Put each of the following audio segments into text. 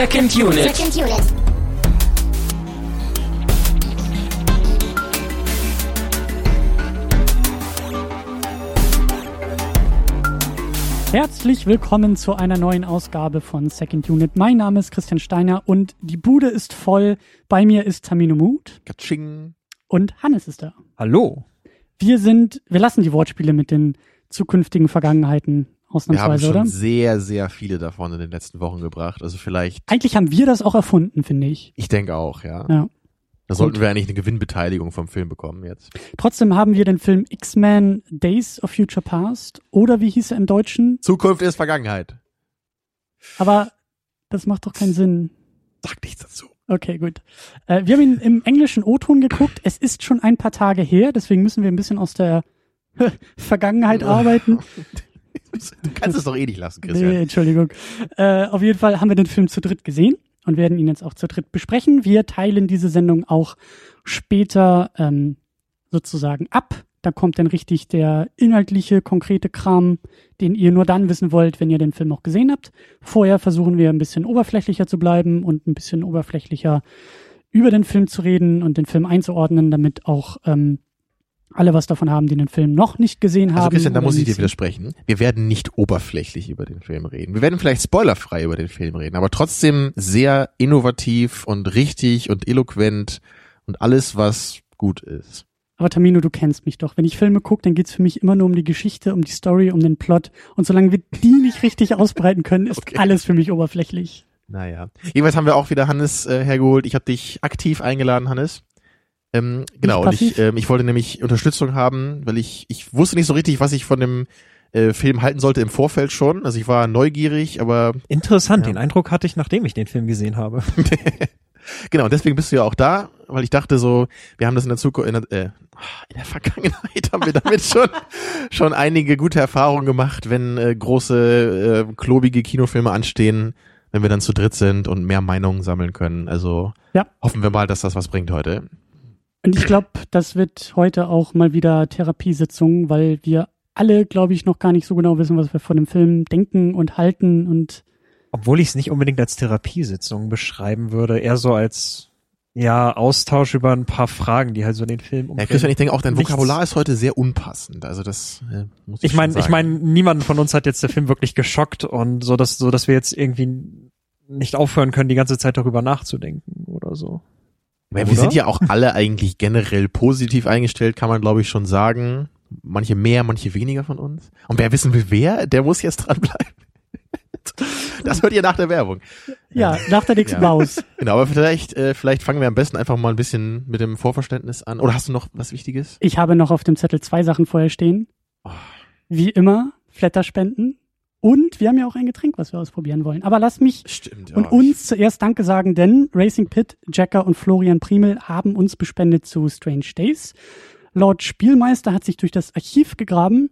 Second Unit. Second Unit. Herzlich willkommen zu einer neuen Ausgabe von Second Unit. Mein Name ist Christian Steiner und die Bude ist voll. Bei mir ist Tamino Mut Katsching. und Hannes ist da. Hallo. Wir sind, wir lassen die Wortspiele mit den zukünftigen Vergangenheiten Wir haben ausnahmsweise, schon oder? sehr, sehr viele davon in den letzten Wochen gebracht. Also vielleicht, Eigentlich haben wir das auch erfunden, finde ich. ich denke auch, ja. Ja. Da sollten wir eigentlich eine Gewinnbeteiligung vom Film bekommen jetzt. Trotzdem haben wir den Film X-Men Days of Future Past oder wie hieß er im Deutschen? Zukunft ist Vergangenheit. Aber das macht doch keinen Sinn. Sag nichts dazu. Okay, gut. Äh, wir haben ihn im englischen O-Ton geguckt. Es ist schon ein paar Tage her, deswegen müssen wir ein bisschen aus der Vergangenheit arbeiten. Du kannst es doch eh nicht lassen, Nee, Christian. Entschuldigung. Äh, auf jeden Fall haben wir den Film zu dritt gesehen und werden ihn jetzt auch zu dritt besprechen. Wir teilen diese Sendung auch später ähm, sozusagen ab. Da kommt dann richtig der inhaltliche, konkrete Kram, den ihr nur dann wissen wollt, wenn ihr den Film auch gesehen habt. Vorher versuchen wir ein bisschen oberflächlicher zu bleiben und ein bisschen oberflächlicher über den Film zu reden und den Film einzuordnen, damit auch ähm, alle was davon haben, die den Film noch nicht gesehen haben. Also Christian, da muss ich dir widersprechen. Wir werden nicht oberflächlich über den Film reden. Wir werden vielleicht spoilerfrei über den Film reden, aber trotzdem sehr innovativ und richtig und eloquent und alles, was gut ist. Aber Tamino, du kennst mich doch. Wenn ich Filme gucke, dann geht's für mich immer nur um die Geschichte, um die Story, um den Plot. Und solange wir die nicht richtig ausbreiten können, ist Okay. alles für mich oberflächlich. Naja. Jedenfalls haben wir auch wieder Hannes äh, hergeholt. Ich habe dich aktiv eingeladen, Hannes. Ähm, genau, und ich, ähm, ich wollte nämlich Unterstützung haben, weil ich, ich wusste nicht so richtig, was ich von dem äh, Film halten sollte im Vorfeld schon. Also ich war neugierig, aber Interessant, Ja. den Eindruck hatte ich, nachdem ich den Film gesehen habe. genau, deswegen bist du ja auch da, weil ich dachte so, wir haben das in der Zukunft, in der, äh, in der Vergangenheit haben wir damit schon, schon einige gute Erfahrungen gemacht, wenn äh, große, äh, klobige Kinofilme anstehen, wenn wir dann zu dritt sind und mehr Meinungen sammeln können. Also Ja. hoffen wir mal, dass das was bringt heute. Und ich glaube, das wird heute auch mal wieder Therapiesitzung, weil wir alle, glaube ich, noch gar nicht so genau wissen, was wir von dem Film denken und halten. Und Obwohl ich es nicht unbedingt als Therapiesitzung beschreiben würde, eher so als ja Austausch über ein paar Fragen, die halt so den Film Ja, Christian, ich denke auch, dein Nichts- Vokabular ist heute sehr unpassend. Also das äh, muss ich Ich meine, ich meine, niemanden von uns hat jetzt der Film wirklich geschockt und so, dass so, dass wir jetzt irgendwie nicht aufhören können, die ganze Zeit darüber nachzudenken oder so. Weil wir sind ja auch alle eigentlich generell positiv eingestellt, kann man glaube ich schon sagen. Manche mehr, manche weniger von uns. Und wer wissen will, wer, der muss jetzt dranbleiben. Das hört ihr nach der Werbung. ja, nach der nächsten Ja. Maus. Genau, aber vielleicht, äh, vielleicht fangen wir am besten einfach mal ein bisschen mit dem Vorverständnis an. Oder hast du noch was Wichtiges? Ich habe noch auf dem Zettel zwei Sachen vorher stehen. Oh. Wie immer, Flatterspenden. Und wir haben ja auch ein Getränk, was wir ausprobieren wollen. Aber lass mich Stimmt. und uns zuerst Danke sagen, denn Racing Pit, Jacker und Florian Primel haben uns bespendet zu Strange Days. Lord Spielmeister hat sich durch das Archiv gegraben,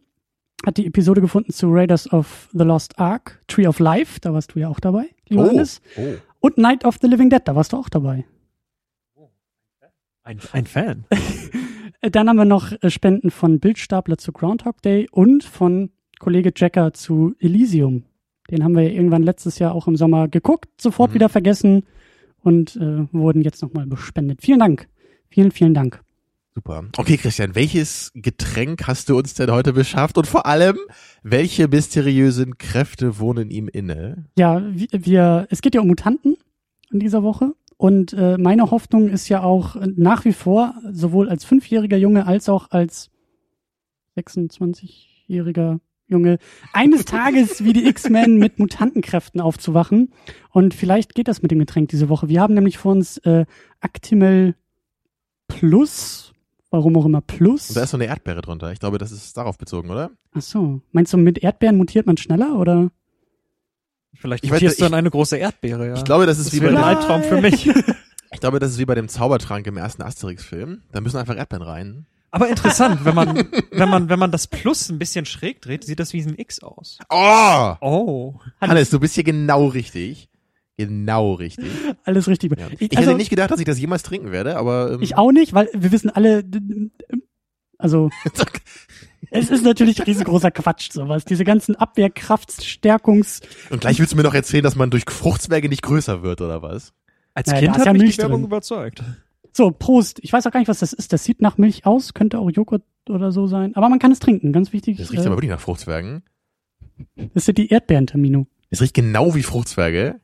hat die Episode gefunden zu Raiders of the Lost Ark, Tree of Life, da warst du ja auch dabei, lieber Oh, Hannes. oh. Und Night of the Living Dead, da warst du auch dabei. Ein, ein Fan. Dann haben wir noch Spenden von Bildstapler zu Groundhog Day und von Kollege Jacker zu Elysium. Den haben wir ja irgendwann letztes Jahr auch im Sommer geguckt, sofort Mhm. wieder vergessen und äh, wurden jetzt nochmal bespendet. Vielen Dank. Vielen, vielen Dank. Super. Okay, Christian, welches Getränk hast du uns denn heute beschafft? Und vor allem, welche mysteriösen Kräfte wohnen ihm inne? Ja, wir, wir es geht ja um Mutanten in dieser Woche. Und äh, meine Hoffnung ist ja auch nach wie vor, sowohl als fünfjähriger Junge als auch als 26-jähriger Junge, eines Tages wie die X-Men mit Mutantenkräften aufzuwachen. Und vielleicht geht das mit dem Getränk diese Woche. Wir haben nämlich vor uns äh, Actimel Plus, warum auch immer Plus. Und da ist so eine Erdbeere drunter. Ich glaube, das ist darauf bezogen, oder? Ach so, meinst du, mit Erdbeeren mutiert man schneller oder? Vielleicht Ich weiß, mutierst du ich- in eine große Erdbeere, ja. Ich glaube, das ist das wie bei dem, Albtraum für mich. ich glaube, das ist wie bei dem Zaubertrank im ersten Asterix-Film. Da müssen einfach Erdbeeren rein. Aber interessant, wenn man, wenn man, wenn man das Plus ein bisschen schräg dreht, sieht das wie ein X aus. Oh! Oh. Hannes, du bist hier genau richtig. Genau richtig. Alles richtig. Ja. Ich, Ich also, hätte nicht gedacht, dass ich das jemals trinken werde, aber ähm, ich auch nicht, weil wir wissen alle, also Es ist natürlich riesengroßer Quatsch, sowas. Diese ganzen Abwehrkraftstärkungs... Und gleich willst du mir noch erzählen, dass man durch Fruchtzwerge nicht größer wird, oder was? Als Naja, Kind hat ja mich die Werbung drin. überzeugt. So, Prost. Ich weiß auch gar nicht, was das ist. Das sieht nach Milch aus, könnte auch Joghurt oder so sein. Aber man kann es trinken, ganz wichtig. Das riecht äh, aber wirklich nach Fruchtzwergen. das sind die Erdbeeren, Tamino. Es riecht genau wie Fruchtzwerge.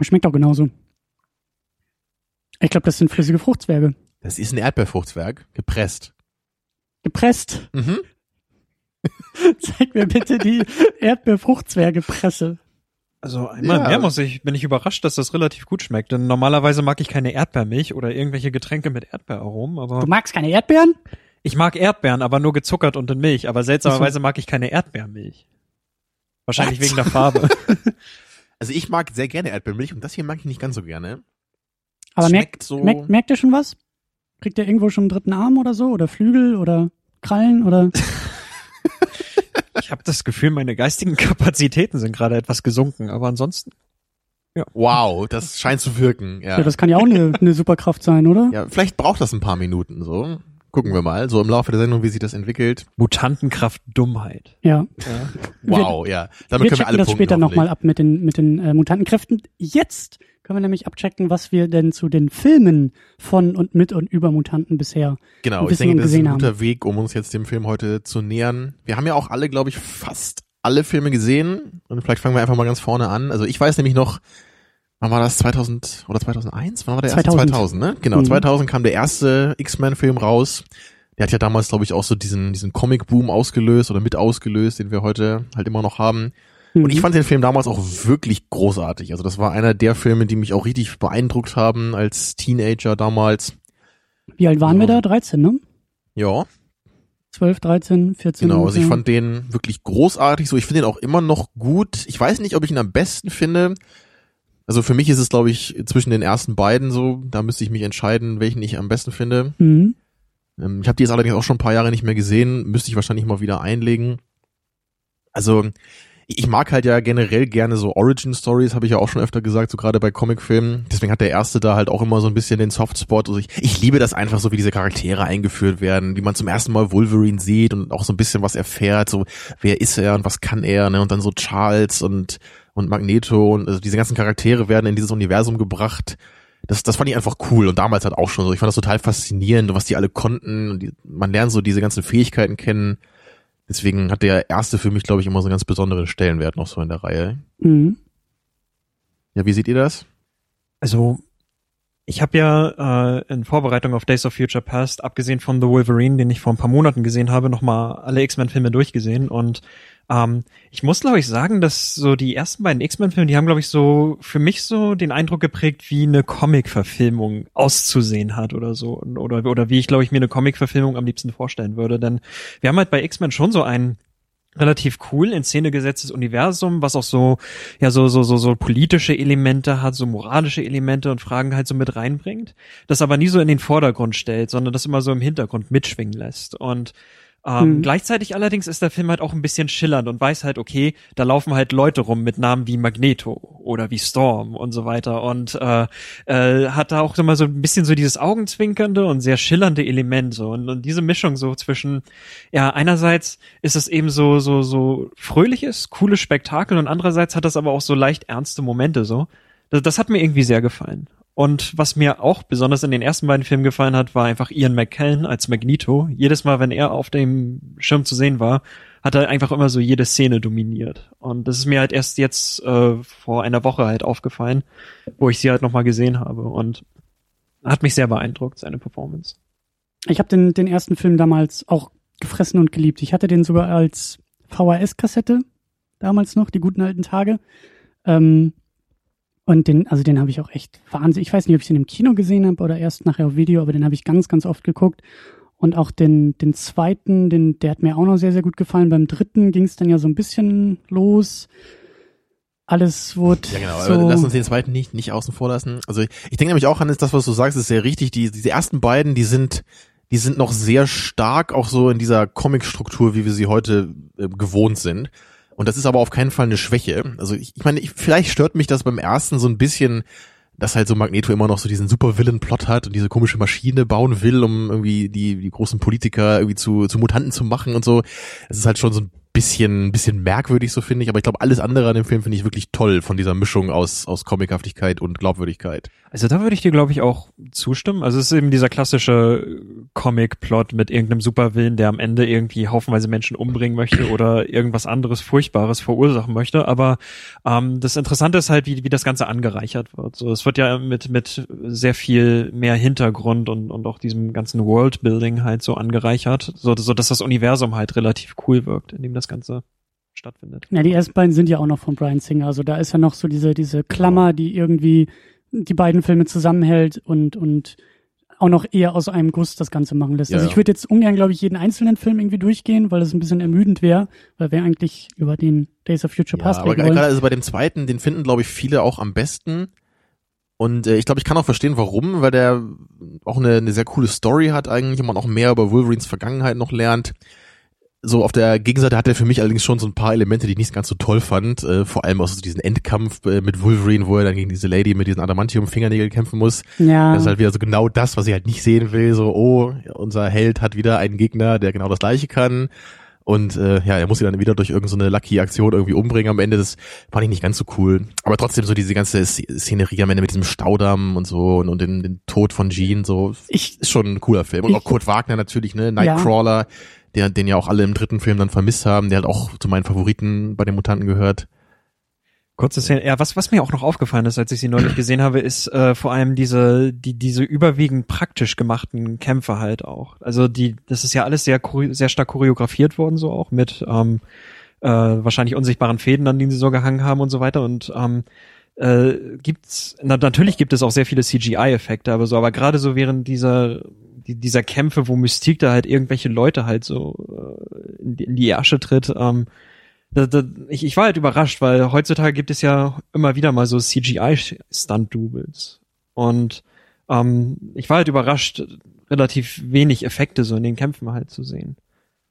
Schmeckt auch genauso. Ich glaube, das sind flüssige Fruchtzwerge. Das ist ein Erdbeerfruchtzwerg, gepresst. Gepresst. Mhm. Zeig mir bitte die Erdbeerfruchtzwergepresse. Also einmal Ja. mehr muss ich, bin ich überrascht, dass das relativ gut schmeckt. Denn normalerweise mag ich keine Erdbeermilch oder irgendwelche Getränke mit Erdbeeraromen, aber Du magst keine Erdbeeren? ich mag Erdbeeren, aber nur gezuckert und in Milch. Aber seltsamerweise mag ich keine Erdbeermilch. Wahrscheinlich Was? wegen der Farbe. Also ich mag sehr gerne Erdbeermilch und das hier mag ich nicht ganz so gerne. Aber Schmeckt merkt, so- merkt, merkt ihr schon was? Kriegt ihr irgendwo schon einen dritten Arm oder so? Oder Flügel oder Krallen oder? Ich habe das Gefühl, meine geistigen Kapazitäten sind gerade etwas gesunken, aber ansonsten Wow, das scheint zu wirken. Ja, Ja, das kann ja auch eine, eine Superkraft sein, oder? ja vielleicht braucht das ein paar Minuten so. Gucken wir mal, so im Laufe der Sendung, wie sich das entwickelt. Mutantenkraft Dummheit. Ja. Ja. Wow, ja. Damit wir können wir alle das punkten, später nochmal ab mit den, mit den äh, Mutantenkräften. Jetzt können wir nämlich abchecken, was wir denn zu den Filmen von und mit und über Mutanten bisher. Genau, ich denke, das ist ein gesehen guter Weg, um uns jetzt dem Film heute zu nähern. Wir haben ja auch alle, glaube ich, fast alle Filme gesehen. Und vielleicht fangen wir einfach mal ganz vorne an. Also ich weiß nämlich noch, wann war das? 2000 oder 2001? Wann war der erste? 2000. 2000, ne? Genau, Mhm. 2000 kam der erste X-Men-Film raus. Der hat ja damals, glaube ich, auch so diesen, diesen Comic-Boom ausgelöst oder mit ausgelöst, den wir heute halt immer noch haben. Und Mhm. ich fand den Film damals auch wirklich großartig. Also das war einer der Filme, die mich auch richtig beeindruckt haben als Teenager damals. Wie alt waren wir Ja. da? 13, ne? Ja, 12, 13, 14. Genau, also ich fand den wirklich großartig. So, ich finde den auch immer noch gut. Ich weiß nicht, ob ich ihn am besten finde. Also für mich ist es, glaube ich, zwischen den ersten beiden so. Da müsste ich mich entscheiden, welchen ich am besten finde. Mhm. Ähm, ich habe die jetzt allerdings auch schon ein paar Jahre nicht mehr gesehen. Müsste ich wahrscheinlich mal wieder einlegen. Also ich mag halt ja generell gerne so Origin Stories, habe ich ja auch schon öfter gesagt, so gerade bei Comicfilmen. Deswegen hat der erste da halt auch immer so ein bisschen den Softspot. Also ich, ich liebe das einfach so, wie diese Charaktere eingeführt werden, wie man zum ersten Mal Wolverine sieht und auch so ein bisschen was erfährt, so wer ist er und was kann er, ne? Und dann so Charles und und Magneto und also diese ganzen Charaktere werden in dieses Universum gebracht. Das, das fand ich einfach cool und damals halt auch schon so. Ich fand das total faszinierend, was die alle konnten und die, man lernt so diese ganzen Fähigkeiten kennen. Deswegen hat der erste für mich, glaube ich, immer so einen ganz besonderen Stellenwert noch so in der Reihe. Mhm. Ja, wie seht ihr das? Also, ich habe ja äh, in Vorbereitung auf Days of Future Past, abgesehen von The Wolverine, den ich vor ein paar Monaten gesehen habe, nochmal alle X-Men-Filme durchgesehen. Und ähm, ich muss, glaube ich, sagen, dass so die ersten beiden X-Men-Filme, die haben, glaube ich, so für mich so den Eindruck geprägt, wie eine Comic-Verfilmung auszusehen hat oder so. Oder, oder wie ich, glaube ich, mir eine Comic-Verfilmung am liebsten vorstellen würde. Denn wir haben halt bei X-Men schon so einen relativ cool in Szene gesetztes Universum, was auch so, ja, so, so, so, so politische Elemente hat, so moralische Elemente und Fragen halt so mit reinbringt, das aber nie so in den Vordergrund stellt, sondern das immer so im Hintergrund mitschwingen lässt. Und ähm, Mhm. gleichzeitig allerdings ist der Film halt auch ein bisschen schillernd und weiß halt, okay, da laufen halt Leute rum mit Namen wie Magneto oder wie Storm und so weiter. Und äh, äh, hat da auch immer so ein bisschen so dieses augenzwinkernde und sehr schillernde Element so. Und, und diese Mischung so zwischen ja einerseits ist es eben so so so fröhliches cooles Spektakel und andererseits hat das aber auch so leicht ernste Momente so. Das, das hat mir irgendwie sehr gefallen und was mir auch besonders in den ersten beiden Filmen gefallen hat, war einfach Ian McKellen als Magneto. Jedes Mal, wenn er auf dem Schirm zu sehen war, hat er einfach immer so jede Szene dominiert. Und das ist mir halt erst jetzt äh, vor einer Woche halt aufgefallen, wo ich sie halt nochmal gesehen habe. Und hat mich sehr beeindruckt, seine Performance. Ich habe den, den ersten Film damals auch gefressen und geliebt. Ich hatte den sogar als VHS-Kassette, damals noch, die guten alten Tage. Ähm, und den, also den habe ich auch echt wahnsinnig. Ich weiß nicht, ob ich den im Kino gesehen habe oder erst nachher auf Video, aber den habe ich ganz, ganz oft geguckt. Und auch den, den zweiten, den, der hat mir auch noch sehr, sehr gut gefallen. Beim dritten ging es dann ja so ein bisschen los. Alles wurde Ja, genau. so. lass uns den zweiten nicht, nicht außen vor lassen. Also ich, ich denke nämlich auch, Hannes, das, was du sagst, ist sehr richtig. Die, diese ersten beiden, die sind, die sind noch sehr stark auch so in dieser Comic-Struktur, wie wir sie heute äh, gewohnt sind. Und das ist aber auf keinen Fall eine Schwäche. Also ich, ich meine, ich, vielleicht stört mich das beim ersten so ein bisschen, dass halt so Magneto immer noch so diesen super Villain-Plot hat und diese komische Maschine bauen will, um irgendwie die, die großen Politiker irgendwie zu, zu Mutanten zu machen und so. Es ist halt schon so ein bisschen, bisschen merkwürdig, so finde ich. Aber ich glaube, alles andere an dem Film finde ich wirklich toll von dieser Mischung aus, aus Comichaftigkeit und Glaubwürdigkeit. Also da würde ich dir, glaube ich, auch zustimmen. Also es ist eben dieser klassische Comic-Plot mit irgendeinem Superwillen, der am Ende irgendwie haufenweise Menschen umbringen möchte oder irgendwas anderes Furchtbares verursachen möchte. Aber ähm, das Interessante ist halt, wie, wie das Ganze angereichert wird. So, es wird ja mit, mit sehr viel mehr Hintergrund und, und auch diesem ganzen Worldbuilding halt so angereichert, so, so dass das Universum halt relativ cool wirkt, in dem das Ganze stattfindet. Ja, die ersten beiden sind ja auch noch von Brian Singer. Also da ist ja noch so diese, diese Klammer, die irgendwie die beiden Filme zusammenhält und, und auch noch eher aus einem Guss das Ganze machen lässt. Ja, also ich würde jetzt ungern, glaube ich, jeden einzelnen Film irgendwie durchgehen, weil das ein bisschen ermüdend wäre, weil wir eigentlich über den Days of Future Ja, Past aber reden gerade also bei dem zweiten, den finden, glaube ich, viele auch am besten. Und äh, ich glaube, ich kann auch verstehen, warum, weil der auch eine, eine sehr coole Story hat eigentlich und man auch mehr über Wolverines Vergangenheit noch lernt. So auf der Gegenseite hat er für mich allerdings schon so ein paar Elemente, die ich nicht ganz so toll fand. Äh, vor allem auch so diesen Endkampf äh, mit Wolverine, wo er dann gegen diese Lady mit diesen Adamantium-Fingernägeln kämpfen muss. Ja, Das ist halt wieder so genau das, was ich halt nicht sehen will. So, oh, unser Held hat wieder einen Gegner, der genau das gleiche kann. Und äh, ja, er muss ihn dann wieder durch irgendeine so lucky Aktion irgendwie umbringen am Ende. Das fand ich nicht ganz so cool. Aber trotzdem so diese ganze Sz- Szenerie am Ende mit diesem Staudamm und so und, und den, den Tod von Jean, so ich, ist schon ein cooler Film. Und Ich- auch Kurt Wagner natürlich, ne? Nightcrawler, der, den ja auch alle im dritten Film dann vermisst haben, der hat auch zu meinen Favoriten bei den Mutanten gehört. Kurze Szene. Ja, was, was mir auch noch aufgefallen ist, als ich sie neulich gesehen habe, ist äh, vor allem diese, die, diese überwiegend praktisch gemachten Kämpfe halt auch. Also die, das ist ja alles sehr, sehr stark choreografiert worden, so auch mit ähm, äh, wahrscheinlich unsichtbaren Fäden, an denen sie so gehangen haben und so weiter. Und ähm, äh, gibt's, na, natürlich gibt es auch sehr viele CGI-Effekte, aber so, aber gerade so während dieser die, dieser Kämpfe, wo Mystik da halt irgendwelche Leute halt so äh, in, die, in die Asche tritt, ähm, da, da, ich, ich war halt überrascht, weil heutzutage gibt es ja immer wieder mal so CGI-Stunt-Doubles. Und ähm, ich war halt überrascht, relativ wenig Effekte so in den Kämpfen halt zu sehen.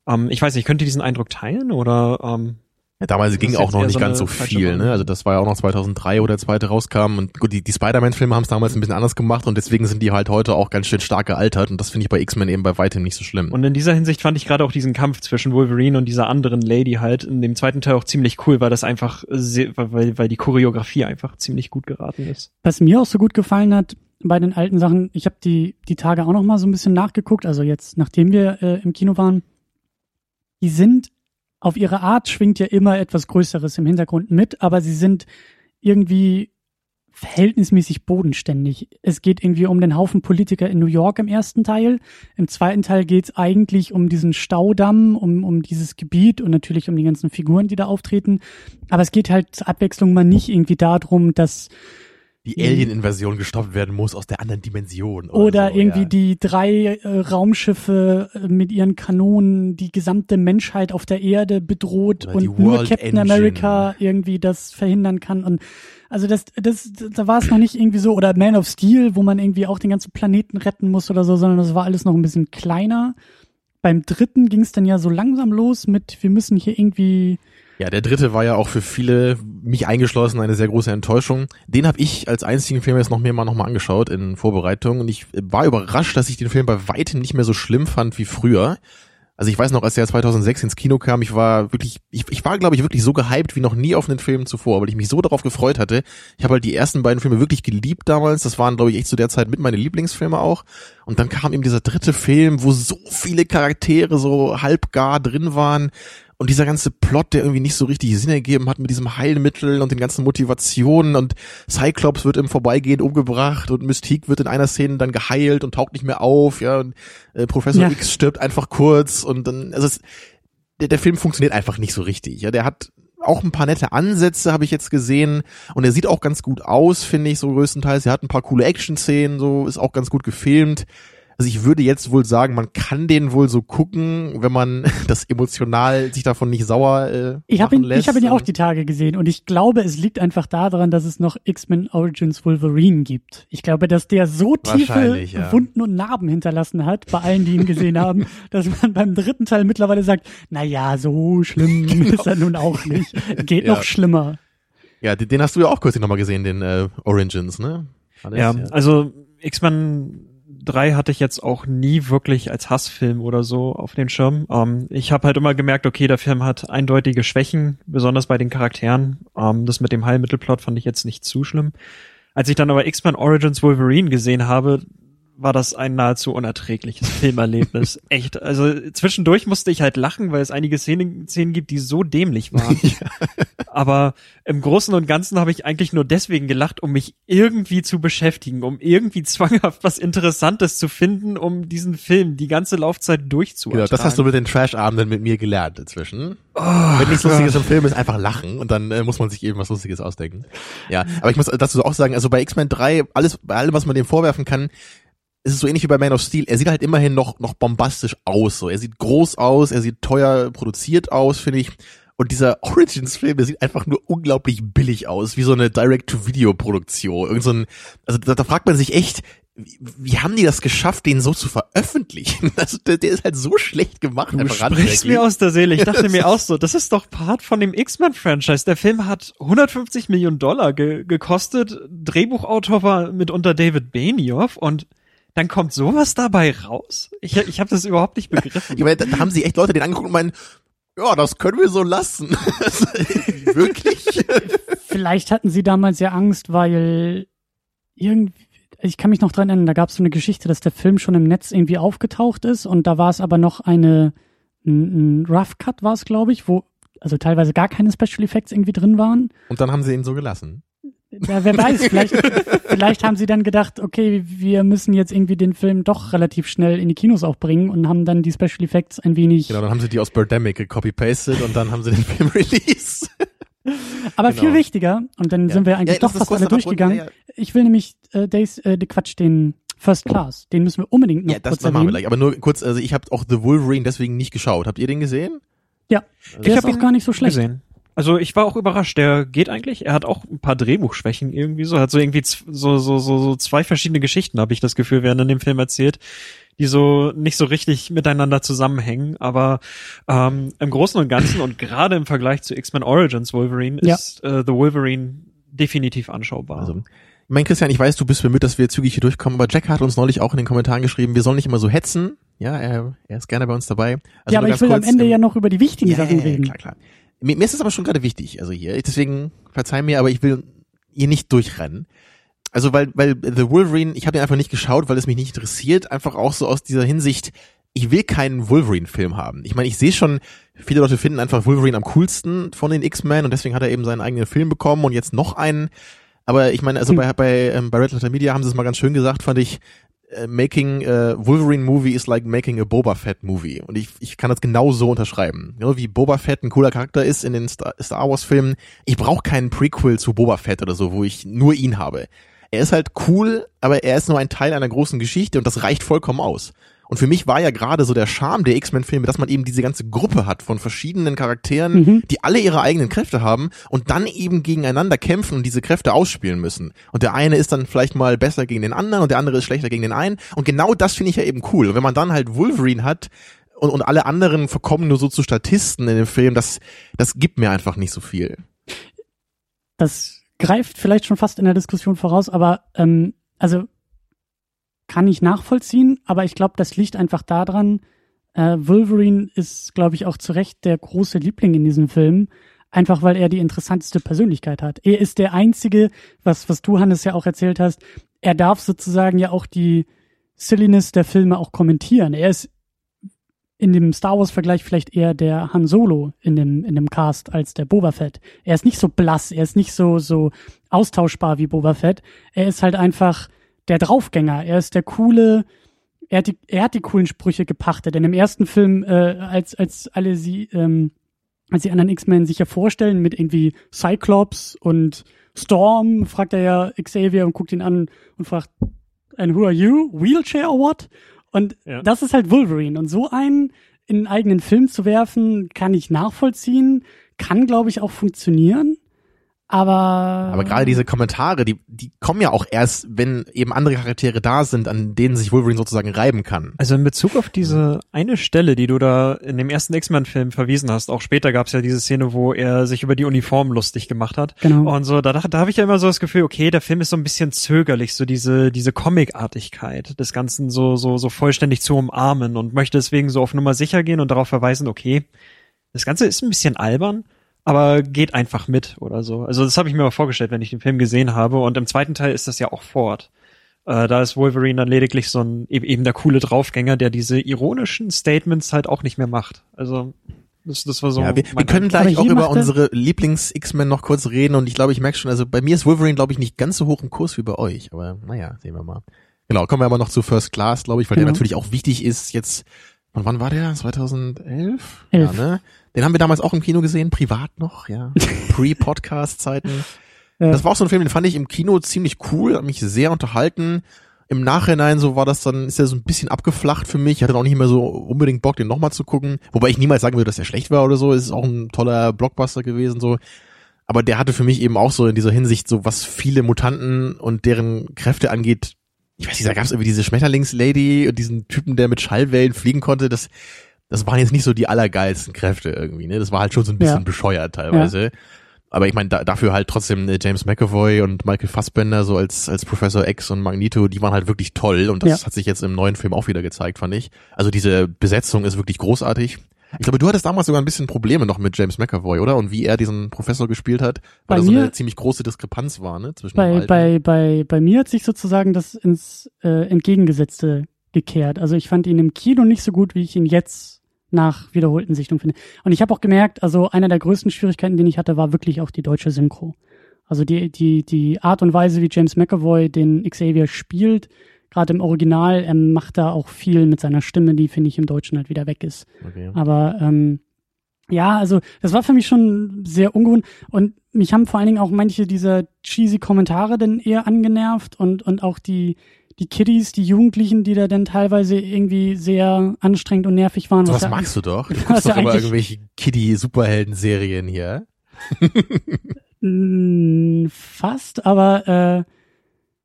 Ähm, ich weiß nicht, könnt ihr diesen Eindruck teilen oder ähm, Ja, damals Das ging auch noch nicht so ganz so viel, ne? Also das war ja auch noch 2003, wo der zweite rauskam und gut, die, die Spider-Man-Filme haben es damals ein bisschen anders gemacht und deswegen sind die halt heute auch ganz schön stark gealtert und das finde ich bei X-Men eben bei weitem nicht so schlimm. Und in dieser Hinsicht fand ich gerade auch diesen Kampf zwischen Wolverine und dieser anderen Lady halt in dem zweiten Teil auch ziemlich cool, weil das einfach sehr, weil, weil die Choreografie einfach ziemlich gut geraten ist. was mir auch so gut gefallen hat bei den alten Sachen, ich habe die, die Tage auch noch mal so ein bisschen nachgeguckt, also jetzt, nachdem wir äh, im Kino waren, die sind auf ihre Art schwingt ja immer etwas Größeres im Hintergrund mit, aber sie sind irgendwie verhältnismäßig bodenständig. Es geht irgendwie um den Haufen Politiker in New York im ersten Teil. Im zweiten Teil geht es eigentlich um diesen Staudamm, um, um dieses Gebiet und natürlich um die ganzen Figuren, die da auftreten. Aber es geht halt zur Abwechslung mal nicht irgendwie darum, dass die Alien-Invasion gestoppt werden muss aus der anderen Dimension. oder so, irgendwie ja. die drei äh, Raumschiffe äh, mit ihren Kanonen die gesamte Menschheit auf der Erde bedroht Oder und nur Captain Engine. America irgendwie das verhindern kann und also das, das, da war es noch nicht irgendwie so, oder Man of Steel, wo man irgendwie auch den ganzen Planeten retten muss oder so, sondern das war alles noch ein bisschen kleiner. Beim dritten ging es dann ja so langsam los mit, wir müssen hier irgendwie, Ja, der dritte war ja auch für viele, mich eingeschlossen, eine sehr große Enttäuschung. Den habe ich als einzigen Film jetzt noch mehr mal noch mal angeschaut in Vorbereitung und ich war überrascht, dass ich den Film bei weitem nicht mehr so schlimm fand wie früher. Also ich weiß noch, als er 2006 ins Kino kam, ich war wirklich, ich, ich war glaube ich wirklich so gehypt wie noch nie auf einen Film zuvor, weil ich mich so darauf gefreut hatte. Ich habe halt die ersten beiden Filme wirklich geliebt damals. Das waren glaube ich echt zu der Zeit mit meine Lieblingsfilme auch. Und dann kam eben dieser dritte Film, wo so viele Charaktere so halbgar drin waren. Und dieser ganze Plot, der irgendwie nicht so richtig Sinn ergeben hat mit diesem Heilmittel und den ganzen Motivationen und Cyclops wird im Vorbeigehen umgebracht und Mystique wird in einer Szene dann geheilt und taucht nicht mehr auf, ja, und äh, Professor Ja. X stirbt einfach kurz und dann, also es, der, der Film funktioniert einfach nicht so richtig, ja, der hat auch ein paar nette Ansätze habe ich jetzt gesehen und er sieht auch ganz gut aus, finde ich so größtenteils. Er hat ein paar coole Action-Szenen, so ist auch ganz gut gefilmt. Also ich würde jetzt wohl sagen, man kann den wohl so gucken, wenn man das emotional sich davon nicht sauer äh, ich habe machen ihn, lässt. ich habe ihn ja auch die Tage gesehen und ich glaube, es liegt einfach daran, dass es noch X-Men Origins Wolverine gibt. Ich glaube, dass der so tiefe ja. Wunden und Narben hinterlassen hat, bei allen, die ihn gesehen haben, dass man beim dritten Teil mittlerweile sagt, na ja, so schlimm ist er nun auch nicht. Geht Ja. noch schlimmer. ja, den, den hast du ja auch kürzlich nochmal gesehen, den äh, Origins, ne? Alles, Ja, also X-Men 3 hatte ich jetzt auch nie wirklich als Hassfilm oder so auf den Schirm. Ähm, ich habe halt immer gemerkt, okay, der Film hat eindeutige Schwächen, besonders bei den Charakteren. Ähm, das mit dem Heilmittelplot fand ich jetzt nicht zu schlimm. Als ich dann aber X-Men Origins Wolverine gesehen habe, war das ein nahezu unerträgliches Filmerlebnis. Echt. Also zwischendurch musste ich halt lachen, weil es einige Szenen, Szenen gibt, die so dämlich waren. Aber im Großen und Ganzen habe ich eigentlich nur deswegen gelacht, um mich irgendwie zu beschäftigen, um irgendwie zwanghaft was Interessantes zu finden, um diesen Film die ganze Laufzeit durchzuführen. Genau, das hast du mit den Trash-Abenden mit mir gelernt inzwischen. Oh, Wenn nichts Lustiges im Film ist, einfach lachen und dann äh, muss man sich eben was Lustiges ausdenken. Ja, aber ich muss dazu auch sagen, also bei X-Men 3, alles, bei allem, was man dem vorwerfen kann, ist es so ähnlich wie bei Man of Steel. Er sieht halt immerhin noch, noch bombastisch aus, so. Er sieht groß aus, er sieht teuer produziert aus, finde ich. Und dieser Origins-Film, der sieht einfach nur unglaublich billig aus, wie so eine Direct-to-Video-Produktion. Irgend so ein, also da, da fragt man sich echt, wie, wie haben die das geschafft, den so zu veröffentlichen? Also der, der ist halt so schlecht gemacht. Du sprichst mir aus der Seele. Ich dachte mir auch so, das ist doch Part von dem X-Men-Franchise. Der Film hat 150 Millionen Dollar ge gekostet. Drehbuchautor war mitunter David Benioff und dann kommt sowas dabei raus? Ich, ich habe das überhaupt nicht begriffen. Ich meine, da, da haben sie echt Leute den angeguckt und meinen, ja, das können wir so lassen. Wirklich? Vielleicht hatten sie damals ja Angst, weil irgendwie, ich kann mich noch dran erinnern, da gab es so eine Geschichte, dass der Film schon im Netz irgendwie aufgetaucht ist und da war es aber noch eine, ein, ein Rough Cut war es, glaube ich, wo also teilweise gar keine Special Effects irgendwie drin waren. Und dann haben sie ihn so gelassen. Ja, wer weiß, vielleicht, vielleicht haben sie dann gedacht, okay, wir müssen jetzt irgendwie den Film doch relativ schnell in die Kinos auch bringen und haben dann die Special Effects ein wenig. Genau, dann haben sie die aus Birdemic gecopy-pasted und dann haben sie den Film released. Aber genau. viel wichtiger, und dann Ja. sind wir eigentlich Ja, doch fast kurz alle durchgegangen. Ja, ja. Ich will nämlich äh, Days, äh, die Quatsch, den First Class, den müssen wir unbedingt noch Ja, das kurz machen wir erwähnen. gleich. Aber nur kurz, also ich habe auch The Wolverine deswegen nicht geschaut. Habt ihr den gesehen? Ja, Also der Ich ist hab auch ihn gar nicht so schlecht. gesehen. Also ich war auch überrascht. Der geht eigentlich. Er hat auch ein paar Drehbuchschwächen irgendwie so. Hat so irgendwie so so so, so zwei verschiedene Geschichten habe ich das Gefühl, werden in dem Film erzählt, die so nicht so richtig miteinander zusammenhängen. Aber ähm, im Großen und Ganzen und gerade im Vergleich zu X-Men Origins Wolverine Ja. ist äh, The Wolverine definitiv anschaubar. Also, ich meine, Christian, ich weiß, du bist bemüht, dass wir zügig hier durchkommen, aber Jack hat uns neulich auch in den Kommentaren geschrieben, wir sollen nicht immer so hetzen. Ja, er, er ist gerne bei uns dabei. Also ja, aber ich will kurz, am Ende ähm, ja noch über die wichtigen ja, Sachen reden. klar, klar. Mir, mir ist es aber schon gerade wichtig, also hier, deswegen verzeih mir, aber ich will hier nicht durchrennen. Also weil, weil The Wolverine, ich habe den einfach nicht geschaut, weil es mich nicht interessiert, einfach auch so aus dieser Hinsicht, ich will keinen Wolverine-Film haben. Ich meine, ich sehe schon, viele Leute finden einfach Wolverine am coolsten von den X-Men und deswegen hat er eben seinen eigenen Film bekommen und jetzt noch einen. Aber ich meine, also Hm. bei, bei, ähm, bei Red Letter Media haben sie es mal ganz schön gesagt, fand ich, making a Wolverine movie is like making a Boba Fett movie. Und ich, ich kann das genau so unterschreiben. Ja, wie Boba Fett ein cooler Charakter ist in den Star, Star Wars Filmen. Ich brauche keinen Prequel zu Boba Fett oder so, wo ich nur ihn habe. Er ist halt cool, aber er ist nur ein Teil einer großen Geschichte und das reicht vollkommen aus. Und für mich war ja gerade so der Charme der X-Men-Filme, dass man eben diese ganze Gruppe hat von verschiedenen Charakteren, Mhm. die alle ihre eigenen Kräfte haben und dann eben gegeneinander kämpfen und diese Kräfte ausspielen müssen. Und der eine ist dann vielleicht mal besser gegen den anderen und der andere ist schlechter gegen den einen. Und genau das finde ich ja eben cool. Und wenn man dann halt Wolverine hat und, und alle anderen verkommen nur so zu Statisten in dem Film, das, das gibt mir einfach nicht so viel. Das greift vielleicht schon fast in der Diskussion voraus, aber ähm, also kann ich nachvollziehen, aber ich glaube, das liegt einfach daran, äh, Wolverine ist, glaube ich, auch zu Recht der große Liebling in diesem Film, einfach weil er die interessanteste Persönlichkeit hat. Er ist der einzige, was, was du, Hannes, ja auch erzählt hast, er darf sozusagen ja auch die Silliness der Filme auch kommentieren. Er ist in dem Star Wars Vergleich vielleicht eher der Han Solo in dem in dem Cast als der Boba Fett. Er ist nicht so blass, er ist nicht so so austauschbar wie Boba Fett. Er ist halt einfach der Draufgänger. Er ist der coole er hat die, er hat die coolen Sprüche gepachtet. Denn im ersten Film, äh, als, als alle sie, ähm, als die anderen X-Men sich ja vorstellen mit irgendwie Cyclops und Storm, fragt er ja Xavier und guckt ihn an und fragt, and who are you? Wheelchair or what? Und Ja. das ist halt Wolverine. Und so einen in einen eigenen Film zu werfen, kann ich nachvollziehen, kann, glaube ich, auch funktionieren. Aber, Aber gerade diese Kommentare, die, die kommen ja auch erst, wenn eben andere Charaktere da sind, an denen sich Wolverine sozusagen reiben kann. Also in Bezug auf diese eine Stelle, die du da in dem ersten X-Men-Film verwiesen hast, auch später gab es ja diese Szene, wo er sich über die Uniform lustig gemacht hat. Genau. Und so, da, da habe ich ja immer so das Gefühl, okay, der Film ist so ein bisschen zögerlich, so diese, diese Comic-Artigkeit des Ganzen so, so, so vollständig zu umarmen und möchte deswegen so auf Nummer sicher gehen und darauf verweisen, okay, das Ganze ist ein bisschen albern, aber geht einfach mit oder so. Also das habe ich mir mal vorgestellt, wenn ich den Film gesehen habe. Und im zweiten Teil ist das ja auch fort. Äh, da ist Wolverine dann lediglich so ein eben eben der coole Draufgänger, der diese ironischen Statements halt auch nicht mehr macht. Also das, das war so. Ja, wir, wir können gleich auch über er- unsere Lieblings-X-Men noch kurz reden und ich glaube, ich merke schon, also bei mir ist Wolverine, glaube ich, nicht ganz so hoch im Kurs wie bei euch, aber naja, sehen wir mal. Genau, kommen wir aber noch zu First Class, glaube ich, weil der Genau. natürlich auch wichtig ist jetzt, von wann war der? 2011? Elf. Ja, ne? Den haben wir damals auch im Kino gesehen, privat noch, ja. Pre-Podcast-Zeiten. Ja. Das war auch so ein Film, den fand ich im Kino ziemlich cool, hat mich sehr unterhalten. Im Nachhinein so war das dann, ist er so ein bisschen abgeflacht für mich. Ich hatte auch nicht mehr so unbedingt Bock, den nochmal zu gucken. Wobei ich niemals sagen würde, dass er schlecht war oder so. Es ist auch ein toller Blockbuster gewesen, so. Aber der hatte für mich eben auch so in dieser Hinsicht so, was viele Mutanten und deren Kräfte angeht. Ich weiß nicht, da gab es irgendwie diese Schmetterlingslady und diesen Typen, der mit Schallwellen fliegen konnte. Das, das waren jetzt nicht so die allergeilsten Kräfte irgendwie, ne? Das war halt schon so ein bisschen Ja. bescheuert teilweise. Aber ich meine, da, dafür halt trotzdem äh, James McAvoy und Michael Fassbender so als, als Professor X und Magneto, die waren halt wirklich toll und das Ja. hat sich jetzt im neuen Film auch wieder gezeigt, fand ich. Also diese Besetzung ist wirklich großartig. Ich glaube, du hattest damals sogar ein bisschen Probleme noch mit James McAvoy, oder? Und wie er diesen Professor gespielt hat, Bei weil da so mir- eine ziemlich große Diskrepanz war, ne? Zwischen bei, bei, bei, bei mir hat sich sozusagen das ins äh, Entgegengesetzte gekehrt. Also ich fand ihn im Kino nicht so gut, wie ich ihn jetzt nach wiederholten Sichtungen finde. Und ich habe auch gemerkt, also einer der größten Schwierigkeiten, den ich hatte, war wirklich auch die deutsche Synchro. Also die, die, die Art und Weise, wie James McAvoy den Xavier spielt, gerade im Original, er macht da auch viel mit seiner Stimme, die, finde ich, im Deutschen halt wieder weg ist. okay. Aber ähm, ja, also das war für mich schon sehr ungewohnt und mich haben vor allen Dingen auch manche dieser cheesy Kommentare dann eher angenervt und und auch die die Kiddies, die Jugendlichen, die da dann teilweise irgendwie sehr anstrengend und nervig waren. So was ja- magst du doch. Du was guckst doch immer irgendwelche Kiddie-Superhelden-Serien hier. Fast, aber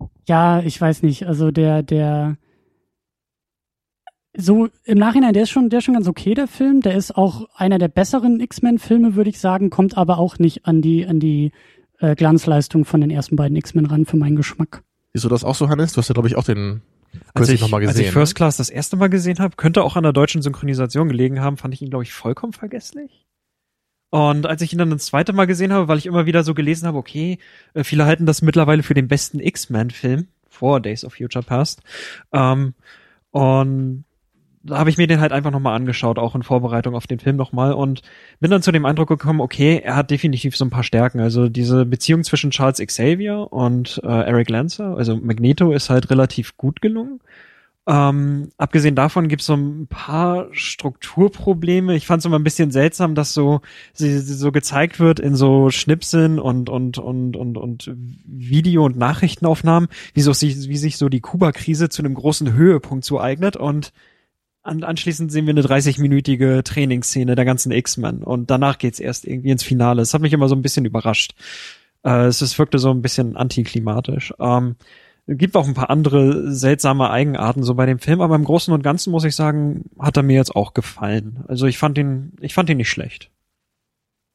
äh, ja, ich weiß nicht. Also der, der so im Nachhinein, der ist schon, der ist schon ganz okay, der Film. Der ist auch einer der besseren X-Men-Filme, würde ich sagen, kommt aber auch nicht an die, an die äh, Glanzleistung von den ersten beiden X-Men ran für meinen Geschmack. Siehst du das auch so, Hannes? Du hast ja, glaube ich, auch den Als ich, nochmal als gesehen. ich First Class das erste Mal gesehen habe, könnte auch an der deutschen Synchronisation gelegen haben, fand ich ihn, glaube ich, vollkommen vergesslich. Und als ich ihn dann das zweite Mal gesehen habe, weil ich immer wieder so gelesen habe, okay, äh, viele halten das mittlerweile für den besten X-Men-Film vor Days of Future Past. Ähm, und da habe ich mir den halt einfach nochmal angeschaut, auch in Vorbereitung auf den Film nochmal und bin dann zu dem Eindruck gekommen, okay, er hat definitiv so ein paar Stärken. Also diese Beziehung zwischen Charles Xavier und äh, Eric Lancer, also Magneto, ist halt relativ gut gelungen. Ähm, abgesehen davon gibt es so ein paar Strukturprobleme. Ich fand es immer ein bisschen seltsam, dass so sie, sie so gezeigt wird in so Schnipseln und und und und und Video- und Nachrichtenaufnahmen, wie, so, sich- wie sich so die Kuba-Krise zu einem großen Höhepunkt zueignet und an, anschließend sehen wir eine 30-minütige Trainingsszene der ganzen X-Men und danach geht's erst irgendwie ins Finale. Es hat mich immer so ein bisschen überrascht. Äh, es, es wirkte so ein bisschen antiklimatisch. Ähm, gibt auch ein paar andere seltsame Eigenarten so bei dem Film, aber im Großen und Ganzen muss ich sagen, hat er mir jetzt auch gefallen. Also ich fand ihn, ich fand ihn nicht schlecht.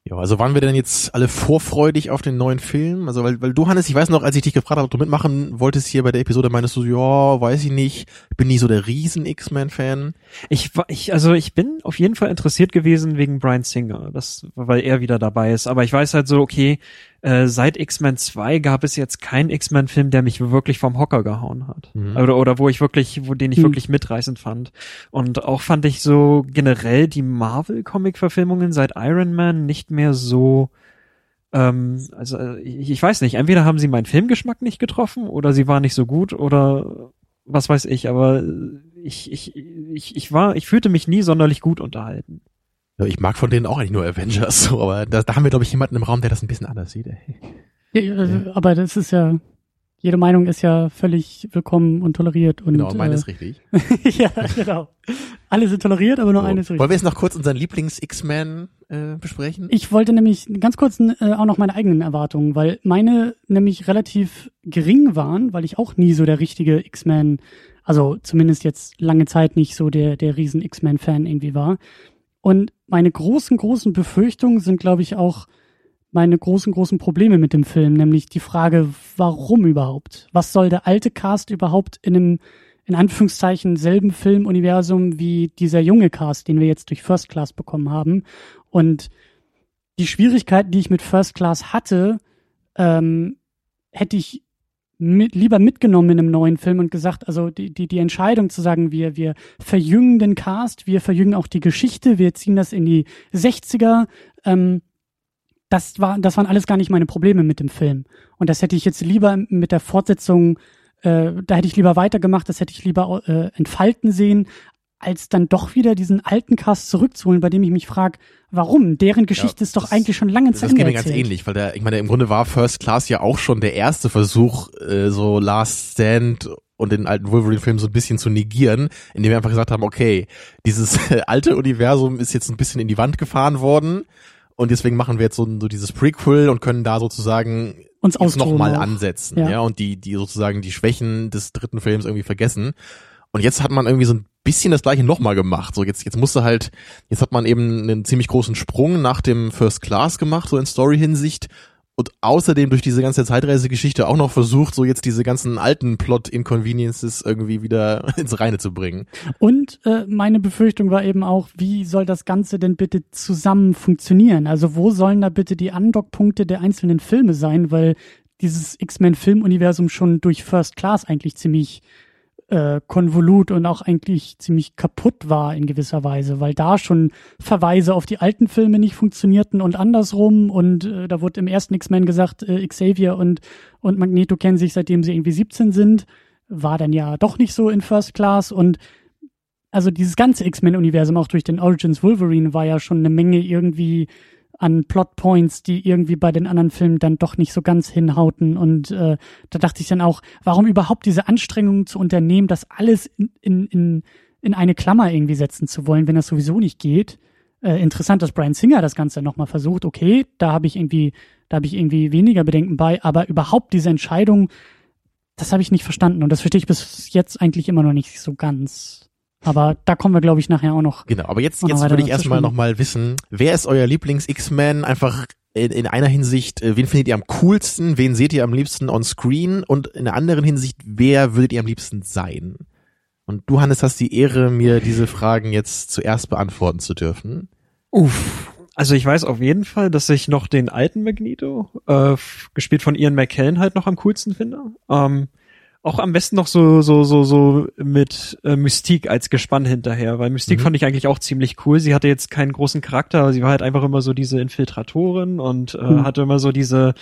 Ja, also waren wir denn jetzt alle vorfreudig auf den neuen Film? Also weil, weil du, Hannes, ich weiß noch, als ich dich gefragt habe, ob du mitmachen wolltest hier bei der Episode, meinst du, ja, weiß ich nicht, ich bin nie so der riesen X-Men-Fan. Ich war, ich, also ich bin auf jeden Fall interessiert gewesen wegen Brian Singer, das, weil er wieder dabei ist. Aber ich weiß halt so, okay, äh, seit X-Men 2 gab es jetzt keinen X-Men-Film, der mich wirklich vom Hocker gehauen hat. Mhm. Oder, oder wo ich wirklich, wo den ich Mhm. wirklich mitreißend fand. Und auch fand ich so generell die Marvel-Comic-Verfilmungen seit Iron Man nicht mehr so, ähm, also äh, ich, ich weiß nicht, entweder haben sie meinen Filmgeschmack nicht getroffen oder sie waren nicht so gut oder was weiß ich, aber ich, ich, ich, ich war, ich fühlte mich nie sonderlich gut unterhalten. Ja, ich mag von denen auch eigentlich nur Avengers, so, aber da, da haben wir, glaube ich, jemanden im Raum, der das ein bisschen anders sieht. Ey. Ja, also, Aber das ist ja, jede Meinung ist ja völlig willkommen und toleriert. Und, Genau, meine äh, ist richtig. ja, genau. Alle sind toleriert, aber nur So. eine ist richtig. Wollen wir jetzt noch kurz unseren Lieblings-X-Men äh, besprechen? Ich wollte nämlich ganz kurz äh, auch noch meine eigenen Erwartungen, weil meine nämlich relativ gering waren, weil ich auch nie so der richtige X-Men, also zumindest jetzt lange Zeit nicht so der, der riesen X-Men-Fan irgendwie war. Und meine großen, großen Befürchtungen sind, glaube ich, auch meine großen, großen Probleme mit dem Film, nämlich die Frage, warum überhaupt? Was soll der alte Cast überhaupt in einem, in Anführungszeichen, selben Filmuniversum wie dieser junge Cast, den wir jetzt durch First Class bekommen haben? Und die Schwierigkeiten, die ich mit First Class hatte, ähm, hätte ich mit, lieber mitgenommen in einem neuen Film und gesagt, also die, die, die Entscheidung zu sagen, wir, wir verjüngen den Cast, wir verjüngen auch die Geschichte, wir ziehen das in die 60er, ähm, das war, das waren alles gar nicht meine Probleme mit dem Film. Und das hätte ich jetzt lieber mit der Fortsetzung, äh, da hätte ich lieber weitergemacht, das hätte ich lieber äh, entfalten sehen, als dann doch wieder diesen alten Cast zurückzuholen, bei dem ich mich frage, warum? Deren Geschichte ist doch das- eigentlich schon lange zu Das Ende geht mir ganz ähnlich, weil der, ich meine, im Grunde war First Class ja auch schon der erste Versuch, äh, so Last Stand und den alten Wolverine-Film so ein bisschen zu negieren, indem wir einfach gesagt haben, okay, dieses äh, alte Universum ist jetzt ein bisschen in die Wand gefahren worden und deswegen machen wir jetzt so, so dieses Prequel und können da sozusagen Uns austoben nochmal ansetzen, Ja. ja. und die, die sozusagen die Schwächen des dritten Films irgendwie vergessen. Und jetzt hat man irgendwie so ein bisschen das gleiche nochmal gemacht. So jetzt, jetzt musste halt, jetzt hat man eben einen ziemlich großen Sprung nach dem First Class gemacht, so in Story-Hinsicht. Und außerdem durch diese ganze Zeitreisegeschichte auch noch versucht, so jetzt diese ganzen alten Plot-Inconveniences irgendwie wieder ins Reine zu bringen. Und äh, meine Befürchtung war eben auch, wie soll das Ganze denn bitte zusammen funktionieren? Also wo sollen da bitte die Andockpunkte der einzelnen Filme sein? Weil dieses X-Men-Filmuniversum schon durch First Class eigentlich ziemlich äh, konvolut und auch eigentlich ziemlich kaputt war in gewisser Weise, weil da schon Verweise auf die alten Filme nicht funktionierten und andersrum. Und äh, da wurde im ersten X-Men gesagt, äh, Xavier und, und Magneto kennen sich seitdem sie irgendwie 17 sind, war dann ja doch nicht so in First Class. Und also dieses ganze X-Men-Universum auch durch den Origins Wolverine war ja schon eine Menge irgendwie an Plotpoints, die irgendwie bei den anderen Filmen dann doch nicht so ganz hinhauten. Und äh, da dachte ich dann auch, warum überhaupt diese Anstrengungen zu unternehmen, das alles in, in, in, in eine Klammer irgendwie setzen zu wollen, wenn das sowieso nicht geht. Äh, interessant, dass Brian Singer das Ganze nochmal versucht. Okay, da habe ich irgendwie, da habe ich irgendwie weniger Bedenken bei, aber überhaupt diese Entscheidung, das habe ich nicht verstanden und das verstehe ich bis jetzt eigentlich immer noch nicht so ganz. Aber da kommen wir, glaube ich, nachher auch noch. Genau, aber jetzt, jetzt würde ich erstmal nochmal wissen, wer ist euer Lieblings-X-Men? Einfach in, in einer Hinsicht, äh, wen findet ihr am coolsten? Wen seht ihr am liebsten on screen? Und in der anderen Hinsicht, wer würdet ihr am liebsten sein? Und du, Hannes, hast die Ehre, mir diese Fragen jetzt zuerst beantworten zu dürfen. Uff. Also ich weiß auf jeden Fall, dass ich noch den alten Magneto, äh, gespielt von Ian McKellen, halt noch am coolsten finde. Ähm, auch am besten noch so so so so mit äh, Mystique als Gespann hinterher, weil Mystique Mhm. fand ich eigentlich auch ziemlich cool. Sie hatte jetzt keinen großen Charakter, aber sie war halt einfach immer so diese Infiltratorin und äh, Mhm. hatte immer so diese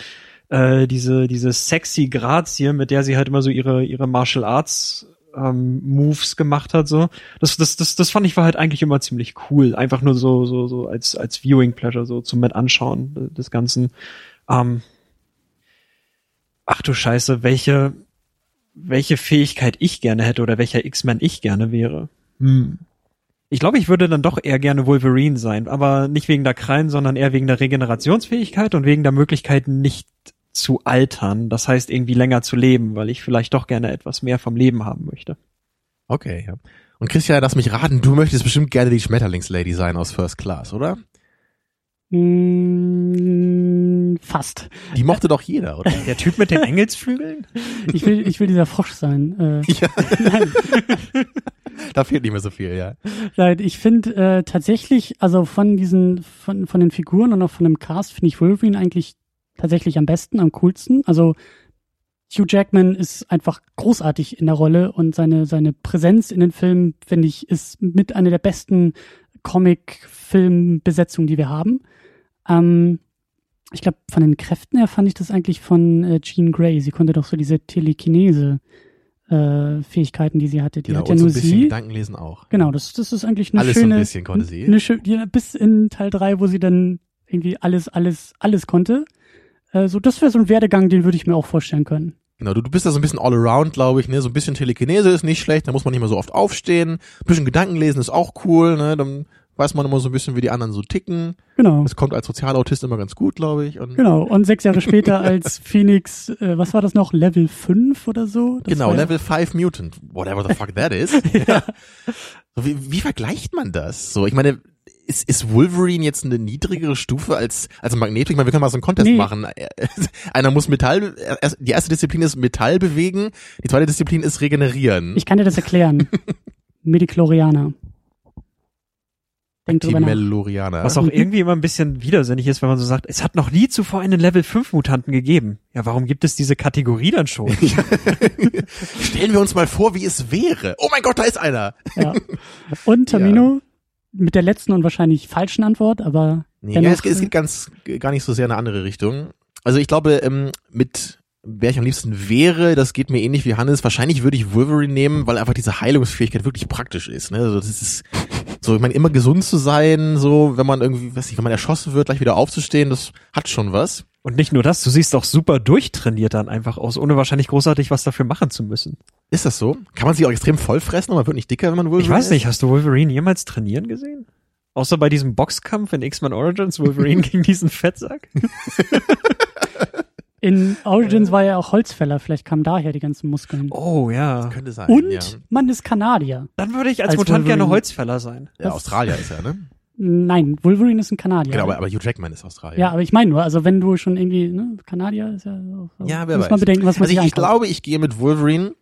äh, diese diese sexy Grazie, mit der sie halt immer so ihre ihre Martial Arts ähm, Moves gemacht hat so. Das das das das fand ich war halt eigentlich immer ziemlich cool, einfach nur so so so als als Viewing Pleasure so zum mit anschauen des Ganzen. Ähm, ach du Scheiße, welche welche Fähigkeit ich gerne hätte oder welcher X-Men ich gerne wäre. Hm. Ich glaube, ich würde dann doch eher gerne Wolverine sein, aber nicht wegen der Krallen, sondern eher wegen der Regenerationsfähigkeit und wegen der Möglichkeit, nicht zu altern. Das heißt, irgendwie länger zu leben, weil ich vielleicht doch gerne etwas mehr vom Leben haben möchte. Okay, ja. Und Christian, lass mich raten, du möchtest bestimmt gerne die Schmetterlingslady sein aus First Class, oder? Mm, fast. Die mochte doch jeder, oder? Der Typ mit den Engelsflügeln? Ich will, ich will dieser Frosch sein. Äh, ja, nein, da fehlt nicht mehr so viel, ja. nein, ich finde äh, tatsächlich, also von diesen, von, von den Figuren und auch von dem Cast finde ich Wolverine eigentlich tatsächlich am besten, am coolsten. Also Hugh Jackman ist einfach großartig in der Rolle und seine, seine Präsenz in den Filmen, finde ich, ist mit einer der besten Comic-Film-Besetzungen, die wir haben. Ähm, ich glaube, von den Kräften her fand ich das eigentlich von äh, Jean Grey. Sie konnte doch so diese Telekinese äh, Fähigkeiten, die sie hatte. Die genau, hat ja und so nur ein bisschen sie. Gedankenlesen auch. Genau, das, das ist eigentlich eine Alles so ein schöne. bisschen konnte sie. Eine schö ja, bis in Teil 3, wo sie dann irgendwie alles, alles, alles konnte. Äh, so, das wäre so ein Werdegang, den würde ich mir auch vorstellen können. Genau, du, du bist da so ein bisschen all around, glaube ich, ne? So ein bisschen Telekinese ist nicht schlecht, da muss man nicht mehr so oft aufstehen. Ein bisschen Gedanken lesen ist auch cool, ne? Dann weiß man immer so ein bisschen, wie die anderen so ticken. Genau. Das kommt als Sozialautist immer ganz gut, glaube ich. Und Genau. Und sechs Jahre später als Phoenix, äh, was war das noch? Level 5 oder so? Das genau, Level 5 Mutant, whatever the fuck that is. ja. so, wie, wie vergleicht man das? So, ich meine, ist, ist Wolverine jetzt eine niedrigere Stufe als, als Magneto? Ich meine, wir können mal so einen Contest Nee. machen. Einer muss Metall, die erste Disziplin ist Metall bewegen, die zweite Disziplin ist regenerieren. Ich kann dir das erklären. Medichlorianer. Denk drüber nach. Was auch irgendwie immer ein bisschen widersinnig ist, wenn man so sagt, es hat noch nie zuvor einen Level 5 Mutanten gegeben. Ja, warum gibt es diese Kategorie dann schon? Stellen wir uns mal vor, wie es wäre. Oh mein Gott, da ist einer. Ja. Und Tamino mit der letzten und wahrscheinlich falschen Antwort, aber Nee, ja, es, geht- es geht ganz gar nicht so sehr in eine andere Richtung. Also ich glaube, ähm, mit wer ich am liebsten wäre, das geht mir ähnlich wie Hannes. Wahrscheinlich würde ich Wolverine nehmen, weil einfach diese Heilungsfähigkeit wirklich praktisch ist. Ne? Also das ist so, ich meine, immer gesund zu sein, so wenn man irgendwie, weiß nicht, wenn man erschossen wird, gleich wieder aufzustehen, das hat schon was. Und nicht nur das, du siehst auch super durchtrainiert dann einfach aus, ohne wahrscheinlich großartig was dafür machen zu müssen. Ist das so? Kann man sich auch extrem voll fressen und man wird nicht dicker, wenn man Wolverine Ich weiß ist? nicht, hast du Wolverine jemals trainieren gesehen? Außer bei diesem Boxkampf in X-Men Origins, Wolverine gegen diesen Fettsack? in Origins war er auch Holzfäller, vielleicht kamen daher die ganzen Muskeln. Oh ja. Könnte sein, Und ja. man ist Kanadier. Dann würde ich als, Als Mutant gerne Wolverine. Holzfäller sein. ja Australier ist er, ne? Nein, Wolverine ist ein Kanadier. Genau, aber, aber Hugh Jackman ist Australier. ja, aber ich meine nur, also wenn du schon irgendwie, ne, Kanadier ist ja auch so. Ja, wer muss weiß. man bedenken, was man also sich ich, ich glaube, ich gehe mit Wolverine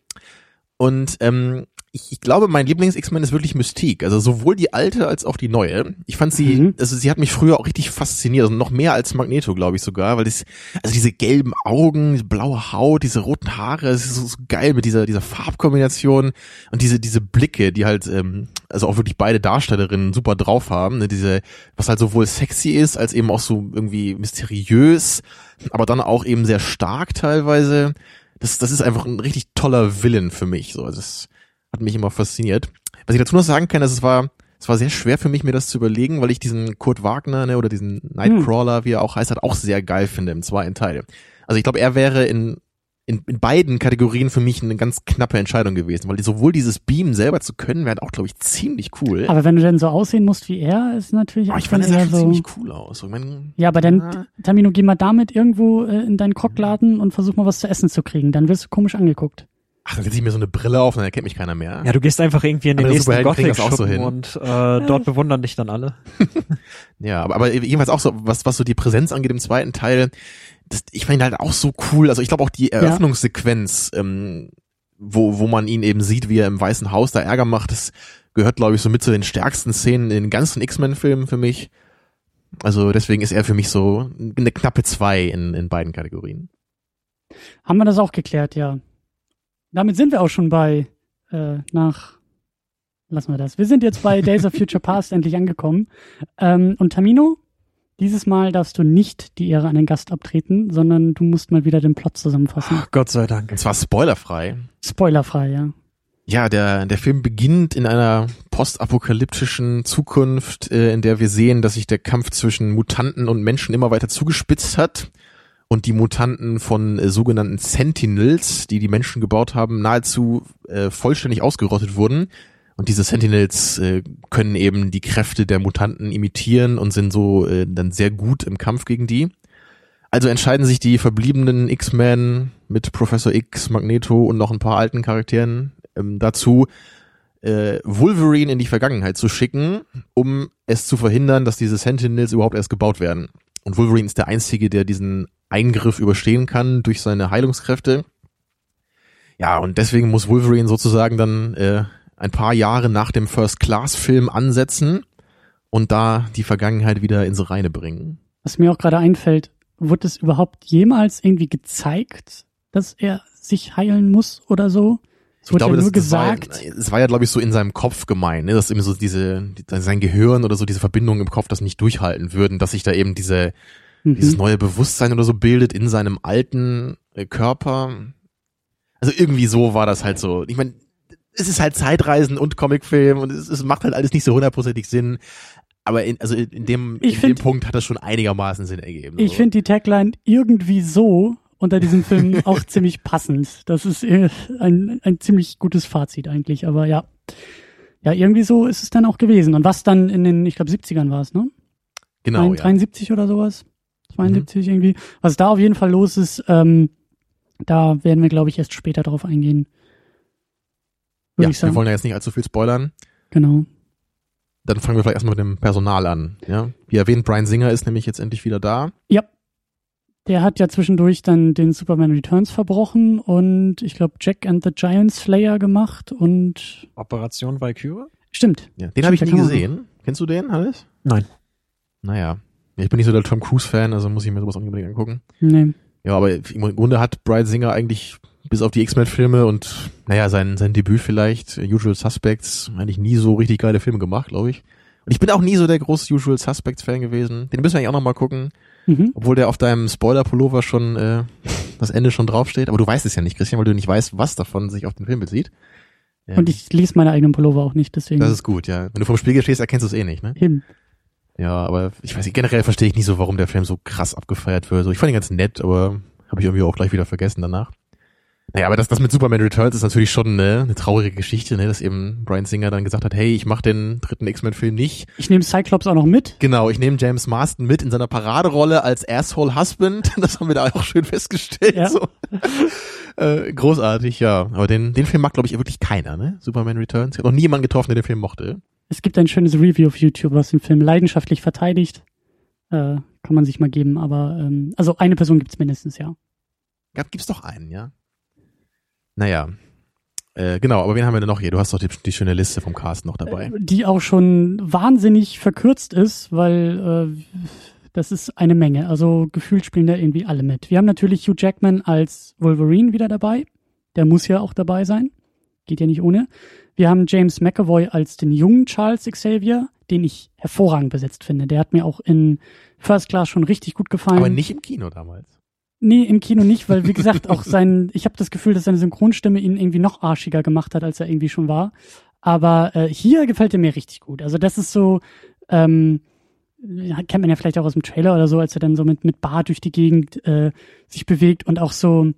und ähm, ich, ich glaube, mein Lieblings-X-Men ist wirklich Mystique. Also sowohl die alte als auch die neue. Ich fand sie, Mhm. also sie hat mich früher auch richtig fasziniert, also noch mehr als Magneto, glaube ich sogar, weil das, also diese gelben Augen, diese blaue Haut, diese roten Haare, es ist so, so geil mit dieser dieser Farbkombination und diese diese Blicke, die halt, ähm, also auch wirklich beide Darstellerinnen super drauf haben, ne? diese, was halt sowohl sexy ist als eben auch so irgendwie mysteriös, aber dann auch eben sehr stark teilweise das, das ist einfach ein richtig toller Villain für mich. So, Also das hat mich immer fasziniert. Was ich dazu noch sagen kann, ist, es war, es war sehr schwer für mich, mir das zu überlegen, weil ich diesen Kurt Wagner, ne, oder diesen Nightcrawler, wie er auch heißt, hat, auch sehr geil finde im zweiten Teil. Also ich glaube, er wäre in, in, in beiden Kategorien für mich eine ganz knappe Entscheidung gewesen, weil sowohl dieses Beam selber zu können, wäre auch, glaube ich, ziemlich cool. Aber wenn du denn so aussehen musst wie er, ist natürlich Aber auch ich fand, schon so. ziemlich cool aus. Ich mein, Ja, aber dann. Tamino, geh mal damit irgendwo äh, in deinen Krockladen und versuch mal was zu essen zu kriegen. Dann wirst du komisch angeguckt. Ach, dann setze ich mir so eine Brille auf, dann erkennt mich keiner mehr. Ja, du gehst einfach irgendwie in den Andere nächsten auch so hin. und äh, dort bewundern dich dann alle. Ja, aber, aber jedenfalls auch so, was, was so die Präsenz angeht im zweiten Teil, das, ich fand ihn halt auch so cool. Also ich glaube auch die Eröffnungssequenz, ähm, wo, wo man ihn eben sieht, wie er im Weißen Haus da Ärger macht, das gehört, glaube ich, so mit zu den stärksten Szenen in den ganzen X-Men-Filmen für mich. Also deswegen ist er für mich so eine knappe zwei in, in beiden Kategorien. Haben wir das auch geklärt, ja. Damit sind wir auch schon bei, äh, nach, lassen wir das. Wir sind jetzt bei Days of Future Past endlich angekommen. Ähm, und Tamino, dieses Mal darfst du nicht die Ehre an den Gast abtreten, sondern du musst mal wieder den Plot zusammenfassen. Ach, Gott sei Dank. Und zwar spoilerfrei. Spoilerfrei, ja. Ja, der, der Film beginnt in einer postapokalyptischen Zukunft, äh, in der wir sehen, dass sich der Kampf zwischen Mutanten und Menschen immer weiter zugespitzt hat und die Mutanten von äh, sogenannten Sentinels, die die Menschen gebaut haben, nahezu äh, vollständig ausgerottet wurden. Und diese Sentinels äh, können eben die Kräfte der Mutanten imitieren und sind so äh, dann sehr gut im Kampf gegen die. Also entscheiden sich die verbliebenen X-Men mit Professor X, Magneto und noch ein paar alten Charakteren ähm, dazu, äh, Wolverine in die Vergangenheit zu schicken, um es zu verhindern, dass diese Sentinels überhaupt erst gebaut werden. Und Wolverine ist der Einzige, der diesen Eingriff überstehen kann durch seine Heilungskräfte. Ja, und deswegen muss Wolverine sozusagen dann äh, ein paar Jahre nach dem First-Class-Film ansetzen und da die Vergangenheit wieder ins Reine bringen. Was mir auch gerade einfällt, wurde es überhaupt jemals irgendwie gezeigt, dass er sich heilen muss oder so? Es wurde ja nur gesagt. Das war, es war ja, glaube ich, so in seinem Kopf gemeint, ne, dass eben so diese, die, sein Gehirn oder so diese Verbindungen im Kopf das nicht durchhalten würden, dass sich da eben diese, Mhm. dieses neue Bewusstsein oder so bildet in seinem alten äh, Körper. Also irgendwie so war das halt so. Ich meine, es ist halt Zeitreisen und Comicfilm und es, es macht halt alles nicht so hundertprozentig Sinn. Aber in, also in, dem, in find- dem Punkt hat das schon einigermaßen Sinn ergeben. Ich so. finde die Tagline irgendwie so unter diesem Film auch ziemlich passend. Das ist äh, ein, ein ziemlich gutes Fazit eigentlich, aber ja. Ja, irgendwie so ist es dann auch gewesen. Und was dann in den, ich glaube, 70ern war es, ne? Genau, 73 oder sowas. 72 mhm. irgendwie. Was da auf jeden Fall los ist, ähm, da werden wir, glaube ich, erst später drauf eingehen. Ja, wir wollen ja jetzt nicht allzu viel spoilern. Genau. Dann fangen wir vielleicht erstmal mit dem Personal an. Ja, wie erwähnt, Brian Singer ist nämlich jetzt endlich wieder da. Ja. Der hat ja zwischendurch dann den Superman Returns verbrochen und ich glaube Jack and the Giant Slayer gemacht und Operation Valkyrie? Stimmt. Ja, den habe ich nie gesehen. Kennst du den, Hannes? Nein. Naja. Ich bin nicht so der Tom Cruise-Fan, also muss ich mir sowas auch nicht unbedingt angucken. Nee. Ja, aber im Grunde hat Brian Singer eigentlich bis auf die X-Men-Filme und naja, sein, sein Debüt vielleicht, Usual Suspects, eigentlich nie so richtig geile Filme gemacht, glaube ich. Und ich bin auch nie so der große Usual Suspects-Fan gewesen. Den müssen wir eigentlich auch nochmal gucken. Mhm. Obwohl der auf deinem Spoiler-Pullover schon äh, das Ende schon draufsteht. Aber du weißt es ja nicht, Christian, weil du nicht weißt, was davon sich auf den Film bezieht. Ähm, und ich lese meine eigenen Pullover auch nicht, deswegen. Das ist gut, ja. Wenn du vom Spiegel stehst, erkennst du es eh nicht, ne? Eben. Ja, aber ich weiß nicht, generell verstehe ich nicht so, warum der Film so krass abgefeiert wird. So, ich fand ihn ganz nett, aber habe ich irgendwie auch gleich wieder vergessen danach. Naja, aber das, das mit Superman Returns ist natürlich schon ne, eine traurige Geschichte, ne, dass eben Brian Singer dann gesagt hat, hey, ich mache den dritten X-Men-Film nicht. Ich nehme Cyclops auch noch mit. Genau, ich nehme James Marston mit in seiner Paraderolle als Asshole Husband. Das haben wir da auch schön festgestellt. Ja. So. äh, großartig, ja. Aber den, den Film mag, glaube ich, wirklich keiner, ne? Superman Returns. Ich habe noch nie jemanden getroffen, der den Film mochte. Es gibt ein schönes Review auf YouTube, was den Film leidenschaftlich verteidigt. Äh, kann man sich mal geben, aber ähm, also eine Person gibt's mindestens, ja. Gab, gibt's doch einen, ja. Naja. Äh, genau, aber wen haben wir denn noch hier? Du hast doch die, die schöne Liste vom Cast noch dabei. Äh, die auch schon wahnsinnig verkürzt ist, weil äh, das ist eine Menge. Also gefühlt spielen da irgendwie alle mit. Wir haben natürlich Hugh Jackman als Wolverine wieder dabei. Der muss ja auch dabei sein. Geht ja nicht ohne. Wir haben James McAvoy als den jungen Charles Xavier, den ich hervorragend besetzt finde. Der hat mir auch in First Class schon richtig gut gefallen. Aber nicht im Kino damals. Nee, im Kino nicht, weil wie gesagt, auch sein, ich habe das Gefühl, dass seine Synchronstimme ihn irgendwie noch arschiger gemacht hat, als er irgendwie schon war. Aber äh, hier gefällt er mir richtig gut. Also das ist so, ähm, kennt man ja vielleicht auch aus dem Trailer oder so, als er dann so mit, mit Bart durch die Gegend äh, sich bewegt und auch so,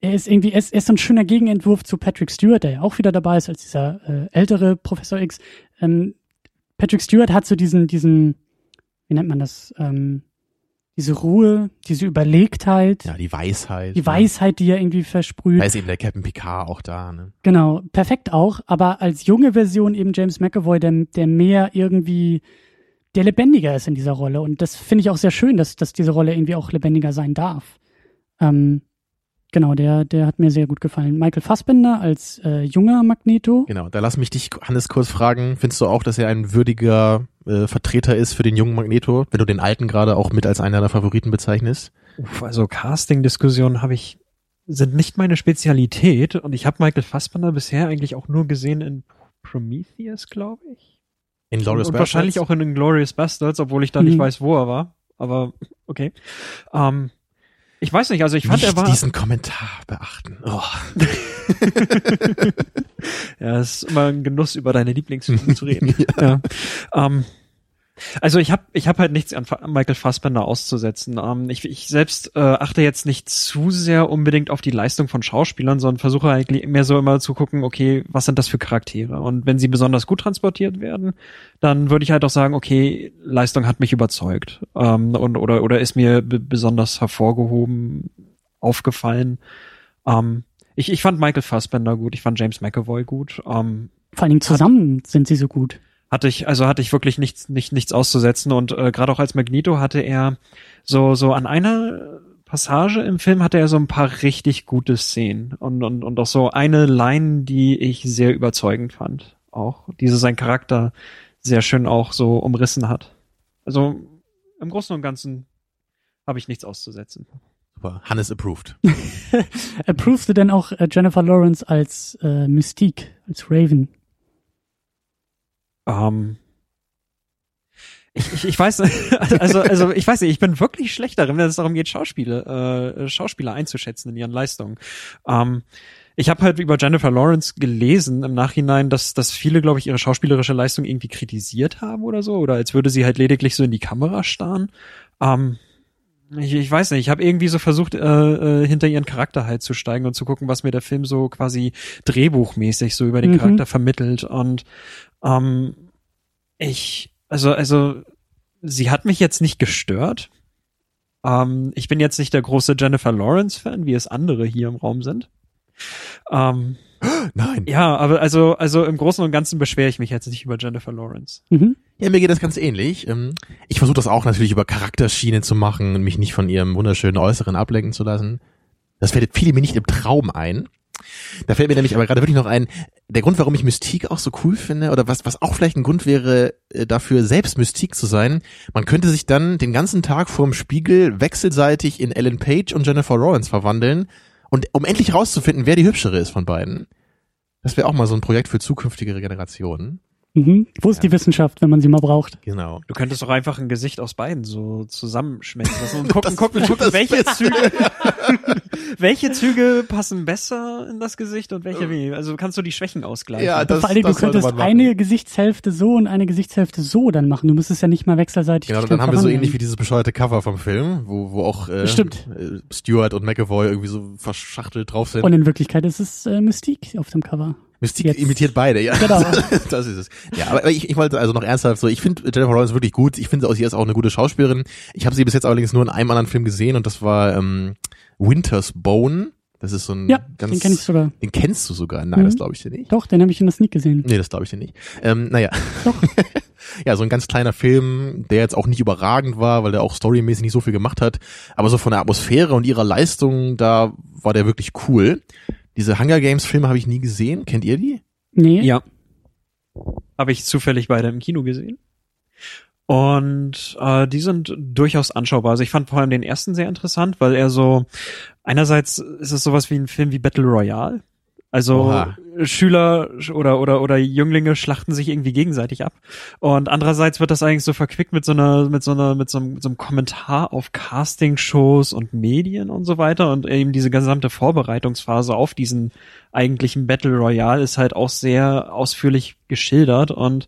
er ist irgendwie, er ist, er ist so ein schöner Gegenentwurf zu Patrick Stewart, der ja auch wieder dabei ist als dieser äh, ältere Professor X. Ähm, Patrick Stewart hat so diesen, diesen, wie nennt man das, ähm, diese Ruhe, diese Überlegtheit. Ja, die Weisheit. Die Weisheit, die er irgendwie versprüht. Da ist eben der Captain Picard auch da, ne? Genau, perfekt auch, aber als junge Version eben James McAvoy, der, der mehr irgendwie, der lebendiger ist in dieser Rolle. Und das finde ich auch sehr schön, dass, dass diese Rolle irgendwie auch lebendiger sein darf. Ähm, Genau, der, der hat mir sehr gut gefallen. Michael Fassbender als äh, junger Magneto. Genau, da lass mich dich, Hannes, kurz fragen. Findest du auch, dass er ein würdiger äh, Vertreter ist für den jungen Magneto, wenn du den alten gerade auch mit als einer der Favoriten bezeichnest? Uff, also Casting-Diskussionen habe ich, sind nicht meine Spezialität und ich habe Michael Fassbender bisher eigentlich auch nur gesehen in Prometheus, glaube ich. In Glorious und Bastards? Wahrscheinlich auch in Glorious Bastards, obwohl ich da nicht mhm. weiß, wo er war. Aber okay. Ähm, ich weiß nicht, also ich fand, nicht er war. diesen Kommentar beachten. Oh. ja, es ist immer ein Genuss, über deine Lieblingsfilme zu reden. ja. ja. Ähm, also ich habe ich hab halt nichts an Michael Fassbender auszusetzen. Ähm, ich, ich selbst äh, achte jetzt nicht zu sehr unbedingt auf die Leistung von Schauspielern, sondern versuche eigentlich mehr so immer zu gucken, okay, was sind das für Charaktere? Und wenn sie besonders gut transportiert werden, dann würde ich halt auch sagen, okay, Leistung hat mich überzeugt ähm, und oder oder ist mir besonders hervorgehoben, aufgefallen. Ähm, ich, ich fand Michael Fassbender gut, ich fand James McAvoy gut. Ähm, Vor allen Dingen zusammen hat, sind sie so gut hatte ich, also hatte ich wirklich nichts, nicht, nichts auszusetzen und äh, gerade auch als Magneto hatte er so, so an einer Passage im Film hatte er so ein paar richtig gute Szenen und, und, und auch so eine Line, die ich sehr überzeugend fand. Auch diese sein Charakter sehr schön auch so umrissen hat. Also im Großen und Ganzen habe ich nichts auszusetzen. Super. Hannes approved. Approved du denn auch äh, Jennifer Lawrence als äh, Mystique, als Raven? Ähm, ich, ich, ich weiß, also, also ich weiß nicht, ich bin wirklich schlecht darin, wenn es darum geht, Schauspieler, äh, Schauspieler einzuschätzen in ihren Leistungen. Ähm, ich habe halt über Jennifer Lawrence gelesen im Nachhinein, dass, dass viele, glaube ich, ihre schauspielerische Leistung irgendwie kritisiert haben oder so, oder als würde sie halt lediglich so in die Kamera starren. Ähm, Ich, ich weiß nicht, ich habe irgendwie so versucht, äh, äh, hinter ihren Charakter halt zu steigen und zu gucken, was mir der Film so quasi drehbuchmäßig so über den Mhm. Charakter vermittelt. Und ähm, ich, also, also, sie hat mich jetzt nicht gestört. Ähm, ich bin jetzt nicht der große Jennifer Lawrence-Fan, wie es andere hier im Raum sind. Ähm, Nein. ja, aber also, also im Großen und Ganzen beschwere ich mich jetzt nicht über Jennifer Lawrence. Mhm. Ja, mir geht das ganz ähnlich. Ähm, Ich versuche das auch natürlich über Charakterschiene zu machen und mich nicht von ihrem wunderschönen Äußeren ablenken zu lassen. Das fällt fiel mir nicht im Traum ein. Da fällt mir nämlich aber gerade wirklich noch ein, der Grund, warum ich Mystique auch so cool finde, oder was, was auch vielleicht ein Grund wäre, äh, dafür selbst Mystique zu sein, man könnte sich dann den ganzen Tag vorm Spiegel wechselseitig in Ellen Page und Jennifer Lawrence verwandeln und um endlich rauszufinden, wer die hübschere ist von beiden. Das wäre auch mal so ein Projekt für zukünftige Generationen. Mhm. Wo ist die Wissenschaft, wenn man sie mal braucht? Genau. Du könntest doch einfach ein Gesicht aus beiden so zusammenschmelzen lassen und gucken, gucken, gucken welche Beste. Züge, welche Züge passen besser in das Gesicht und welche weniger. Also kannst du die Schwächen ausgleichen. Ja, das- Vor du das sollte könntest eine Gesichtshälfte so und eine Gesichtshälfte so dann machen. Du müsstest ja nicht mal wechselseitig. Genau, dann haben wir so ähnlich wie dieses bescheuerte Cover vom Film, wo, wo auch äh, Stimmt. äh, Stewart und McAvoy irgendwie so verschachtelt drauf sind. Und in Wirklichkeit ist es äh, Mystique auf dem Cover. Mystique jetzt- imitiert beide, ja. Genau. das ist es. Ja, aber ich, ich wollte also noch ernsthaft so, ich finde Jennifer Lawrence wirklich gut. Ich finde, sie ist auch eine gute Schauspielerin. Ich habe sie bis jetzt allerdings nur in einem anderen Film gesehen und das war ähm, Winter's Bone. Das ist so ein Ja, ganz. den kenne ich sogar. Den kennst du sogar? Nein, Mhm. das glaube ich dir nicht. Doch, den habe ich in der Sneak gesehen. Nee, das glaube ich dir nicht. Ähm, naja. Doch. ja, so ein ganz kleiner Film, der jetzt auch nicht überragend war, weil der auch storymäßig nicht so viel gemacht hat. Aber so von der Atmosphäre und ihrer Leistung, da war der wirklich cool. Diese Hunger Games Filme habe ich nie gesehen. Kennt ihr die? Nee. Ja. Habe ich zufällig beide im Kino gesehen. Und äh, die sind durchaus anschaubar. Also ich fand vor allem den ersten sehr interessant, weil er so einerseits ist es sowas wie ein Film wie Battle Royale. Also Oha. Schüler oder oder oder Jünglinge schlachten sich irgendwie gegenseitig ab. Und andererseits wird das eigentlich so verquickt mit so einer mit so einer mit so einem, so einem Kommentar auf Castingshows und Medien und so weiter und eben diese gesamte Vorbereitungsphase auf diesen eigentlichen Battle Royale ist halt auch sehr ausführlich geschildert und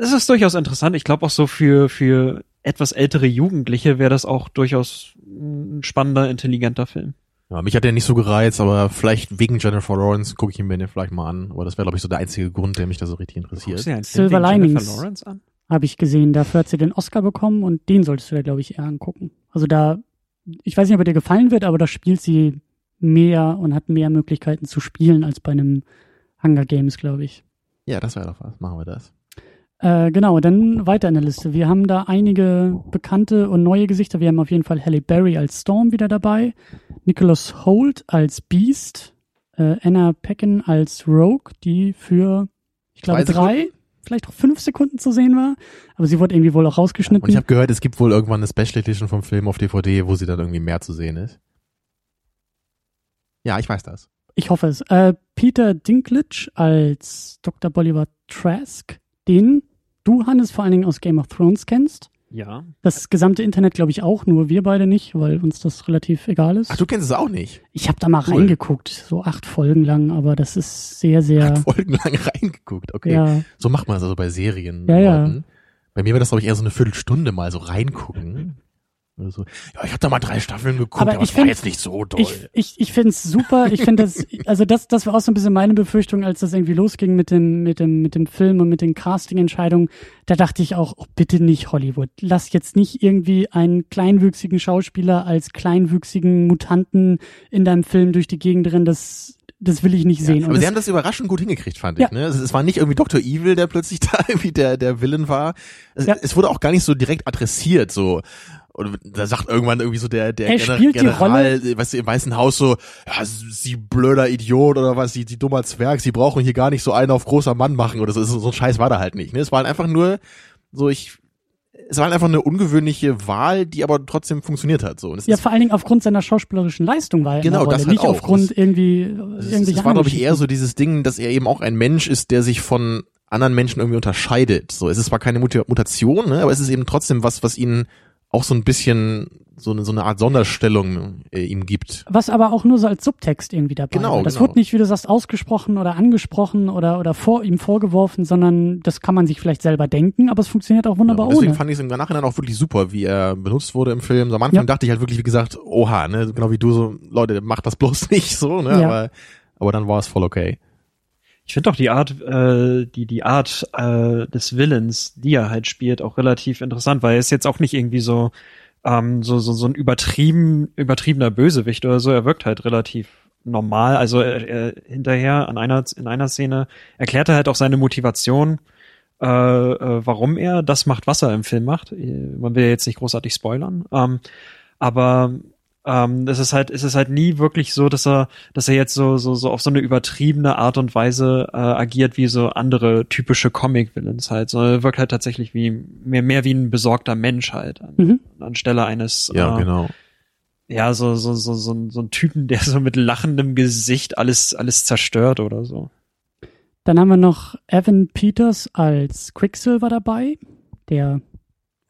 es ist durchaus interessant. Ich glaube auch so für für etwas ältere Jugendliche wäre das auch durchaus ein spannender, intelligenter Film. Ja, mich hat der nicht so gereizt, aber vielleicht wegen Jennifer Lawrence gucke ich ihn mir den vielleicht mal an. Aber das wäre, glaube ich, so der einzige Grund, der mich da so richtig interessiert. Silver Linings. Jennifer Lawrence an? Habe ich gesehen. Dafür hat sie den Oscar bekommen und den solltest du dir, glaube ich, eher angucken. Also da, ich weiß nicht, ob er dir gefallen wird, aber da spielt sie mehr und hat mehr Möglichkeiten zu spielen als bei einem Hunger Games, glaube ich. Ja, das wäre doch was. Machen wir das. Äh, genau, dann weiter in der Liste. Wir haben da einige bekannte und neue Gesichter. Wir haben auf jeden Fall Halle Berry als Storm wieder dabei, Nicholas Holt als Beast, äh, Anna Paquin als Rogue, die für, ich glaube, drei, vielleicht auch fünf Sekunden zu sehen war. Aber sie wurde irgendwie wohl auch rausgeschnitten. Und ich habe gehört, es gibt wohl irgendwann eine Special Edition vom Film auf DVD, wo sie dann irgendwie mehr zu sehen ist. Ja, ich weiß das. Ich hoffe es. Äh, Peter Dinklage als Dr. Bolivar Trask, den du, Hannes, vor allen Dingen aus Game of Thrones kennst. Ja. Das gesamte Internet, glaube ich, auch, nur wir beide nicht, weil uns das relativ egal ist. Ach, du kennst es auch nicht. Ich habe da mal Cool. reingeguckt, so acht Folgen lang, aber das ist sehr, sehr. Folgen lang reingeguckt. Okay. Ja, So macht man es also bei Serien. Ja, ja. Bei mir war das, glaube ich, eher so eine Viertelstunde mal so reingucken. Oder so. Ja, ich habe da mal drei Staffeln geguckt, Aber aber, ich es war find- jetzt nicht so toll. ich, ich, ich finde es super. Ich finde das, also das, das war auch so ein bisschen meine Befürchtung, als das irgendwie losging mit dem, mit dem, mit dem Film und mit den Casting-Entscheidungen. Da dachte ich auch, oh, bitte nicht Hollywood. Lass jetzt nicht irgendwie einen kleinwüchsigen Schauspieler als kleinwüchsigen Mutanten in deinem Film durch die Gegend rennen. Das, das will ich nicht sehen. Ja, Und aber sie das, haben das überraschend gut hingekriegt, fand Ja. ich. Ne? Es, es war nicht irgendwie Dr. Evil, der plötzlich da irgendwie der, der Villain war. Es, Ja. es wurde auch gar nicht so direkt adressiert, so. Und da sagt irgendwann irgendwie so der, der Er Gener- General, weißt du, im Weißen Haus so, ja, sie blöder Idiot oder was, sie, die dummer Zwerg, sie brauchen hier gar nicht so einen auf großer Mann machen oder so. So ein Scheiß war da halt nicht. Ne? Es war halt einfach nur so, ich, es war halt einfach eine ungewöhnliche Wahl, die aber trotzdem funktioniert hat. So. Ja, vor allen Dingen aufgrund seiner schauspielerischen Leistung war er Genau, das halt nicht auch. aufgrund Das- irgendwie Es, irgendwelche es war, glaube ich, eher so dieses Ding, dass er eben auch ein Mensch ist, der sich von anderen Menschen irgendwie unterscheidet. So, es ist zwar keine Muta- Mutation, ne, aber es ist eben trotzdem was, was ihn auch so ein bisschen so eine, so eine Art Sonderstellung äh, ihm gibt. Was aber auch nur so als Subtext irgendwie dabei Genau, war. Das genau. wird nicht, wie du sagst, ausgesprochen oder angesprochen oder, oder vor ihm vorgeworfen, sondern das kann man sich vielleicht selber denken, aber es funktioniert auch wunderbar Ja, deswegen ohne. fand ich es im Nachhinein auch wirklich super, wie er benutzt wurde im Film. So am Anfang Ja. dachte ich halt wirklich, wie gesagt, oha, ne, genau wie du so, Leute, macht das bloß nicht so, ne, Ja. aber, aber dann war es voll okay. Ich finde auch die Art, äh, die die Art äh, des Villains, die er halt spielt, auch relativ interessant, weil er ist jetzt auch nicht irgendwie so ähm, so so so ein übertrieben übertriebener Bösewicht oder so. Er wirkt halt relativ normal. Also er, er, hinterher an einer in einer Szene erklärt er halt auch seine Motivation, äh, äh, warum er das macht, was er im Film macht. Äh, Man will ja jetzt nicht großartig spoilern, ähm, aber ähm, es ist halt, es ist halt nie wirklich so, dass er, dass er jetzt so, so, so auf so eine übertriebene Art und Weise äh, agiert wie so andere typische Comic-Villains halt, sondern er wirkt halt tatsächlich wie mehr, mehr wie ein besorgter Mensch halt an, Mhm. anstelle eines, Ja, äh, genau. ja, so, so, so, so, ein- so ein Typen, der so mit lachendem Gesicht alles, alles zerstört oder so. Dann haben wir noch Evan Peters als Quicksilver dabei, der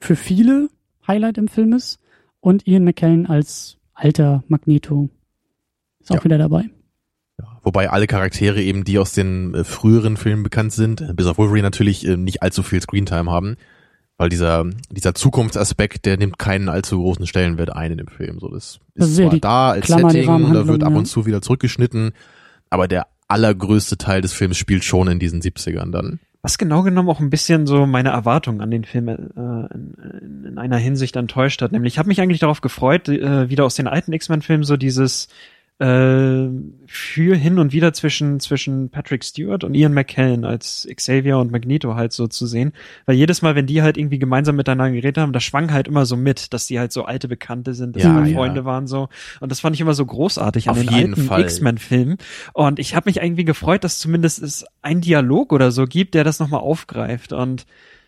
für viele Highlight im Film ist. Und Ian McKellen als alter Magneto ist auch Ja. wieder dabei. Ja, wobei alle Charaktere eben, die aus den äh, früheren Filmen bekannt sind, bis auf Wolverine natürlich äh, nicht allzu viel Screentime haben, weil dieser dieser Zukunftsaspekt, der nimmt keinen allzu großen Stellenwert ein in dem Film. So das Das ist ja zwar die da als Klammer, Setting, da wird ab ja. und zu wieder zurückgeschnitten, aber der allergrößte Teil des Films spielt schon in diesen 70ern dann. Was genau genommen auch ein bisschen so meine Erwartungen an den Film äh, in, in, in einer Hinsicht enttäuscht hat. Nämlich ich habe mich eigentlich darauf gefreut, äh, wieder aus den alten X-Men-Filmen so dieses äh, für hin und wieder zwischen zwischen Patrick Stewart und Ian McKellen als Xavier und Magneto halt so zu sehen, weil jedes Mal, wenn die halt irgendwie gemeinsam miteinander geredet haben, das schwang halt immer so mit, dass die halt so alte Bekannte sind, dass Ja, ja. Freunde waren so und das fand ich immer so großartig an Auf den jeden alten. X-Men-Filmen und ich habe mich irgendwie gefreut, dass zumindest es ein Dialog oder so gibt, der das nochmal aufgreift und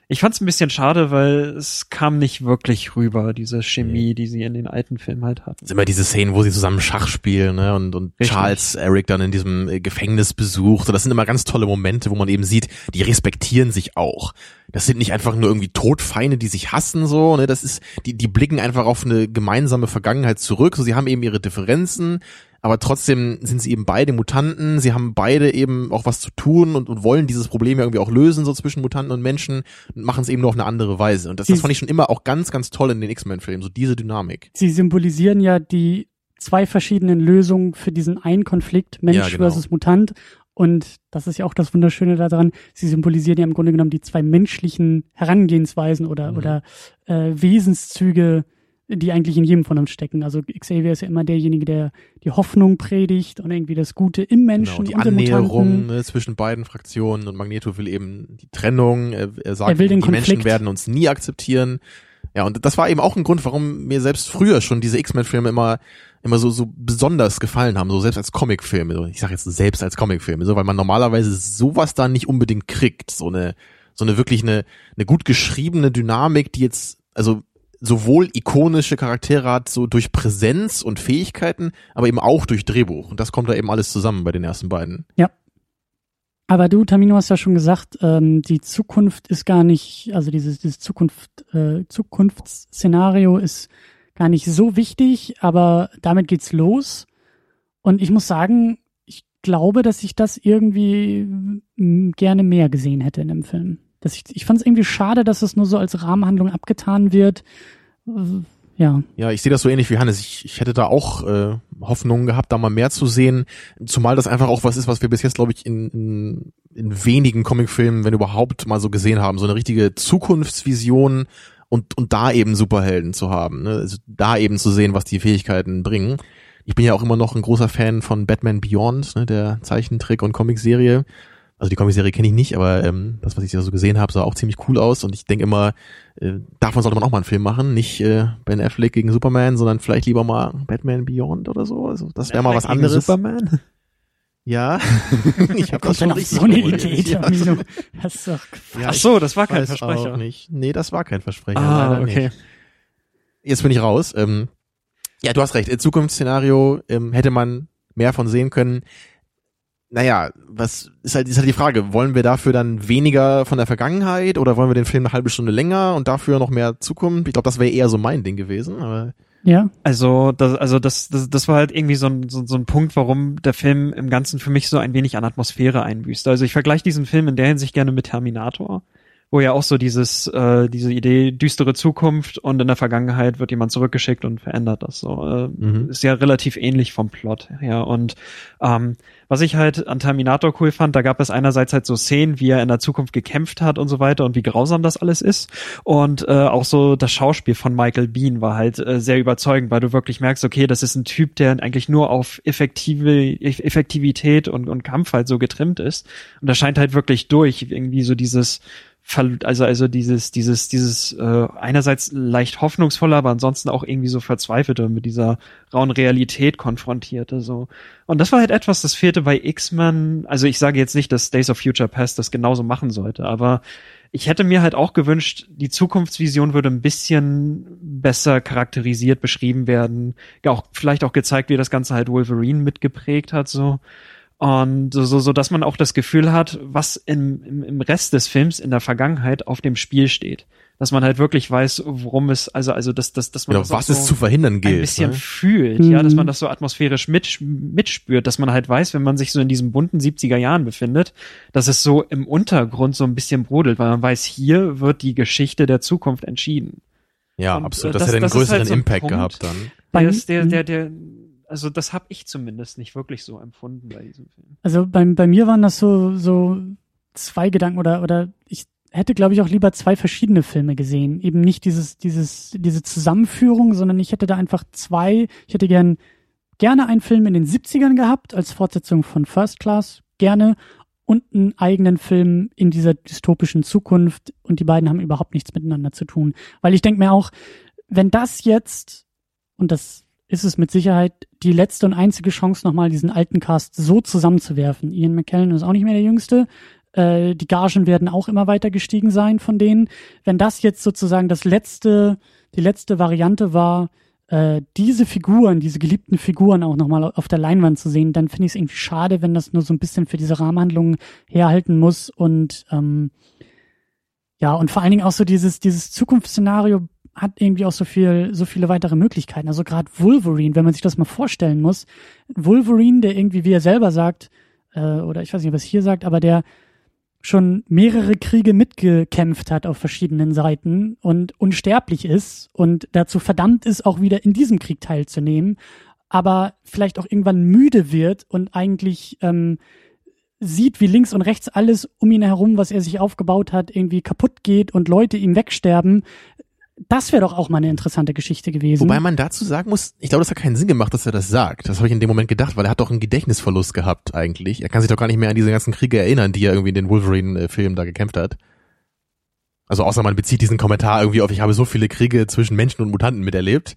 ich fand es ein bisschen schade, weil es kam nicht wirklich rüber, diese Chemie, die sie in den alten Filmen halt hatten. Das sind immer diese Szenen, wo sie zusammen Schach spielen, ne, und, und Richtig. Charles Eric dann in diesem äh, Gefängnis besucht. Und das sind immer ganz tolle Momente, wo man eben sieht, die respektieren sich auch. Das sind nicht einfach nur irgendwie Todfeinde, die sich hassen, so, ne, das ist, die, die blicken einfach auf eine gemeinsame Vergangenheit zurück. So, sie haben eben ihre Differenzen, aber trotzdem sind sie eben beide Mutanten. Sie haben beide eben auch was zu tun und, und wollen dieses Problem ja irgendwie auch lösen, so zwischen Mutanten und Menschen und machen es eben nur auf eine andere Weise. Und das, das fand ich schon immer auch ganz, ganz toll in den X-Men-Filmen, so diese Dynamik. Sie symbolisieren ja die zwei verschiedenen Lösungen für diesen einen Konflikt, Mensch Ja, genau. versus Mutant. Und das ist ja auch das Wunderschöne daran, sie symbolisieren ja im Grunde genommen die zwei menschlichen Herangehensweisen oder, Mhm. oder äh, Wesenszüge, die eigentlich in jedem von uns stecken. Also Xavier ist ja immer derjenige, der die Hoffnung predigt und irgendwie das Gute im Menschen Genau, die und Annäherung ne, zwischen beiden Fraktionen und Magneto will eben die Trennung. Er, er sagt, Er will den die Menschen Konflikt. werden uns nie akzeptieren. Ja, und das war eben auch ein Grund, warum mir selbst früher schon diese X-Men-Filme immer immer so so besonders gefallen haben, so selbst als Comicfilme. Ich sage jetzt selbst als Comicfilme, so weil man normalerweise sowas da nicht unbedingt kriegt, so eine so eine wirklich eine eine gut geschriebene Dynamik, die jetzt also sowohl ikonische Charaktere hat, so durch Präsenz und Fähigkeiten, aber eben auch durch Drehbuch. Und das kommt da eben alles zusammen bei den ersten beiden. Aber du, Tamino, hast ja schon gesagt, ähm, die Zukunft ist gar nicht, also dieses, dieses Zukunft, äh, Zukunftsszenario ist gar nicht so wichtig, aber damit geht's los. Und ich muss sagen, ich glaube, dass ich das irgendwie gerne mehr gesehen hätte in dem Film. Dass ich ich fand es irgendwie schade, dass es nur so als Rahmenhandlung abgetan wird. Ja, Ja, ich sehe das so ähnlich wie Hannes. Ich, ich hätte da auch äh, Hoffnungen gehabt, da mal mehr zu sehen. Zumal das einfach auch was ist, was wir bis jetzt, glaube ich, in, in, in wenigen Comicfilmen, wenn überhaupt, mal so gesehen haben. So eine richtige Zukunftsvision und, und da eben Superhelden zu haben. Ne? Also da eben zu sehen, was die Fähigkeiten bringen. Ich bin ja auch immer noch ein großer Fan von Batman Beyond, ne, der Zeichentrick- und Comicserie. Also die Comicserie kenne ich nicht, aber ähm, das, was ich da so gesehen habe, sah auch ziemlich cool aus. Und ich denke immer, äh, davon sollte man auch mal einen Film machen. Nicht äh, Ben Affleck gegen Superman, sondern vielleicht lieber mal Batman Beyond oder so. Also das wäre mal was Gegen anderes. Superman? Ja, ich habe das schon richtig so eine. Idee, Ja. Tamino. Das ist doch Ja, Ach so, das war kein Versprecher. Auch nicht. Nee, das war kein Versprecher. Ah, leider okay. Nicht. Jetzt bin ich raus. Ähm, ja, du hast recht. Äh, Zukunftsszenario ähm, hätte man mehr von sehen können. Naja, was ist halt, ist halt die Frage, wollen wir dafür dann weniger von der Vergangenheit oder wollen wir den Film eine halbe Stunde länger und dafür noch mehr Zukunft? Ich glaube, das wäre eher so mein Ding gewesen, aber Ja. Also, das, also das, das, das war halt irgendwie so ein, so, so ein Punkt, warum der Film im Ganzen für mich so ein wenig an Atmosphäre einbüßt. Also ich vergleiche diesen Film in der Hinsicht gerne mit Terminator wo ja auch so dieses, äh, diese Idee, düstere Zukunft und in der Vergangenheit wird jemand zurückgeschickt und verändert das so. Äh, mhm. Ist ja relativ ähnlich vom Plot her. Ja. Und ähm, was ich halt an Terminator cool fand, da gab es einerseits halt so Szenen, wie er in der Zukunft gekämpft hat und so weiter und wie grausam das alles ist. Und äh, auch so das Schauspiel von Michael Bean war halt äh, sehr überzeugend, weil du wirklich merkst, okay, das ist ein Typ, der eigentlich nur auf effektive Effektivität und, und Kampf halt so getrimmt ist. Und da scheint halt wirklich durch irgendwie so dieses also also dieses dieses dieses äh, einerseits leicht hoffnungsvoller, aber ansonsten auch irgendwie so verzweifelte mit dieser rauen Realität konfrontierte so. Und das war halt etwas, das fehlte bei X-Men. Also ich sage jetzt nicht, dass Days of Future Past das genauso machen sollte, aber ich hätte mir halt auch gewünscht, die Zukunftsvision würde ein bisschen besser charakterisiert beschrieben werden, ja auch vielleicht auch gezeigt, wie das Ganze halt Wolverine mitgeprägt hat so. Und so, so, dass man auch das Gefühl hat, was im, im, im Rest des Films in der Vergangenheit auf dem Spiel steht. Dass man halt wirklich weiß, worum es, also, also, dass, dass, dass man genau, das was so es zu verhindern gilt. ein bisschen ne? fühlt, Mhm. ja, dass man das so atmosphärisch mit, mitspürt, dass man halt weiß, wenn man sich so in diesen bunten 70er Jahren befindet, dass es so im Untergrund so ein bisschen brodelt, weil man weiß, hier wird die Geschichte der Zukunft entschieden. Ja, Und, absolut. äh, Das, das- hätte einen ist größeren halt so ein Impact Punkt. gehabt dann. Der, ist, der, Mhm. der, der, also das habe ich zumindest nicht wirklich so empfunden bei diesem Film. Also bei, bei mir waren das so, so zwei Gedanken oder, oder ich hätte, glaube ich, auch lieber zwei verschiedene Filme gesehen. Eben nicht dieses, dieses, diese Zusammenführung, sondern ich hätte da einfach zwei, ich hätte gern, gerne einen Film in den 70ern gehabt, als Fortsetzung von First Class, gerne, und einen eigenen Film in dieser dystopischen Zukunft und die beiden haben überhaupt nichts miteinander zu tun. Weil ich denke mir auch, wenn das jetzt, und das ist es mit Sicherheit die letzte und einzige Chance, nochmal diesen alten Cast so zusammenzuwerfen. Ian McKellen ist auch nicht mehr der Jüngste. Äh, die Gagen werden auch immer weiter gestiegen sein von denen. Wenn das jetzt sozusagen das letzte, die letzte Variante war, äh, diese Figuren, diese geliebten Figuren auch nochmal auf der Leinwand zu sehen, dann finde ich es irgendwie schade, wenn das nur so ein bisschen für diese Rahmenhandlungen herhalten muss und ähm, ja, und vor allen Dingen auch so dieses, dieses Zukunftsszenario hat irgendwie auch so viel, so viele weitere Möglichkeiten. Also gerade Wolverine, wenn man sich das mal vorstellen muss, Wolverine, der irgendwie, wie er selber sagt, äh, oder ich weiß nicht, was hier sagt, aber der schon mehrere Kriege mitgekämpft hat auf verschiedenen Seiten und unsterblich ist und dazu verdammt ist, auch wieder in diesem Krieg teilzunehmen, aber vielleicht auch irgendwann müde wird und eigentlich ähm, sieht, wie links und rechts alles um ihn herum, was er sich aufgebaut hat, irgendwie kaputt geht und Leute ihm wegsterben. Das wäre doch auch mal eine interessante Geschichte gewesen. Wobei man dazu sagen muss, ich glaube, das hat keinen Sinn gemacht, dass er das sagt. Das habe ich in dem Moment gedacht, weil er hat doch einen Gedächtnisverlust gehabt eigentlich. Er kann sich doch gar nicht mehr an diese ganzen Kriege erinnern, die er irgendwie in den Wolverine-Film da gekämpft hat. Also außer man bezieht diesen Kommentar irgendwie auf, ich habe so viele Kriege zwischen Menschen und Mutanten miterlebt.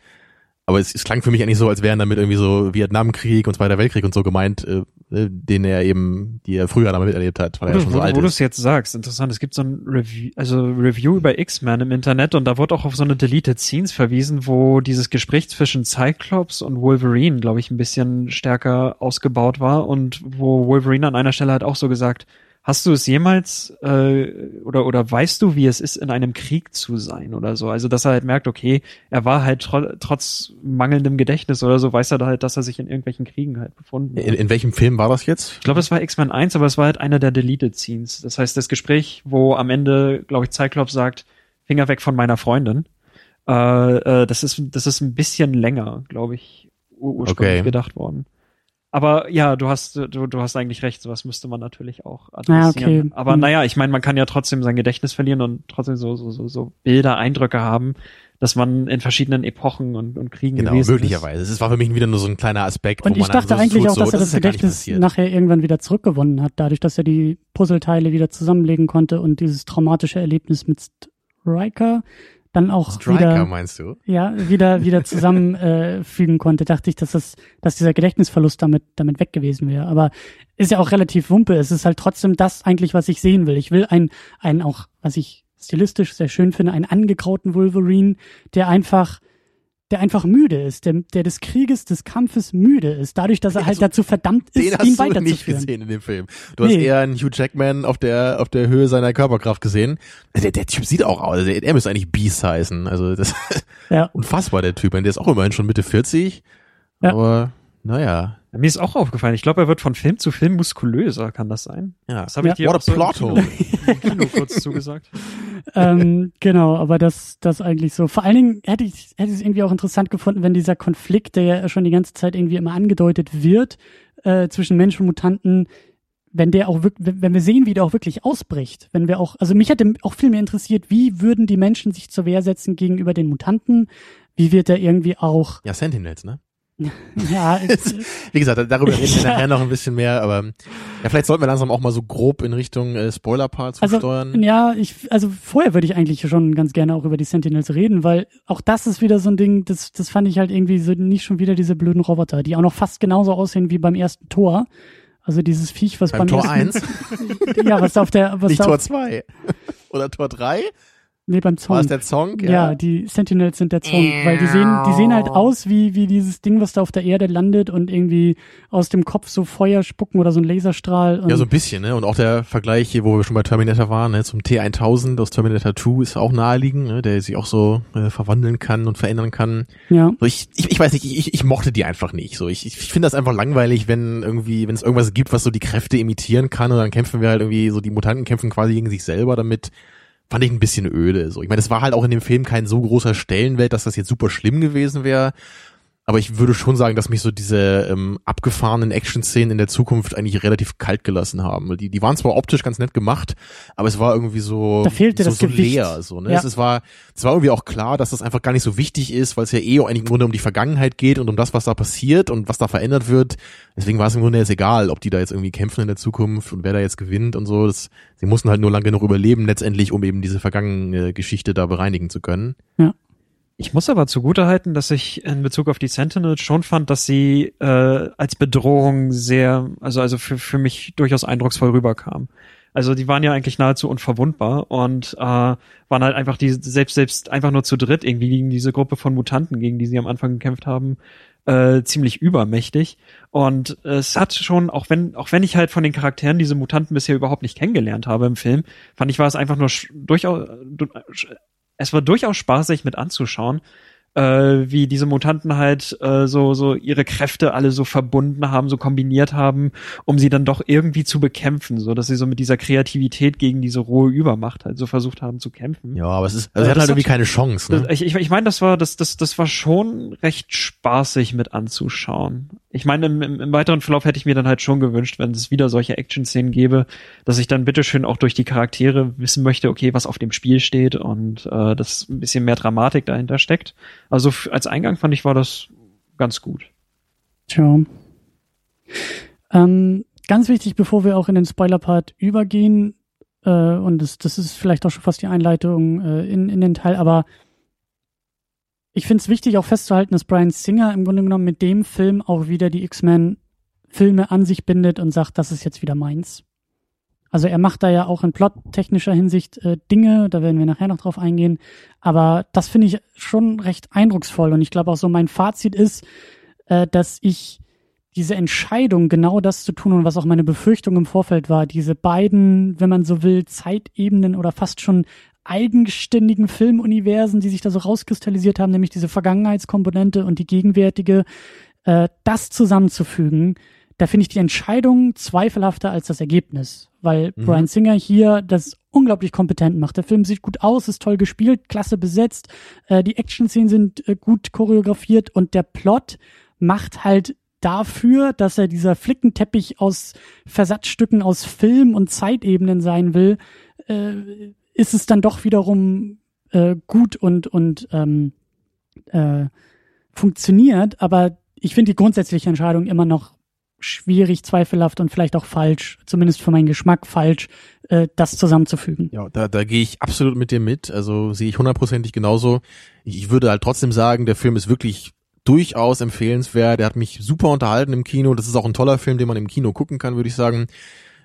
Aber es, es klang für mich eigentlich so, als wären damit irgendwie so Vietnamkrieg und Zweiter Weltkrieg und so gemeint, äh, äh, den er eben, die er früher damit miterlebt hat, weil er ja schon wo so alt wo du ist. es jetzt sagst, interessant. Es gibt so ein Review, also Review über X-Men im Internet und da wurde auch auf so eine Deleted Scenes verwiesen, wo dieses Gespräch zwischen Cyclops und Wolverine, glaube ich, ein bisschen stärker ausgebaut war und wo Wolverine an einer Stelle halt auch so gesagt, hast du es jemals äh, oder oder weißt du, wie es ist, in einem Krieg zu sein oder so? Also dass er halt merkt, okay, er war halt tro trotz mangelndem Gedächtnis oder so, weiß er da halt, dass er sich in irgendwelchen Kriegen halt befunden hat. In, in welchem Film war das jetzt? Ich glaube, es war X-Men 1, aber es war halt einer der Deleted Scenes. Das heißt, das Gespräch, wo am Ende, glaube ich, Cyclops sagt, Finger weg von meiner Freundin. Äh, äh, das ist, das ist ein bisschen länger, glaube ich, ur ursprünglich Okay. gedacht worden. Aber ja, du hast, du, du hast eigentlich recht, sowas müsste man natürlich auch Ja, adressieren. okay. Aber Hm. naja, ich meine, man kann ja trotzdem sein Gedächtnis verlieren und trotzdem so, so, so, so Bilder, Eindrücke haben, dass man in verschiedenen Epochen und, und Kriegen Genau, gewesen möglicherweise. Es war für mich wieder nur so ein kleiner Aspekt. Und wo man ich dachte so eigentlich tut, auch, so, dass er das ja nicht Gedächtnis passiert. nachher irgendwann wieder zurückgewonnen hat, dadurch, dass er die Puzzleteile wieder zusammenlegen konnte und dieses traumatische Erlebnis mit Striker dann auch Striker, wieder, meinst du? ja, wieder, wieder zusammenfügen äh, konnte, dachte ich, dass das, dass dieser Gedächtnisverlust damit, damit weg gewesen wäre. Aber ist ja auch relativ wumpe. Es ist halt trotzdem das eigentlich, was ich sehen will. Ich will ein, ein auch, was ich stilistisch sehr schön finde, einen angegrauten Wolverine, der einfach, der einfach müde ist, der, der des Krieges, des Kampfes müde ist, dadurch, dass er halt Also, dazu verdammt ist, Den ihn hast du nicht weiterzuführen. gesehen in dem Film. Du hast Nee. eher einen Hugh Jackman auf der auf der Höhe seiner Körperkraft gesehen. Der, der Typ sieht auch aus. Der, der müsste eigentlich Beast heißen. Also das Ja. unfassbar der Typ. Der ist auch immerhin schon Mitte 40. Ja. Aber naja. Mir ist auch aufgefallen, ich glaube, er wird von Film zu Film muskulöser, kann das sein? Ja. Das habe ich Ja. dir What auch a so im plot Kino, hole. im Kino kurz zugesagt. ähm, genau, aber das, das eigentlich so. Vor allen Dingen hätte ich, hätte ich es irgendwie auch interessant gefunden, wenn dieser Konflikt, der ja schon die ganze Zeit irgendwie immer angedeutet wird, äh, zwischen Mensch und Mutanten, wenn der auch wirklich, wenn wir sehen, wie der auch wirklich ausbricht, wenn wir auch, also mich hätte auch viel mehr interessiert, wie würden die Menschen sich zur Wehr setzen gegenüber den Mutanten? Wie wird er irgendwie auch, Ja, Sentinels, ne? ja, Wie gesagt, darüber reden wir nachher noch ein bisschen mehr, aber ja, vielleicht sollten wir langsam auch mal so grob in Richtung äh, Spoiler-Part Also, zusteuern. ja, ich, also vorher würde ich eigentlich schon ganz gerne auch über die Sentinels reden, weil auch das ist wieder so ein Ding, das, das fand ich halt irgendwie so nicht schon wieder diese blöden Roboter, die auch noch fast genauso aussehen wie beim ersten Tor. Also dieses Viech, was Beim beim, Tor ersten, 1, ja, was auf der, was nicht da Tor auf, 2. Oder Tor 3? Nee, beim War es der Zong? Ja, die Sentinels sind der Zong, weil die sehen, die sehen halt aus wie, wie dieses Ding, was da auf der Erde landet und irgendwie aus dem Kopf so Feuer spucken oder so ein Laserstrahl. Und Ja, so ein bisschen, ne? Und auch der Vergleich hier, wo wir schon bei Terminator waren, ne? zum T1000 aus Terminator 2 ist auch naheliegend, ne? der sich auch so äh, verwandeln kann und verändern kann. ja. So, ich, ich, ich weiß nicht, ich, ich mochte die einfach nicht. So, ich, ich finde das einfach langweilig, wenn irgendwie, wenn es irgendwas gibt, was so die Kräfte imitieren kann und dann kämpfen wir halt irgendwie so, die Mutanten kämpfen quasi gegen sich selber damit. Fand ich ein bisschen öde. So, ich meine, es war halt auch in dem Film kein so großer Stellenwert, dass das jetzt super schlimm gewesen wäre. Aber ich würde schon sagen, dass mich so diese ähm, abgefahrenen Action-Szenen in der Zukunft eigentlich relativ kalt gelassen haben. Die, die waren zwar optisch ganz nett gemacht, aber es war irgendwie so, Da fehlte so, das so Gewicht. leer. So, ne? Ja. es, es, war, es war irgendwie auch klar, dass das einfach gar nicht so wichtig ist, weil es ja eh eigentlich im Grunde um die Vergangenheit geht und um das, was da passiert und was da verändert wird. Deswegen war es im Grunde jetzt egal, ob die da jetzt irgendwie kämpfen in der Zukunft und wer da jetzt gewinnt und so. Das, sie mussten halt nur lang genug überleben letztendlich, um eben diese vergangene Geschichte da bereinigen zu können. Ich muss aber zugutehalten, dass ich in Bezug auf die Sentinels schon fand, dass sie äh, als Bedrohung sehr, also also für, für mich durchaus eindrucksvoll rüberkam. Also die waren ja eigentlich nahezu unverwundbar und äh, waren halt einfach die selbst selbst einfach nur zu dritt irgendwie gegen diese Gruppe von Mutanten, gegen die sie am Anfang gekämpft haben, äh, ziemlich übermächtig. Und es hat schon, auch wenn auch wenn ich halt von den Charakteren diese Mutanten bisher überhaupt nicht kennengelernt habe im Film, fand ich war es einfach nur durchaus du- es war durchaus spaßig mit anzuschauen, äh, wie diese Mutanten halt äh, so so ihre Kräfte alle so verbunden haben, so kombiniert haben, um sie dann doch irgendwie zu bekämpfen, so dass sie so mit dieser Kreativität gegen diese rohe Übermacht halt so versucht haben zu kämpfen. Ja, aber es ist, also Ja, er hat halt irgendwie keine Chance. Ne? Das, ich ich, ich meine, das war das das das war schon recht spaßig mit anzuschauen. Ich meine, im, im, weiteren Verlauf hätte ich mir dann halt schon gewünscht, wenn es wieder solche Action-Szenen gäbe, dass ich dann bitteschön auch durch die Charaktere wissen möchte, okay, was auf dem Spiel steht und äh, dass ein bisschen mehr Dramatik dahinter steckt. Also als Eingang fand ich war das ganz gut. Tja. Ähm, ganz wichtig, bevor wir auch in den Spoiler-Part übergehen, äh, und das, das ist vielleicht auch schon fast die Einleitung äh, in, in den Teil, aber ich finde es wichtig, auch festzuhalten, dass Brian Singer im Grunde genommen mit dem Film auch wieder die X-Men-Filme an sich bindet und sagt, das ist jetzt wieder meins. Also er macht da ja auch in plottechnischer Hinsicht äh, Dinge, da werden wir nachher noch drauf eingehen, aber das finde ich schon recht eindrucksvoll und ich glaube auch so mein Fazit ist, äh, dass ich diese Entscheidung, genau das zu tun und was auch meine Befürchtung im Vorfeld war, diese beiden, wenn man so will, Zeitebenen oder fast schon eigenständigen Filmuniversen, die sich da so rauskristallisiert haben, nämlich diese Vergangenheitskomponente und die gegenwärtige, äh, das zusammenzufügen, da finde ich die Entscheidung zweifelhafter als das Ergebnis, weil Mhm. Brian Singer hier das unglaublich kompetent macht. Der Film sieht gut aus, ist toll gespielt, klasse besetzt, äh, die Action-Szenen sind äh, gut choreografiert und der Plot macht halt dafür, dass er dieser Flickenteppich aus Versatzstücken aus Film und Zeitebenen sein will, äh, ist es dann doch wiederum äh, gut und und ähm, äh, funktioniert. Aber ich finde die grundsätzliche Entscheidung immer noch schwierig, zweifelhaft und vielleicht auch falsch, zumindest für meinen Geschmack falsch, äh, das zusammenzufügen. Ja, da, da gehe ich absolut mit dir mit. Also sehe ich hundertprozentig genauso. Ich, würde halt trotzdem sagen, der Film ist wirklich durchaus empfehlenswert. Der hat mich super unterhalten im Kino. Das ist auch ein toller Film, den man im Kino gucken kann, würde ich sagen.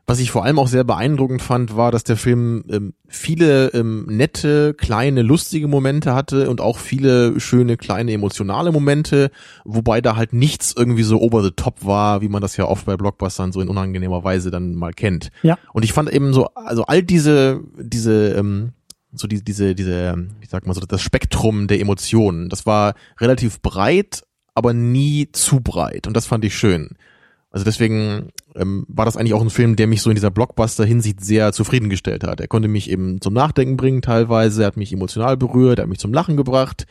Was ich vor allem auch sehr beeindruckend fand, war, dass der Film ähm, viele ähm, nette, kleine, lustige Momente hatte und auch viele schöne, kleine, emotionale Momente, wobei da halt nichts irgendwie so over the top war, wie man das ja oft bei Blockbustern so in unangenehmer Weise dann mal kennt. Ja. Und ich fand eben so, also all diese, diese, ähm, so die, diese, diese, wie sagt man so, das Spektrum der Emotionen, das war relativ breit, aber nie zu breit. Und das fand ich schön. Also deswegen ähm, war das eigentlich auch ein Film, der mich so in dieser Blockbuster-Hinsicht sehr zufriedengestellt hat. Er konnte mich eben zum Nachdenken bringen teilweise, er hat mich emotional berührt, er hat mich zum Lachen gebracht.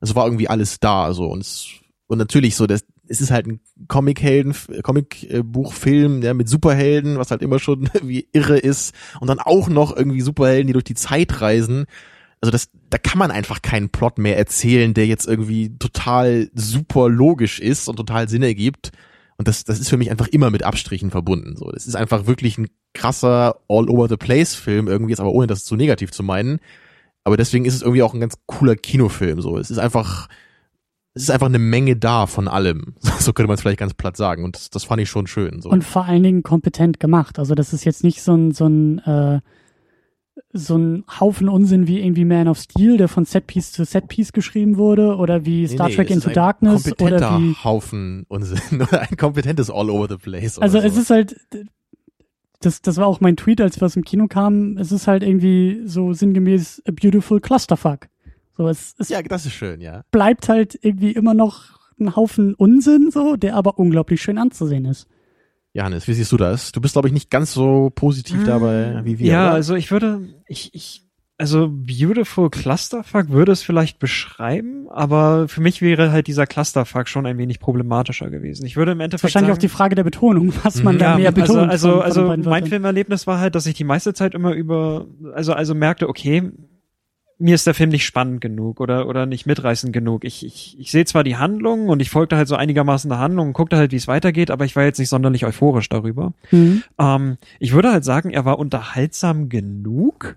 Es war irgendwie alles da, so und es, und natürlich so, das, es ist halt ein Comic-Helden, Comic-Buchfilm, ja, mit Superhelden, was halt immer schon wie irre ist und dann auch noch irgendwie Superhelden, die durch die Zeit reisen. Also das, da kann man einfach keinen Plot mehr erzählen, der jetzt irgendwie total super logisch ist und total Sinn ergibt und das, das ist für mich einfach immer mit Abstrichen verbunden. So, das ist einfach wirklich ein krasser all over the place Film irgendwie, ist aber ohne das zu negativ zu meinen. Aber deswegen ist es irgendwie auch ein ganz cooler Kinofilm. So, es ist einfach, es ist einfach eine Menge da von allem. So könnte man es vielleicht ganz platt sagen. Und das, das fand ich schon schön. So. Und vor allen Dingen kompetent gemacht. Also das ist jetzt nicht so ein, so ein äh, so ein Haufen Unsinn wie irgendwie Man of Steel, der von Setpiece zu Setpiece geschrieben wurde, oder wie Star nee, Trek es Into Darkness oder wie. Haufen Unsinn oder ein kompetentes All over the place. Also oder es so. ist halt, das, das war auch mein Tweet, als wir aus dem Kino kamen. Es ist halt irgendwie so sinngemäß a beautiful clusterfuck. So, es, es ja, das ist schön, ja. bleibt halt irgendwie immer noch ein Haufen Unsinn, so, der aber unglaublich schön anzusehen ist. Johannes, wie siehst du das? Du bist, glaube ich, nicht ganz so positiv dabei wie wir. ja, oder? also ich würde, ich, ich, also Beautiful Clusterfuck würde es vielleicht beschreiben, aber für mich wäre halt dieser Clusterfuck schon ein wenig problematischer gewesen. Ich würde im Endeffekt wahrscheinlich auch sagen, die Frage der Betonung, was man Mhm. da mehr betont. Also, von- also, von den also mein. Filmerlebnis war halt, dass ich die meiste Zeit immer über, also, also merkte, okay, mir ist der Film nicht spannend genug oder, oder nicht mitreißend genug. Ich, ich, ich sehe zwar die Handlung und ich folgte halt so einigermaßen der Handlung und guckte halt, wie es weitergeht, aber ich war jetzt nicht sonderlich euphorisch darüber. Mhm. Ähm, ich würde halt sagen, er war unterhaltsam genug.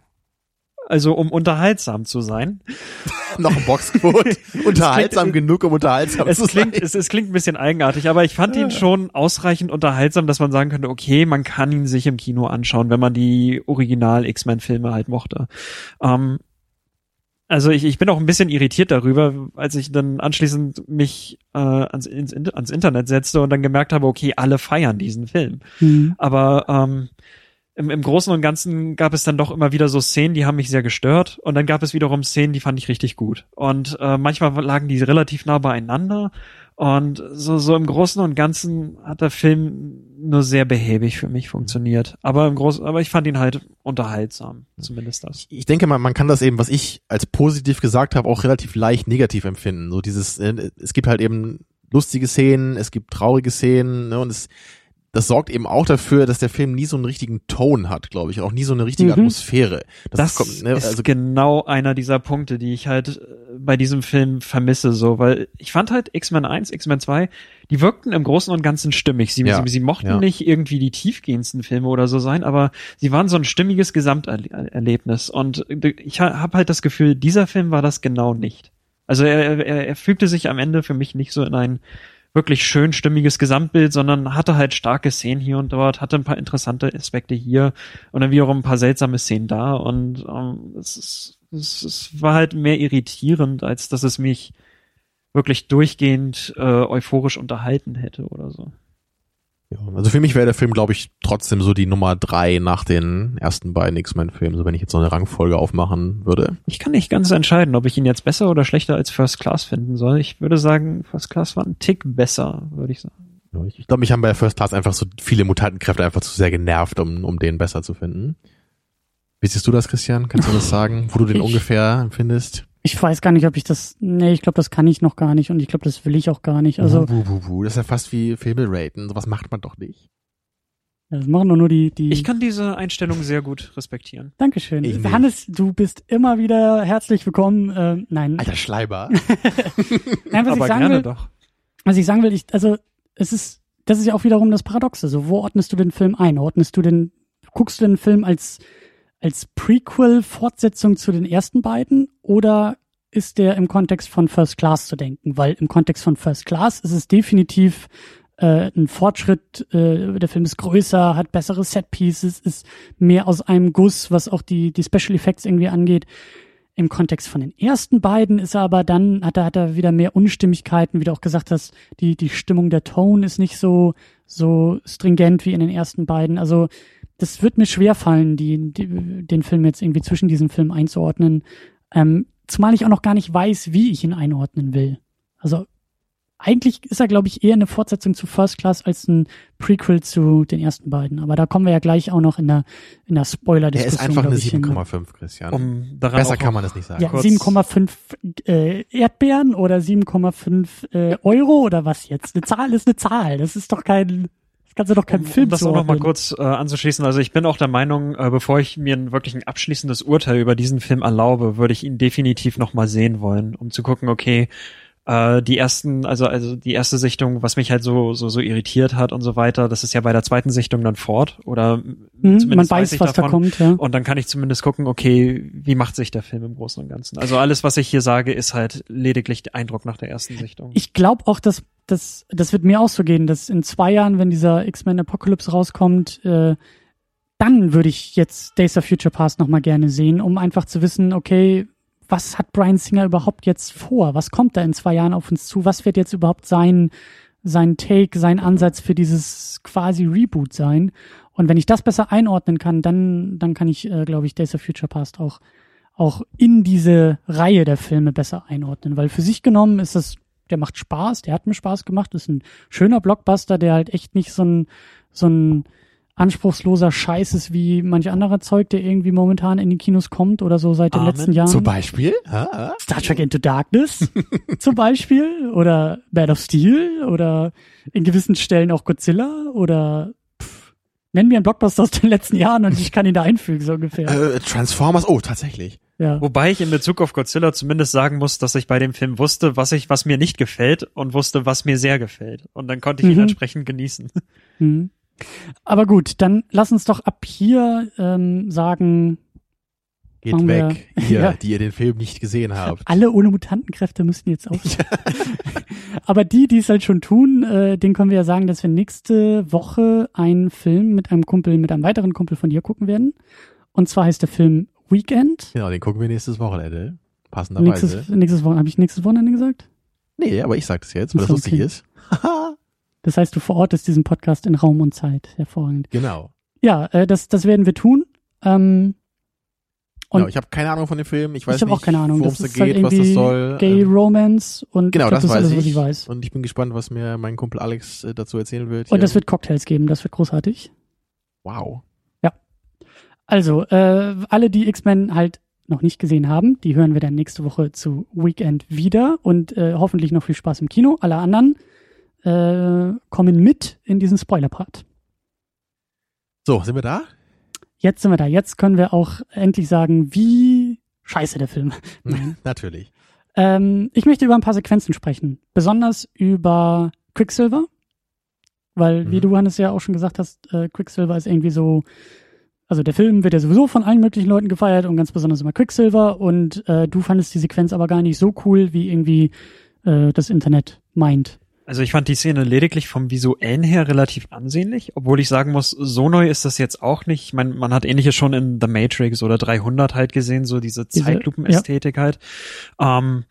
Also um unterhaltsam zu sein. noch ein Boxquote. Unterhaltsam genug, um unterhaltsam Es zu klingt, sein. es, es klingt ein bisschen eigenartig, aber ich fand ihn schon ausreichend unterhaltsam, dass man sagen könnte, okay, man kann ihn sich im Kino anschauen, wenn man die Original X-Men-Filme halt mochte. Ähm, also ich, ich bin auch ein bisschen irritiert darüber, als ich dann anschließend mich äh, ans, ins, ans Internet setzte und dann gemerkt habe, okay, alle feiern diesen Film. Mhm. Aber ähm, im, im Großen und Ganzen gab es dann doch immer wieder so Szenen, die haben mich sehr gestört. Und dann gab es wiederum Szenen, die fand ich richtig gut. Und äh, manchmal lagen die relativ nah beieinander. Und so, so im Großen und Ganzen hat der Film nur sehr behäbig für mich funktioniert. Aber im Großen, aber ich fand ihn halt unterhaltsam, zumindest das. ich denke mal, man kann das eben, was ich als positiv gesagt habe, auch relativ leicht negativ empfinden. So dieses, äh, es gibt halt eben lustige Szenen, es gibt traurige Szenen, ne, und es, das sorgt eben auch dafür, dass der Film nie so einen richtigen Ton hat, glaube ich, und auch nie so eine richtige Mhm. Atmosphäre. Das, kommt, ne, ist also genau einer dieser Punkte, die ich halt äh, bei diesem Film vermisse, so, weil ich fand halt X-Men 1, X-Men 2, die wirkten im Großen und Ganzen stimmig. Sie, Ja, sie, sie mochten ja. nicht irgendwie die tiefgehendsten Filme oder so sein, aber sie waren so ein stimmiges Gesamterlebnis. Und ich habe halt das Gefühl, dieser Film war das genau nicht. Also er, er, er fügte sich am Ende für mich nicht so in ein wirklich schön stimmiges Gesamtbild, sondern hatte halt starke Szenen hier und dort, hatte ein paar interessante Aspekte hier und dann wiederum ein paar seltsame Szenen da und ähm, es, ist, es, es war halt mehr irritierend, als dass es mich wirklich durchgehend äh, euphorisch unterhalten hätte oder so. Ja, also für mich wäre der Film, glaube ich, trotzdem so die Nummer drei nach den ersten beiden X-Men-Filmen, so wenn ich jetzt so eine Rangfolge aufmachen würde. Ich kann nicht ganz entscheiden, ob ich ihn jetzt besser oder schlechter als First Class finden soll. Ich würde sagen, First Class war ein Tick besser, würde ich sagen. Ja, Ich, ich glaube, mich haben bei First Class einfach so viele Mutantenkräfte einfach zu sehr genervt, um, um den besser zu finden. Wie siehst du das, Christian? Kannst du das sagen, wo du den Ich- ungefähr empfindest? Ich weiß gar nicht, ob ich das. Nee, ich glaube, das kann ich noch gar nicht und ich glaube, das will ich auch gar nicht. Also, Wuh, wuh, wuh. das ist ja fast wie Filme raten. Sowas macht man doch nicht. das machen doch nur die. die Ich kann diese Einstellung sehr gut respektieren. Dankeschön. Ich. Hannes, du bist immer wieder herzlich willkommen. Äh, nein, Alter Schleiber. nein, was ich Aber sagen gerne will, doch. was ich sagen will, ich, also es ist, das ist ja auch wiederum das Paradoxe. So, wo ordnest du den Film ein? Ordnest du den, guckst du den Film als als Prequel, Fortsetzung zu den ersten beiden, oder ist der im Kontext von First Class zu denken? Weil im Kontext von First Class ist es definitiv äh, ein Fortschritt. Äh, der Film ist größer, hat bessere Setpieces, ist mehr aus einem Guss, was auch die, die Special Effects irgendwie angeht. Im Kontext von den ersten beiden ist er aber dann, hat er, hat er wieder mehr Unstimmigkeiten, wie du auch gesagt hast, die, die Stimmung der Tone ist nicht so, so stringent wie in den ersten beiden. Also, das wird mir schwer fallen, die, die, den Film jetzt irgendwie zwischen diesen Filmen einzuordnen. Ähm, zumal ich auch noch gar nicht weiß, wie ich ihn einordnen will. Also eigentlich ist er, glaube ich, eher eine Fortsetzung zu First Class als ein Prequel zu den ersten beiden. Aber da kommen wir ja gleich auch noch in der, in der Spoiler-Diskussion. Er ist einfach eine glaub ich, hin. 7,5, Christian. Um daran Besser kann man das nicht sagen. Ja, kurz- 7,5 äh, Erdbeeren oder 7,5 äh, Euro oder was jetzt? Eine Zahl ist eine Zahl. Das ist doch kein, kannst du doch keinem um, Film um das auch noch mal kurz äh, anzuschließen. Also ich bin auch der Meinung, äh, bevor ich mir ein, wirklich ein abschließendes Urteil über diesen Film erlaube, würde ich ihn definitiv noch mal sehen wollen, um zu gucken, okay, äh, die ersten, also also die erste Sichtung, was mich halt so so so irritiert hat und so weiter, das ist ja bei der zweiten Sichtung dann fort oder Mhm, zumindest man weiß, ich was da davon. kommt, ja. Und dann kann ich zumindest gucken, okay, wie macht sich der Film im Großen und Ganzen. Also alles, was ich hier sage, ist halt lediglich der Eindruck nach der ersten Sichtung. Ich glaube auch, dass das, das wird mir auch so gehen, dass in zwei Jahren, wenn dieser X-Men Apocalypse rauskommt, äh, dann würde ich jetzt Days of Future Past nochmal gerne sehen, um einfach zu wissen, okay, was hat Brian Singer überhaupt jetzt vor? Was kommt da in zwei Jahren auf uns zu? Was wird jetzt überhaupt sein, sein Take, sein Ansatz für dieses quasi Reboot sein? Und wenn ich das besser einordnen kann, dann, dann kann ich, äh, glaube ich, Days of Future Past auch, auch in diese Reihe der Filme besser einordnen. Weil für sich genommen ist das, der macht Spaß, der hat mir Spaß gemacht, ist ein schöner Blockbuster, der halt echt nicht so ein, so ein anspruchsloser Scheiß ist wie manch anderer Zeug, der irgendwie momentan in die Kinos kommt oder so seit den Amen. letzten Jahren. Zum Beispiel? Ah, Star Trek Into Darkness zum Beispiel oder Man of Steel oder in gewissen Stellen auch Godzilla oder pff, nenn mir einen Blockbuster aus den letzten Jahren und ich kann ihn da einfügen, so ungefähr. äh, Transformers, oh, tatsächlich. Ja. Wobei ich in Bezug auf Godzilla zumindest sagen muss, dass ich bei dem Film wusste, was ich, was mir nicht gefällt und wusste, was mir sehr gefällt. Und dann konnte ich ihn Mhm. entsprechend genießen. Mhm. Aber gut, dann lass uns doch ab hier ähm, sagen, Geht Machen wir- weg, ihr, Ja. die ihr den Film nicht gesehen habt. alle ohne Mutantenkräfte müssen jetzt auf. Aber die, die es halt schon tun, äh, den können wir ja sagen, dass wir nächste Woche einen Film mit einem Kumpel, mit einem weiteren Kumpel von dir gucken werden. Und zwar heißt der Film Weekend. Genau, den gucken wir nächstes Wochenende. Passenderweise. Nächstes, nächstes Wochenende, habe ich nächstes Wochenende gesagt? Nee, aber ich sag das jetzt, weil das so, lustig okay. ist. Das heißt, du verortest diesen Podcast in Raum und Zeit. Hervorragend. genau. Ja, äh, das, das werden wir tun. Ähm, und genau. Ich habe keine Ahnung von dem Film. Ich weiß ich habe nicht, auch keine Ahnung. worum Das es halt geht, was das soll. Gay Ähm, Romance und genau, glaub, das, ist weiß alles, ich. was ich weiß. Und ich bin gespannt, was mir mein Kumpel Alex äh, dazu erzählen wird. Und es wird Cocktails geben, das wird großartig. wow. Also, äh, alle, die X-Men halt noch nicht gesehen haben, die hören wir dann nächste Woche zu Weekend wieder und äh, hoffentlich noch viel Spaß im Kino. Alle anderen äh, kommen mit in diesen Spoiler-Part. So, sind wir da? Jetzt sind wir da. Jetzt können wir auch endlich sagen, wie scheiße der Film. Natürlich. Ähm, ich möchte über ein paar Sequenzen sprechen. Besonders über Quicksilver. Weil, wie Mhm. du, Hannes, ja auch schon gesagt hast, äh, Quicksilver ist irgendwie so, also der Film wird ja sowieso von allen möglichen Leuten gefeiert und ganz besonders immer Quicksilver. Und äh, du fandest die Sequenz aber gar nicht so cool, wie irgendwie äh, das Internet meint. Also ich fand die Szene lediglich vom Visuellen her relativ ansehnlich, obwohl ich sagen muss, so neu ist das jetzt auch nicht. Ich meine, man hat ähnliches schon in The Matrix oder 300 halt gesehen, so diese Diese- Zeitlupenästhetik halt. Ähm,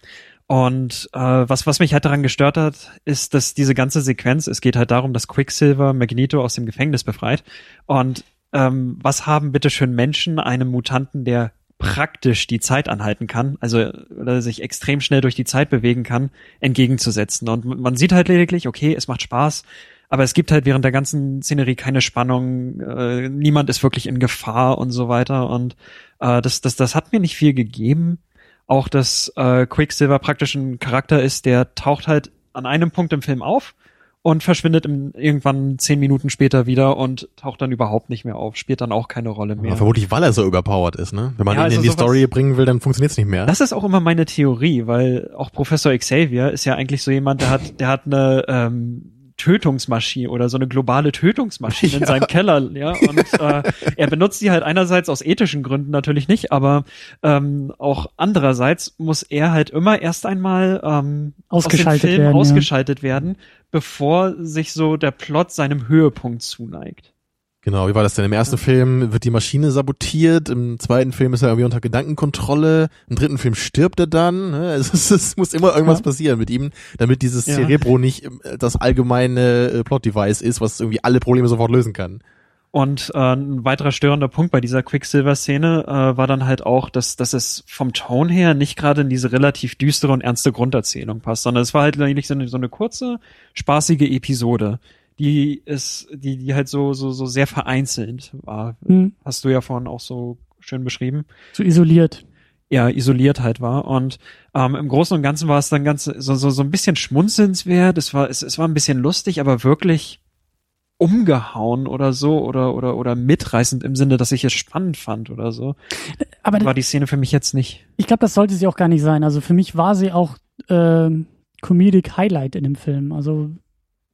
und äh, was, was mich halt daran gestört hat, ist, dass diese ganze Sequenz, es geht halt darum, dass Quicksilver Magneto aus dem Gefängnis befreit. Und ähm, was haben bitteschön Menschen einem Mutanten, der praktisch die Zeit anhalten kann, also oder sich extrem schnell durch die Zeit bewegen kann, entgegenzusetzen. Und man sieht halt lediglich, okay, es macht Spaß, aber es gibt halt während der ganzen Szenerie keine Spannung, äh, niemand ist wirklich in Gefahr und so weiter. Und äh, das, das, das hat mir nicht viel gegeben. Auch dass äh, Quicksilver praktisch ein Charakter ist, der taucht halt an einem Punkt im Film auf und verschwindet im, irgendwann zehn Minuten später wieder und taucht dann überhaupt nicht mehr auf, spielt dann auch keine Rolle mehr. Aber vermutlich, weil er so überpowered ist, ne? Wenn man Ja, ihn also in die Story bringen will, dann funktioniert's nicht mehr. Das ist auch immer meine Theorie, weil auch Professor Xavier ist ja eigentlich so jemand, der hat, der hat eine ähm, Tötungsmaschine oder so eine globale Tötungsmaschine ja. in seinem Keller, ja. Und äh, er benutzt die halt einerseits aus ethischen Gründen natürlich nicht, aber ähm, auch andererseits muss er halt immer erst einmal ähm, ausgeschaltet aus dem Film werden, ausgeschaltet ja. werden, bevor sich so der Plot seinem Höhepunkt zuneigt. Genau, wie war das denn? Im ersten ja. Film wird die Maschine sabotiert, im zweiten Film ist er irgendwie unter Gedankenkontrolle, im dritten Film stirbt er dann. Ne? Es, ist, es muss immer irgendwas ja. passieren mit ihm, damit dieses ja. Cerebro nicht äh, das allgemeine äh, Plot-Device ist, was irgendwie alle Probleme sofort lösen kann. Und äh, ein weiterer störender Punkt bei dieser Quicksilver-Szene äh, war dann halt auch, dass, dass es vom Ton her nicht gerade in diese relativ düstere und ernste Grunderzählung passt, sondern es war halt eigentlich so eine, so eine kurze, spaßige Episode die ist, die, die halt so, so, so sehr vereinzelt war. Mhm. Hast du ja vorhin auch so schön beschrieben. So isoliert. Ja, isoliert halt war. Und ähm, im Großen und Ganzen war es dann ganz so, so, so ein bisschen schmunzelnswert. Es war, es, es war ein bisschen lustig, aber wirklich umgehauen oder so oder oder oder mitreißend im Sinne, dass ich es spannend fand oder so. Aber war die Szene für mich jetzt nicht. Ich glaube, das sollte sie auch gar nicht sein. Also für mich war sie auch äh, Comedic Highlight in dem Film. Also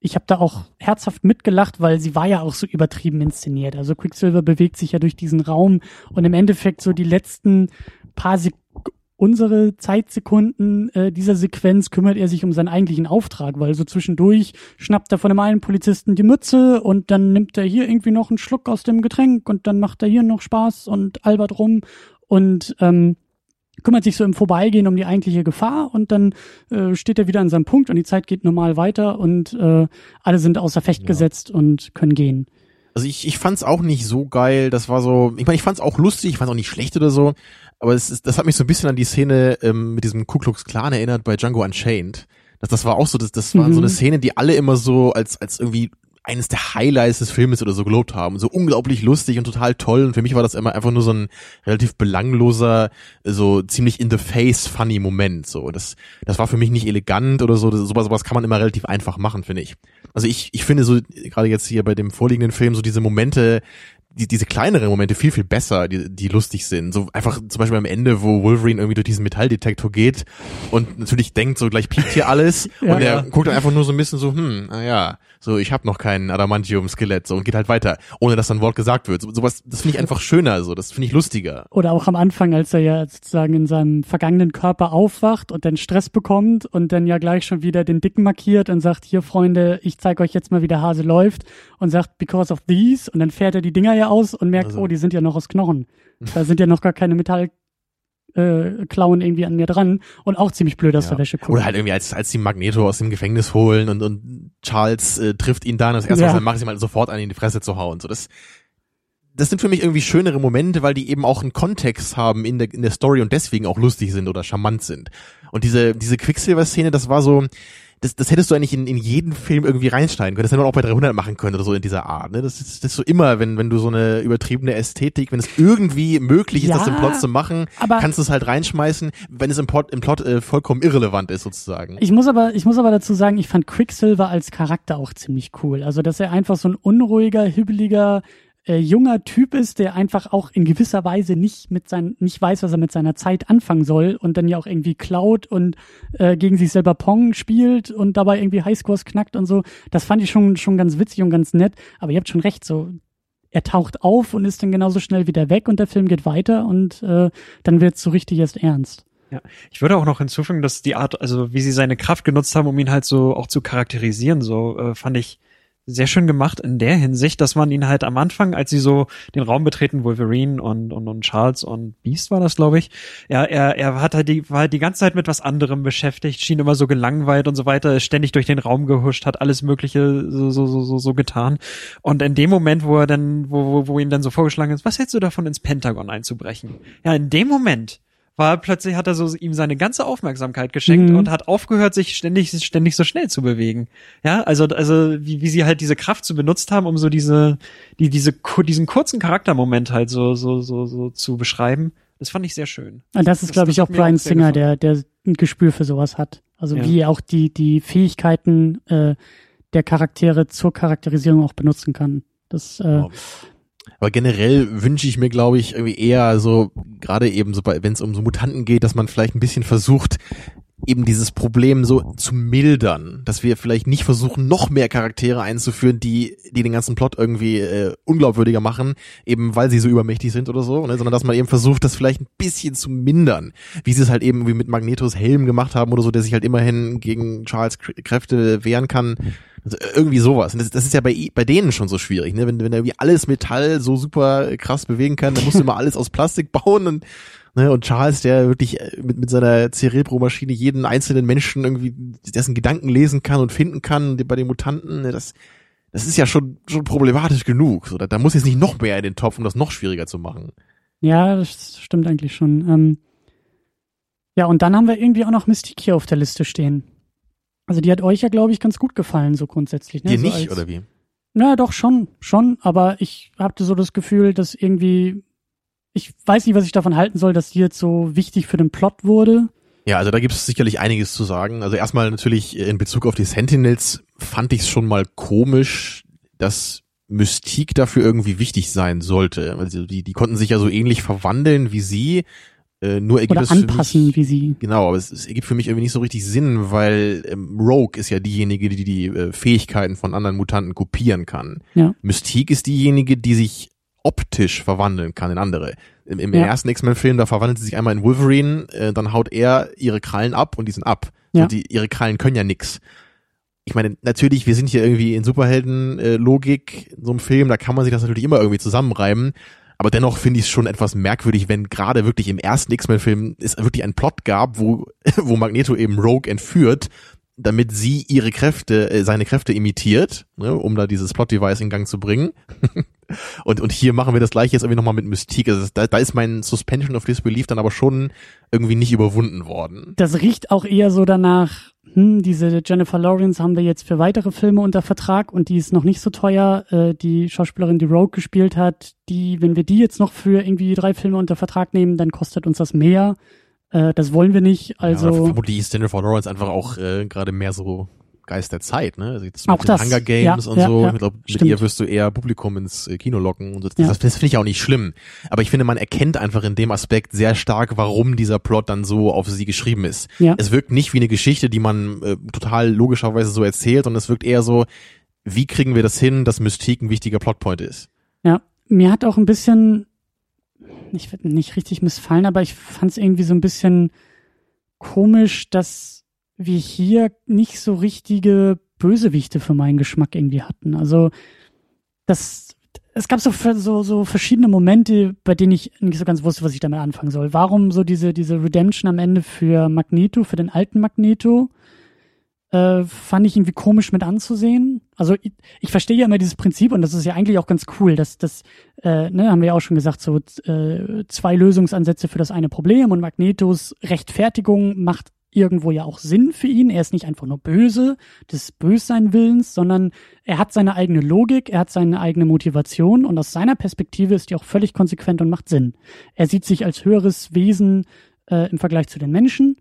ich habe da auch herzhaft mitgelacht, weil sie war ja auch so übertrieben inszeniert. Also Quicksilver bewegt sich ja durch diesen Raum und im Endeffekt so die letzten paar Sek unsere Zeitsekunden äh, dieser Sequenz kümmert er sich um seinen eigentlichen Auftrag, weil so zwischendurch schnappt er von dem einen Polizisten die Mütze und dann nimmt er hier irgendwie noch einen Schluck aus dem Getränk und dann macht er hier noch Spaß und albert rum und ähm, kümmert sich so im Vorbeigehen um die eigentliche Gefahr und dann äh, steht er wieder an seinem Punkt und die Zeit geht normal weiter und äh, alle sind außer Fecht ja. gesetzt und können gehen. Also ich, ich fand's auch nicht so geil. Das war so, ich meine, ich fand's auch lustig, ich fand's auch nicht schlecht oder so, aber es ist, das hat mich so ein bisschen an die Szene ähm, mit diesem Ku Klux Klan erinnert bei Django Unchained. Das, das war auch so, das, das war mhm. so eine Szene, die alle immer so als, als irgendwie eines der Highlights des Filmes oder so gelobt haben. So unglaublich lustig und total toll. Und für mich war das immer einfach nur so ein relativ belangloser, so ziemlich in the face funny Moment. So, das, das war für mich nicht elegant oder so. Das, sowas, sowas kann man immer relativ einfach machen, finde ich. Also ich, ich finde so, gerade jetzt hier bei dem vorliegenden Film, so diese Momente, die, diese kleineren Momente viel, viel besser, die, die lustig sind. So einfach zum Beispiel am Ende, wo Wolverine irgendwie durch diesen Metalldetektor geht und natürlich denkt, so gleich piekt hier alles ja, und er ja. guckt dann einfach nur so ein bisschen so, hm, naja, so ich habe noch kein Adamantium-Skelett so und geht halt weiter, ohne dass dann ein Wort gesagt wird. So, sowas, das finde ich einfach schöner, so das finde ich lustiger. Oder auch am Anfang, als er ja sozusagen in seinem vergangenen Körper aufwacht und dann Stress bekommt und dann ja gleich schon wieder den Dicken markiert und sagt, hier Freunde, ich zeige euch jetzt mal, wie der Hase läuft und sagt, because of these und dann fährt er die Dinger ja aus und merkt, also. oh, die sind ja noch aus Knochen. Da sind ja noch gar keine Metall äh, Klauen irgendwie an mir dran und auch ziemlich blöd aus ja. der Wäsche gucken. Oder halt irgendwie, als, als die Magneto aus dem Gefängnis holen und, und Charles äh, trifft ihn dann und das erste, ja. was er macht, ist ihm halt sofort an in die Fresse zu hauen. So, das, das sind für mich irgendwie schönere Momente, weil die eben auch einen Kontext haben in der, in der Story und deswegen auch lustig sind oder charmant sind. Und diese, diese Quicksilver-Szene, das war so, das, das hättest du eigentlich in, in jeden Film irgendwie reinschneiden können. Das hätte man auch bei 300 machen können oder so in dieser Art. Ne? Das, ist, das ist so immer, wenn, wenn du so eine übertriebene Ästhetik, wenn es irgendwie möglich ist, ja, das im Plot zu machen, kannst du es halt reinschmeißen, wenn es im Plot, im Plot äh, vollkommen irrelevant ist sozusagen. Ich muss aber, ich muss aber dazu sagen, ich fand Quicksilver als Charakter auch ziemlich cool. Also, dass er einfach so ein unruhiger, hibbeliger, äh, junger Typ ist, der einfach auch in gewisser Weise nicht mit sein, nicht weiß, was er mit seiner Zeit anfangen soll und dann ja auch irgendwie klaut und äh, gegen sich selber Pong spielt und dabei irgendwie Highscores knackt und so. Das fand ich schon schon ganz witzig und ganz nett. Aber ihr habt schon recht, so er taucht auf und ist dann genauso schnell wieder weg und der Film geht weiter und äh, dann wird es so richtig erst ernst. Ja, ich würde auch noch hinzufügen, dass die Art, also wie sie seine Kraft genutzt haben, um ihn halt so auch zu charakterisieren, so äh, fand ich sehr schön gemacht in der Hinsicht, dass man ihn halt am Anfang, als sie so den Raum betreten, Wolverine und, und, und Charles und Beast war das, glaube ich, er, er, er hat halt die, war halt die ganze Zeit mit was anderem beschäftigt, schien immer so gelangweilt und so weiter, ist ständig durch den Raum gehuscht, hat alles Mögliche so, so, so, so, so getan. Und in dem Moment, wo er dann, wo, wo, wo ihm dann so vorgeschlagen ist, was hältst du davon, ins Pentagon einzubrechen? Ja, in dem Moment war plötzlich hat er so ihm seine ganze Aufmerksamkeit geschenkt mhm. und hat aufgehört, sich ständig, ständig so schnell zu bewegen. Ja, also, also, wie, wie sie halt diese Kraft so benutzt haben, um so diese, die, diese, diesen kurzen Charaktermoment halt so, so, so, so zu beschreiben. Das fand ich sehr schön. Und das ist, glaube ich, auch Brian Singer, der, der ein Gespür für sowas hat. Also ja. wie er auch die, die Fähigkeiten äh, der Charaktere zur Charakterisierung auch benutzen kann. Das, äh, oh. Aber generell wünsche ich mir, glaube ich, irgendwie eher so, gerade eben so, wenn es um so Mutanten geht, dass man vielleicht ein bisschen versucht, eben dieses Problem so zu mildern, dass wir vielleicht nicht versuchen, noch mehr Charaktere einzuführen, die, die den ganzen Plot irgendwie äh, unglaubwürdiger machen, eben weil sie so übermächtig sind oder so, ne? sondern dass man eben versucht, das vielleicht ein bisschen zu mindern, wie sie es halt eben wie mit Magnetos Helm gemacht haben oder so, der sich halt immerhin gegen Charles Kräfte wehren kann. Also irgendwie sowas. Und das, das ist ja bei, bei denen schon so schwierig, ne? Wenn, wenn er irgendwie alles Metall so super krass bewegen kann, dann musst du immer alles aus Plastik bauen und Ne, und Charles, der wirklich äh, mit, mit seiner Cerebro-Maschine jeden einzelnen Menschen irgendwie dessen Gedanken lesen kann und finden kann, bei den Mutanten, ne, das, das ist ja schon, schon problematisch genug. So, da, da muss jetzt nicht noch mehr in den Topf, um das noch schwieriger zu machen. Ja, das stimmt eigentlich schon. Ähm, ja, und dann haben wir irgendwie auch noch Mystique hier auf der Liste stehen. Also die hat euch ja, glaube ich, ganz gut gefallen, so grundsätzlich. Ne? Dir so nicht, als, oder wie? Na, doch schon, schon, aber ich hatte so das Gefühl, dass irgendwie ich weiß nicht, was ich davon halten soll, dass die jetzt so wichtig für den Plot wurde. Ja, also da gibt es sicherlich einiges zu sagen. Also erstmal natürlich in Bezug auf die Sentinels fand ich es schon mal komisch, dass Mystique dafür irgendwie wichtig sein sollte. Also die, die konnten sich ja so ähnlich verwandeln wie sie. Äh, nur ergibt Oder es anpassen mich, wie sie. Genau, aber es, es ergibt für mich irgendwie nicht so richtig Sinn, weil ähm, Rogue ist ja diejenige, die die äh, Fähigkeiten von anderen Mutanten kopieren kann. Ja. Mystique ist diejenige, die sich optisch verwandeln kann in andere. Im, im Ja. ersten X-Men-Film, da verwandelt sie sich einmal in Wolverine, äh, dann haut er ihre Krallen ab und die sind ab. Ja. Die, ihre Krallen können ja nix. Ich meine, natürlich, wir sind hier irgendwie in Superhelden-Logik, in so einem Film, da kann man sich das natürlich immer irgendwie zusammenreiben. Aber dennoch finde ich es schon etwas merkwürdig, wenn gerade wirklich im ersten X-Men-Film es wirklich einen Plot gab, wo, wo Magneto eben Rogue entführt, damit sie ihre Kräfte, äh, seine Kräfte imitiert, ne, um da dieses Plot-Device in Gang zu bringen. und, und hier machen wir das gleiche jetzt irgendwie nochmal mit Mystique. Also da, da ist mein Suspension of Disbelief dann aber schon irgendwie nicht überwunden worden. Das riecht auch eher so danach, hm, diese Jennifer Lawrence haben wir jetzt für weitere Filme unter Vertrag und die ist noch nicht so teuer. Äh, die Schauspielerin, die Rogue gespielt hat, die, wenn wir die jetzt noch für irgendwie drei Filme unter Vertrag nehmen, dann kostet uns das mehr. Äh, das wollen wir nicht. ja, Also vermutlich ist Jennifer Lawrence einfach auch äh, gerade mehr so Geist der Zeit, ne? Also jetzt Auch das, Hunger Games ja, und ja, so. ja, ich glaube, mit ihr wirst du eher Publikum ins äh, Kino locken und so. Das, das, finde ich auch nicht schlimm. Aber ich finde, man erkennt einfach in dem Aspekt sehr stark, warum dieser Plot dann so auf sie geschrieben ist. Ja. Es wirkt nicht wie eine Geschichte, die man äh, total logischerweise so erzählt, und es wirkt eher so, wie kriegen wir das hin, dass Mystique ein wichtiger Plotpoint ist? Ja, mir hat auch ein bisschen, ich werd nicht richtig missfallen, aber ich fand es irgendwie so ein bisschen komisch, dass wir hier nicht so richtige Bösewichte für meinen Geschmack irgendwie hatten. Also das, es gab so, so, so verschiedene Momente, bei denen ich nicht so ganz wusste, was ich damit anfangen soll. Warum so diese, diese Redemption am Ende für Magneto, für den alten Magneto? äh, fand ich irgendwie komisch mit anzusehen. Also ich, ich verstehe ja immer dieses Prinzip und das ist ja eigentlich auch ganz cool, dass das, äh, ne, haben wir ja auch schon gesagt, so äh, zwei Lösungsansätze für das eine Problem und Magnetos Rechtfertigung macht irgendwo ja auch Sinn für ihn. Er ist nicht einfach nur böse, des Bössein Willens, sondern er hat seine eigene Logik, er hat seine eigene Motivation und aus seiner Perspektive ist die auch völlig konsequent und macht Sinn. Er sieht sich als höheres Wesen äh, im Vergleich zu den Menschen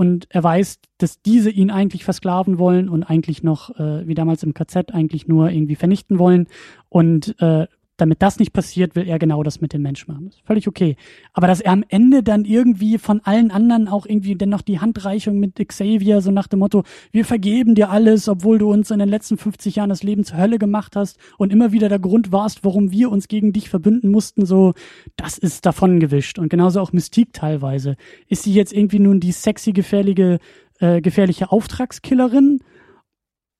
und er weiß, dass diese ihn eigentlich versklaven wollen und eigentlich noch, äh, wie damals im KZ, eigentlich nur irgendwie vernichten wollen. Und äh, damit das nicht passiert, will er genau das mit den Menschen machen. Das ist völlig okay. Aber dass er am Ende dann irgendwie von allen anderen auch irgendwie dennoch die Handreichung mit Xavier, so nach dem Motto, wir vergeben dir alles, obwohl du uns in den letzten 50 Jahren das Leben zur Hölle gemacht hast und immer wieder der Grund warst, warum wir uns gegen dich verbünden mussten, so, das ist davon gewischt. Und genauso auch Mystique teilweise. Ist sie jetzt irgendwie nun die sexy, gefährliche, äh, gefährliche Auftragskillerin?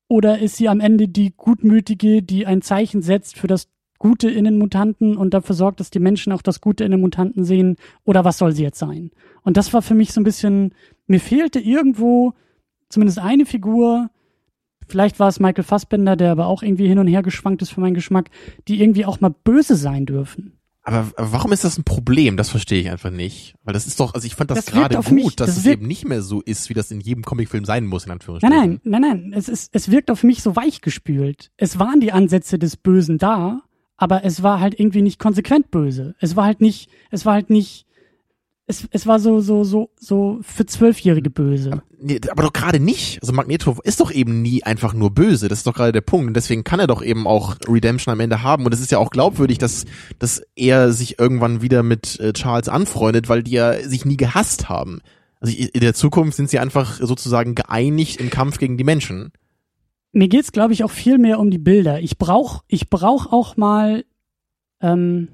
Oder ist sie am Ende die Gutmütige, die ein Zeichen setzt für das Gute in den Mutanten und dafür sorgt, dass die Menschen auch das Gute in den Mutanten sehen? Oder was soll sie jetzt sein? Und das war für mich so ein bisschen, mir fehlte irgendwo zumindest eine Figur, vielleicht war es Michael Fassbender, der aber auch irgendwie hin und her geschwankt ist für meinen Geschmack, die irgendwie auch mal böse sein dürfen. Aber, aber warum ist das ein Problem? Das verstehe ich einfach nicht. Weil das ist doch, also ich fand das, Das gerade gut, mich- dass das es eben nicht mehr so ist, wie das in jedem Comicfilm sein muss, in Nein, Anführungsstrichen. nein, nein, nein. Es, ist, es wirkt auf mich so weichgespült. Es waren die Ansätze des Bösen da, aber es war halt irgendwie nicht konsequent böse. Es war halt nicht, es war halt nicht, es, es war so, so, so, so für Zwölfjährige böse. Nee, aber doch gerade nicht. Also Magneto ist doch eben nie einfach nur böse. Das ist doch gerade der Punkt. Und deswegen kann er doch eben auch Redemption am Ende haben. Und es ist ja auch glaubwürdig, dass, dass er sich irgendwann wieder mit äh, Charles anfreundet, weil die ja sich nie gehasst haben. Also in der Zukunft sind sie einfach sozusagen geeinigt im Kampf gegen die Menschen. Mir geht's, glaube ich, auch viel mehr um die Bilder. Ich brauch, ich brauch auch mal, ähm,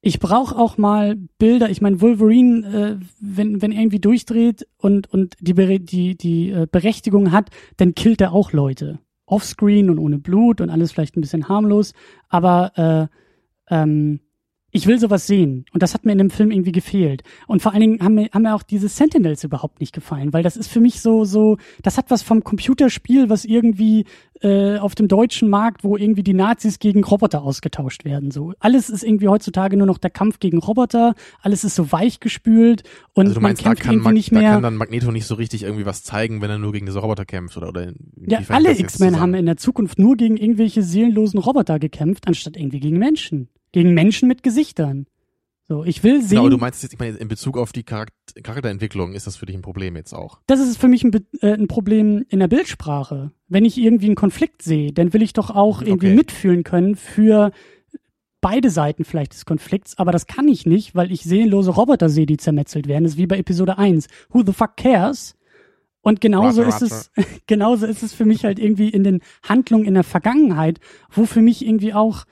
ich brauch auch mal Bilder. Ich meine, Wolverine, äh, wenn wenn er irgendwie durchdreht und und die die die äh, Berechtigung hat, dann killt er auch Leute offscreen und ohne Blut und alles vielleicht ein bisschen harmlos. Aber äh, ähm, ich will sowas sehen. Und das hat mir in dem Film irgendwie gefehlt. Und vor allen Dingen haben mir, haben mir auch diese Sentinels überhaupt nicht gefallen, weil das ist für mich so, so, das hat was vom Computerspiel, was irgendwie äh, auf dem deutschen Markt, wo irgendwie die Nazis gegen Roboter ausgetauscht werden. So alles ist irgendwie heutzutage nur noch der Kampf gegen Roboter, alles ist so weichgespült und Also du meinst, man da kämpft kann, irgendwie Mag nicht da mehr. kann dann Magneto nicht so richtig irgendwie was zeigen, wenn er nur gegen diese Roboter kämpft oder oder Ja, alle X-Men haben in der Zukunft nur gegen irgendwelche seelenlosen Roboter gekämpft, anstatt irgendwie gegen Menschen. Gegen Menschen mit Gesichtern. So, ich will sehen. Genau, aber du meinst jetzt, ich meine, in Bezug auf die Charakter Charakterentwicklung ist das für dich ein Problem jetzt auch. das ist für mich ein, Be- äh, ein Problem in der Bildsprache. Wenn ich irgendwie einen Konflikt sehe, dann will ich doch auch irgendwie Okay. mitfühlen können für beide Seiten vielleicht des Konflikts, aber das kann ich nicht, weil ich seelenlose Roboter sehe, die zermetzelt werden. Das ist wie bei Episode 1. Who the fuck cares? Und genauso Roger, ist es, genauso ist es für mich halt irgendwie in den Handlungen in der Vergangenheit, wo für mich irgendwie auch,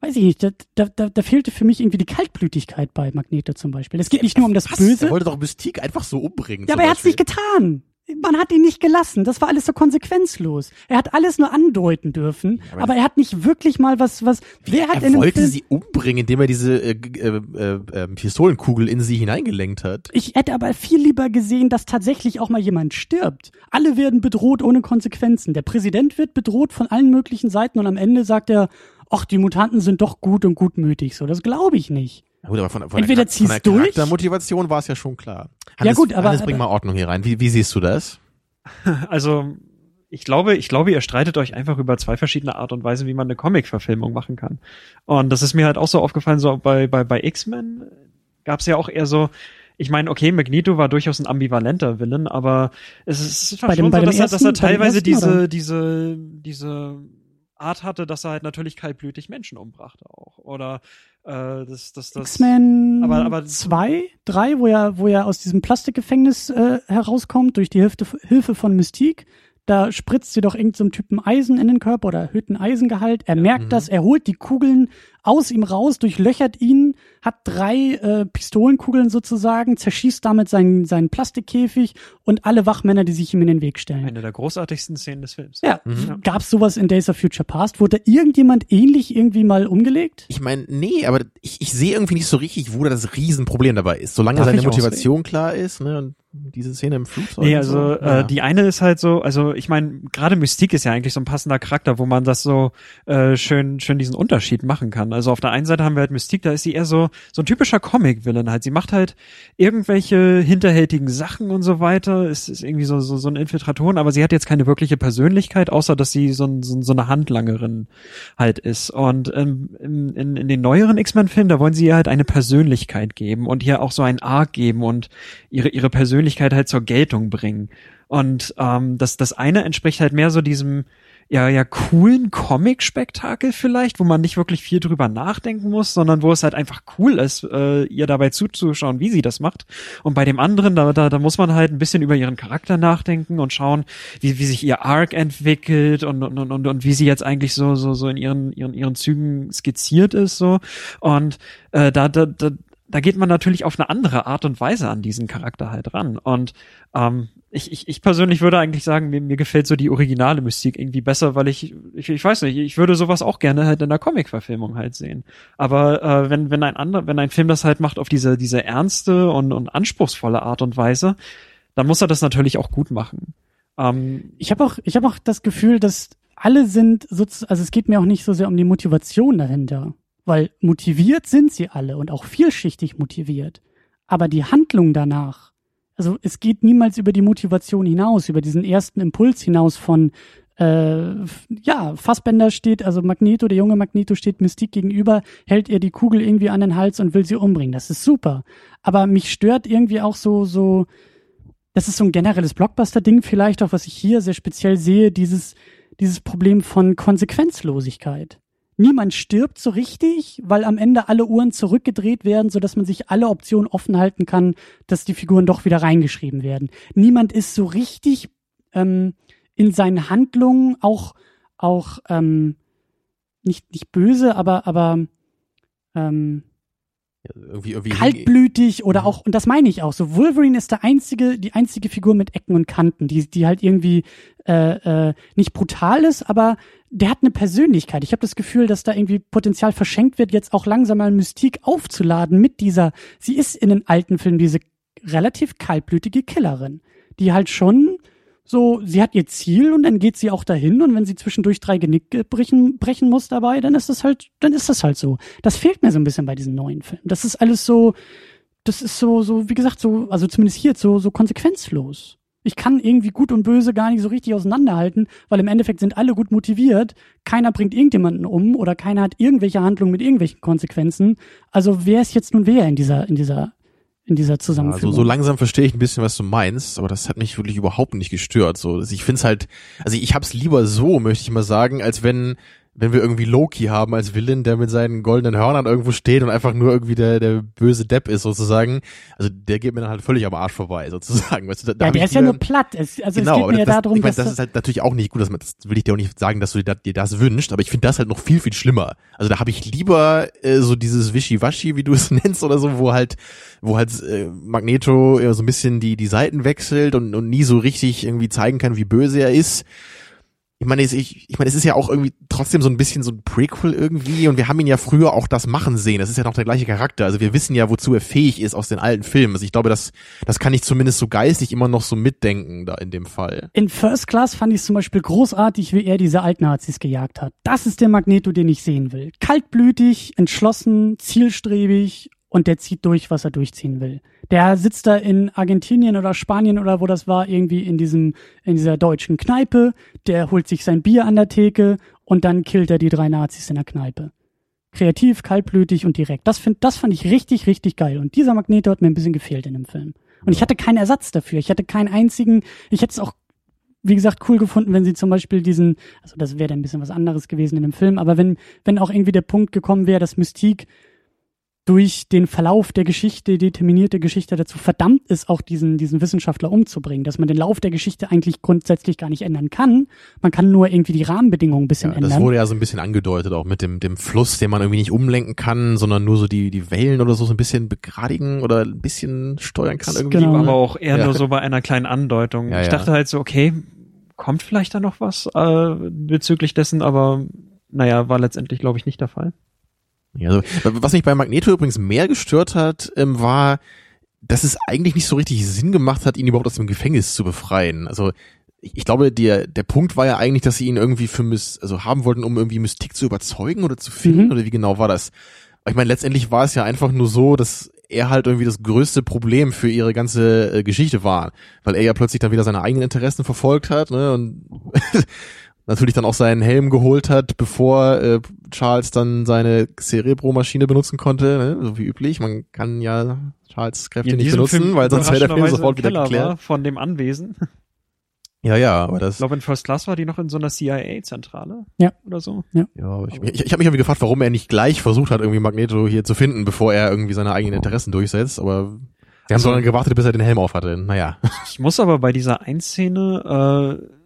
weiß ich nicht, da, da, da, da fehlte für mich irgendwie die Kaltblütigkeit bei Magneto zum Beispiel. Es geht nicht nur um das Was? Böse. Er wollte doch Mystique einfach so umbringen. Ja, aber er hat's Beispiel. nicht getan. Man hat ihn nicht gelassen. Das war alles so konsequenzlos. Er hat alles nur andeuten dürfen, aber aber, er hat nicht wirklich mal was, was, wer hat Er wollte sie umbringen, indem er diese äh, äh, äh, äh, Pistolenkugel in sie hineingelenkt hat. ich hätte aber viel lieber gesehen, dass tatsächlich auch mal jemand stirbt. Alle werden bedroht ohne Konsequenzen. Der Präsident wird bedroht von allen möglichen Seiten und am Ende sagt er, ach, die Mutanten sind doch gut und gutmütig. So, das glaube ich nicht. Ja, Gut, aber von, von Entweder der, von der durch- Charaktermotivation war es ja schon klar. Ja, gut, aber- Hannes, bring mal Ordnung hier rein. Wie, wie siehst du das? Also ich glaube, ich glaube, ihr streitet euch einfach über zwei verschiedene Art und Weise, wie man eine Comic-Verfilmung machen kann. Und das ist mir halt auch so aufgefallen, so bei, bei, bei X-Men gab es ja auch eher so, ich meine, okay, Magneto war durchaus ein ambivalenter Villain, aber es ist Bei dem- schon bei so, dem dass, er, dass er ersten- dem teilweise ersten, diese, diese, diese Art hatte, dass er halt natürlich kaltblütig Menschen umbrachte auch. Oder äh, das, das, das X-Men aber- aber- zwei, drei, wo er, wo er aus diesem Plastikgefängnis äh, herauskommt durch die Hilfe, Hilfe von Mystique. Da spritzt sie doch irgendeinem so Typen Eisen in den Körper oder erhöht den Eisengehalt. Er merkt Mhm. das, er holt die Kugeln aus ihm raus, durchlöchert ihn, hat drei äh, Pistolenkugeln sozusagen, zerschießt damit seinen, seinen Plastikkäfig und alle Wachmänner, die sich ihm in den Weg stellen. eine der großartigsten Szenen des Films. Ja, Mhm. gab's sowas in Days of Future Past? Wurde da irgendjemand ähnlich irgendwie mal umgelegt? Ich meine, nee, aber ich, ich sehe irgendwie nicht so richtig, wo da das Riesenproblem dabei ist. Solange Darf seine? Motivation klar ist, ne, und diese Szene im Flugzeug. Nee, also so, äh, die eine ist halt so, also ich meine, gerade Mystique ist ja eigentlich so ein passender Charakter, wo man das so äh, schön schön diesen Unterschied machen kann. Also auf der einen Seite haben wir halt Mystique, da ist sie eher so so ein typischer Comic-Villain halt. Sie macht halt irgendwelche hinterhältigen Sachen und so weiter. Es ist irgendwie so so so ein Infiltratoren, aber sie hat jetzt keine wirkliche Persönlichkeit, außer dass sie so, ein, so, so eine Handlangerin halt ist. Und ähm, in, in, in den neueren X-Men-Filmen, da wollen sie ihr halt eine Persönlichkeit geben und ihr auch so ein Arc geben und ihre ihre Persönlichkeit halt zur Geltung bringen. Und ähm, das, das eine entspricht halt mehr so diesem ja, ja, coolen Comic-Spektakel vielleicht, wo man nicht wirklich viel drüber nachdenken muss, sondern wo es halt einfach cool ist, äh, ihr dabei zuzuschauen, wie sie das macht. Und bei dem anderen, da, da, da muss man halt ein bisschen über ihren Charakter nachdenken und schauen, wie, wie sich ihr Arc entwickelt und, und, und, und wie sie jetzt eigentlich so, so, so in ihren, ihren, ihren Zügen skizziert ist, so. Und äh, da, da, da, da geht man natürlich auf eine andere Art und Weise an diesen Charakter halt ran. Und ähm, ich, ich, ich persönlich würde eigentlich sagen, mir, mir gefällt so die originale Mystik irgendwie besser, weil ich, ich, ich weiß nicht, ich würde sowas auch gerne halt in der Comic-Verfilmung halt sehen. Aber äh, wenn, wenn ein anderer, wenn ein Film das halt macht auf diese, diese ernste und, und anspruchsvolle Art und Weise, dann muss er das natürlich auch gut machen. Ähm, Ich habe auch, ich habe auch das Gefühl, dass alle sind sozusagen, also es geht mir auch nicht so sehr um die Motivation dahinter, weil motiviert sind sie alle und auch vielschichtig motiviert. Aber die Handlung danach, also es geht niemals über die Motivation hinaus, über diesen ersten Impuls hinaus von äh, ja, Fassbender steht, also Magneto, der junge Magneto steht Mystique gegenüber, hält ihr die Kugel irgendwie an den Hals und will sie umbringen. Das ist super. Aber mich stört irgendwie auch so, so, das ist so ein generelles Blockbuster-Ding vielleicht auch, was ich hier sehr speziell sehe, dieses, dieses Problem von Konsequenzlosigkeit. Niemand stirbt so richtig, weil am Ende alle Uhren zurückgedreht werden, so dass man sich alle Optionen offen halten kann, dass die Figuren doch wieder reingeschrieben werden. Niemand ist so richtig ähm, in seinen Handlungen auch auch ähm, nicht nicht böse, aber aber ähm, irgendwie, irgendwie kaltblütig oder auch, und das meine ich auch so, Wolverine ist der einzige, die einzige Figur mit Ecken und Kanten, die, die halt irgendwie äh, äh, nicht brutal ist, aber der hat eine Persönlichkeit. Ich habe das Gefühl, dass da irgendwie Potenzial verschenkt wird, jetzt auch langsam mal Mystik aufzuladen mit dieser, sie ist in den alten Filmen diese relativ kaltblütige Killerin, die halt schon so, sie hat ihr Ziel und dann geht sie auch dahin und wenn sie zwischendurch drei Genick brechen, brechen muss dabei, dann ist das halt, dann ist das halt so. Das fehlt mir so ein bisschen bei diesen neuen Filmen. Das ist alles so, das ist so, so, wie gesagt, so, also zumindest hier so, so konsequenzlos. Ich kann irgendwie gut und böse gar nicht so richtig auseinanderhalten, weil im Endeffekt sind alle gut motiviert. Keiner bringt irgendjemanden um oder keiner hat irgendwelche Handlungen mit irgendwelchen Konsequenzen. Also wer ist jetzt nun wer in dieser, in dieser in dieser Zusammenführung. Also so langsam verstehe ich ein bisschen, was du meinst, aber das hat mich wirklich überhaupt nicht gestört. So, ich finde es halt, also ich hab's lieber so, möchte ich mal sagen, als wenn wenn wir irgendwie Loki haben als Villain, der mit seinen goldenen Hörnern irgendwo steht und einfach nur irgendwie der, der böse Depp ist sozusagen, also der geht mir dann halt völlig am Arsch vorbei sozusagen. Weißt du, da, ja, der ist ja nur platt. Es, also genau, es geht mir ja das, darum, ich mein, dass das ist halt natürlich auch nicht gut, dass man, das will ich dir auch nicht sagen, dass du dir, dir das wünschst, aber ich finde das halt noch viel, viel schlimmer. Also da habe ich lieber äh, so dieses Wischiwaschi, wie du es nennst oder so, wo halt, wo halt äh, Magneto äh, so ein bisschen die, die Seiten wechselt und, und nie so richtig irgendwie zeigen kann, wie böse er ist ich meine, ich, ich meine, es ist ja auch irgendwie trotzdem so ein bisschen so ein Prequel irgendwie und wir haben ihn ja früher auch das machen sehen. Das ist ja noch der gleiche Charakter. Also wir wissen ja, wozu er fähig ist aus den alten Filmen. Also ich glaube, das, das kann ich zumindest so geistig immer noch so mitdenken da in dem Fall. In First Class fand ich zum Beispiel großartig, wie er diese alten Nazis gejagt hat. Das ist der Magneto, den ich sehen will. Kaltblütig, entschlossen, zielstrebig und der zieht durch, was er durchziehen will. Der sitzt da in Argentinien oder Spanien oder wo das war, irgendwie in diesem, in dieser deutschen Kneipe, der holt sich sein Bier an der Theke und dann killt er die drei Nazis in der Kneipe. Kreativ, kaltblütig und direkt. Das find, das fand ich richtig, richtig geil. Und dieser Magneto hat mir ein bisschen gefehlt in dem Film. Und ich hatte keinen Ersatz dafür. Ich hatte keinen einzigen, ich hätte es auch wie gesagt, cool gefunden, wenn sie zum Beispiel diesen, also das wäre dann ein bisschen was anderes gewesen in dem Film, aber wenn, wenn auch irgendwie der Punkt gekommen wäre, dass Mystique durch den Verlauf der Geschichte, determinierte Geschichte dazu verdammt ist, auch diesen, diesen Wissenschaftler umzubringen, dass man den Lauf der Geschichte eigentlich grundsätzlich gar nicht ändern kann. Man kann nur irgendwie die Rahmenbedingungen ein bisschen ja, ändern. Das wurde ja so ein bisschen angedeutet, auch mit dem, dem Fluss, den man irgendwie nicht umlenken kann, sondern nur so die, die Wellen oder so, so ein bisschen begradigen oder ein bisschen steuern kann irgendwie. Genau. Aber auch eher ja. nur so bei einer kleinen Andeutung. Ja, ich dachte halt so, okay, kommt vielleicht da noch was äh, bezüglich dessen, aber naja, war letztendlich, glaube ich, nicht der Fall. Ja, also, was mich bei Magneto übrigens mehr gestört hat, ähm, war, dass es eigentlich nicht so richtig Sinn gemacht hat, ihn überhaupt aus dem Gefängnis zu befreien. Also ich, ich glaube, der, der Punkt war ja eigentlich, dass sie ihn irgendwie für Mys also haben wollten, um irgendwie Mystik zu überzeugen oder zu finden, mhm. oder wie genau war das? Ich meine, letztendlich war es ja einfach nur so, dass er halt irgendwie das größte Problem für ihre ganze äh, Geschichte war, weil er ja plötzlich dann wieder seine eigenen Interessen verfolgt hat, ne, und natürlich dann auch seinen Helm geholt hat, bevor äh, Charles dann seine Cerebro-Maschine benutzen konnte, ne? so wie üblich. Man kann ja Charles Kräfte nicht benutzen, Film weil sonst wäre der Film sofort wieder geklärt. Von dem Anwesen. Ja, ja, aber das. Ich glaube, in First Class war die noch in so einer CIA-Zentrale. Ja. Oder so. Ja. Ja, ich, ich, ich habe mich irgendwie gefragt, warum er nicht gleich versucht hat, irgendwie Magneto hier zu finden, bevor er irgendwie seine eigenen Interessen durchsetzt, aber wir haben so lange gewartet, bis er den Helm auf hatte. Naja. Ich muss aber bei dieser Einszene, äh,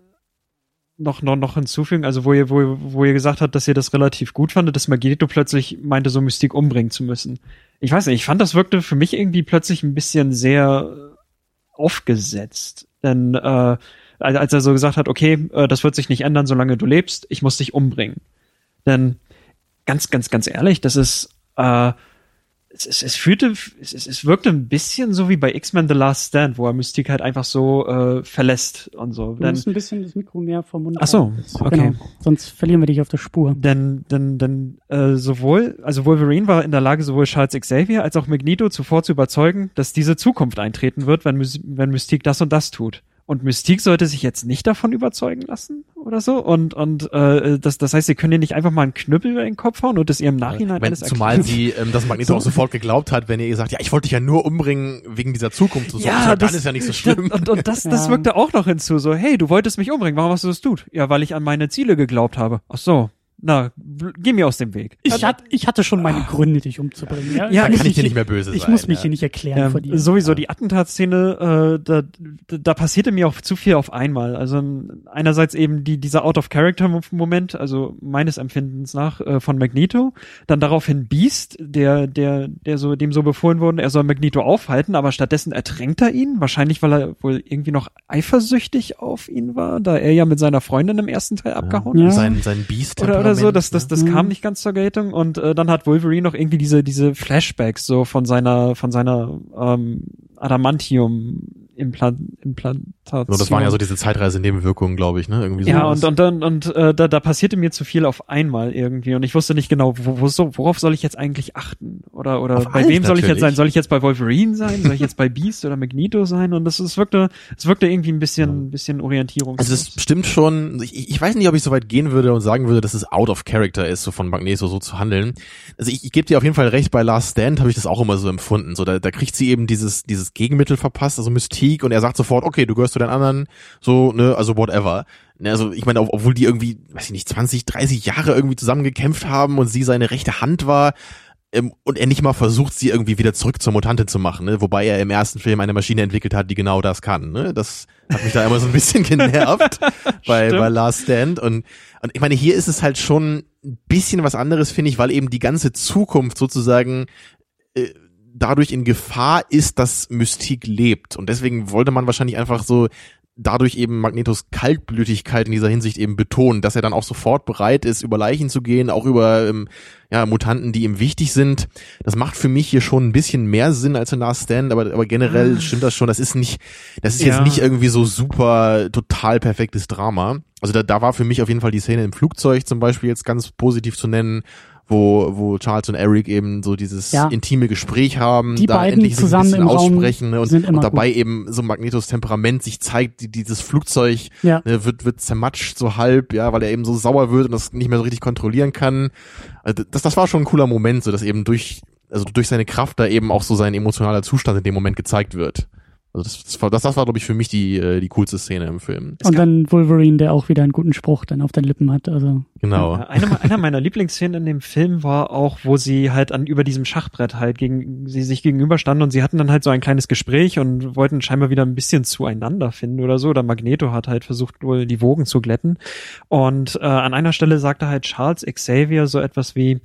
noch, noch, noch hinzufügen, also wo ihr, wo, wo ihr gesagt habt, dass ihr das relativ gut fandet, dass Magneto plötzlich meinte, so Mystik umbringen zu müssen. Ich weiß nicht, ich fand, das wirkte für mich irgendwie plötzlich ein bisschen sehr aufgesetzt. Denn äh, als er so gesagt hat, okay, äh, das wird sich nicht ändern, solange du lebst, ich muss dich umbringen. Denn ganz, ganz, ganz ehrlich, das ist äh, es, es, es fühlte, es, es wirkte ein bisschen so wie bei X-Men The Last Stand, wo er Mystik halt einfach so äh, verlässt und so. Du denn, musst ein bisschen das Mikro mehr vom Mund Ach so, okay. Genau, sonst verlieren wir dich auf der Spur. Denn, denn, denn äh, sowohl, also Wolverine war in der Lage, sowohl Charles Xavier als auch Magneto zuvor zu überzeugen, dass diese Zukunft eintreten wird, wenn, wenn Mystik das und das tut. Und Mystique sollte sich jetzt nicht davon überzeugen lassen oder so. Und, und äh, das, das heißt, sie können ihr nicht einfach mal einen Knüppel über den Kopf hauen und das ihr im Nachhinein Wenn, alles Zumal sie ähm, das Magneto so. auch sofort geglaubt hat, wenn ihr gesagt, ja, ich wollte dich ja nur umbringen wegen dieser Zukunft. So, ja, so, das, dann ist ja nicht so schlimm. Und, und das, das ja. wirkte auch noch hinzu. So, hey, du wolltest mich umbringen. Warum hast du das tut? Ja, weil ich an meine Ziele geglaubt habe. Ach so. Na, geh mir aus dem Weg. Ich, hat, ich hatte schon meine Gründe, dich umzubringen. Ja, Ja, Da kann ich dir hier- nicht mehr böse Ich sein. muss mich ja. hier nicht erklären Ähm, vor dir. sowieso die Attentatsszene, äh, da, da, da passierte mir auch zu viel auf einmal. Also einerseits eben die, dieser Out-of-Character-Moment, also meines Empfindens nach, äh, von Magneto, dann daraufhin Beast, der, der, der so, dem so befohlen wurde, er soll Magneto aufhalten, aber stattdessen ertränkt er ihn, wahrscheinlich weil er wohl irgendwie noch eifersüchtig auf ihn war, da er ja mit seiner Freundin im ersten Teil abgehauen Ja. ist. Sein, sein Biest. Oder, oder so, das, das, das Mhm. kam nicht ganz zur Geltung und äh, dann hat Wolverine noch irgendwie diese, diese Flashbacks so von seiner, von seiner ähm, Adamantium Implant, Implantation. So, das waren ja so diese Zeitreise-Nebenwirkungen, glaube ich, ne? Irgendwie so. ja, und, und, und, und äh, da, da passierte mir zu viel auf einmal irgendwie und ich wusste nicht genau, wo, wo so, worauf soll ich jetzt eigentlich achten? Oder, oder Auf bei wem soll ich jetzt natürlich. sein? Soll ich jetzt bei Wolverine sein? Soll ich jetzt bei Beast oder Magneto sein? Und das, es wirkte, es wirkte irgendwie ein bisschen, bisschen Orientierung. Also es stimmt schon, ich, ich weiß nicht, ob ich so weit gehen würde und sagen würde, dass es out of character ist, so von Magneto so zu handeln. Also ich, ich gebe dir auf jeden Fall recht, bei Last Stand habe ich das auch immer so empfunden. So, da, da kriegt sie eben dieses, dieses Gegenmittel verpasst, also Mystique, und er sagt sofort, okay, du gehörst zu den anderen, so, ne, also whatever. Ne, also ich meine, ob- obwohl die irgendwie, weiß ich nicht, 20, 30 Jahre irgendwie zusammen gekämpft haben und sie seine rechte Hand war, ähm, und er nicht mal versucht, sie irgendwie wieder zurück zur Mutantin zu machen, ne? wobei er im ersten Film eine Maschine entwickelt hat, die genau das kann. Ne? Das hat mich da immer so ein bisschen genervt bei, Stimmt. bei Last Stand. Und, und ich meine, hier ist es halt schon ein bisschen was anderes, finde ich, weil eben die ganze Zukunft sozusagen äh, dadurch in Gefahr ist, dass Mystik lebt. Und deswegen wollte man wahrscheinlich einfach so dadurch eben Magnetos Kaltblütigkeit in dieser Hinsicht eben betonen, dass er dann auch sofort bereit ist, über Leichen zu gehen, auch über ähm, ja, Mutanten, die ihm wichtig sind. Das macht für mich hier schon ein bisschen mehr Sinn als in Last Stand, aber, aber generell stimmt das schon. Das ist nicht, das ist Ja. jetzt nicht irgendwie so super, total perfektes Drama. Also da, da war für mich auf jeden Fall die Szene im Flugzeug zum Beispiel jetzt ganz positiv zu nennen, wo, wo Charles und Eric eben so dieses Ja. intime Gespräch haben, Die da beiden endlich ein zusammen bisschen im Raum aussprechen ne, und, und dabei eben so Magnetos Temperament sich zeigt, die, dieses Flugzeug Ja. ne, wird, wird zermatscht so halb, ja, weil er eben so sauer wird und das nicht mehr so richtig kontrollieren kann. Also das, das war schon ein cooler Moment, so dass eben durch, also durch seine Kraft da eben auch so sein emotionaler Zustand in dem Moment gezeigt wird. Also das, das war, das, das war glaube ich, für mich die, äh, die coolste Szene im Film. Und dann Wolverine, der auch wieder einen guten Spruch dann auf den Lippen hat. Also Genau. Ja, Eine, einer meiner Lieblingsszenen in dem Film war auch, wo sie halt an über diesem Schachbrett halt gegen sie sich gegenüberstanden und sie hatten dann halt so ein kleines Gespräch und wollten scheinbar wieder ein bisschen zueinander finden oder so. Oder Magneto hat halt versucht wohl die Wogen zu glätten. Und äh, an einer Stelle sagte halt Charles Xavier so etwas wie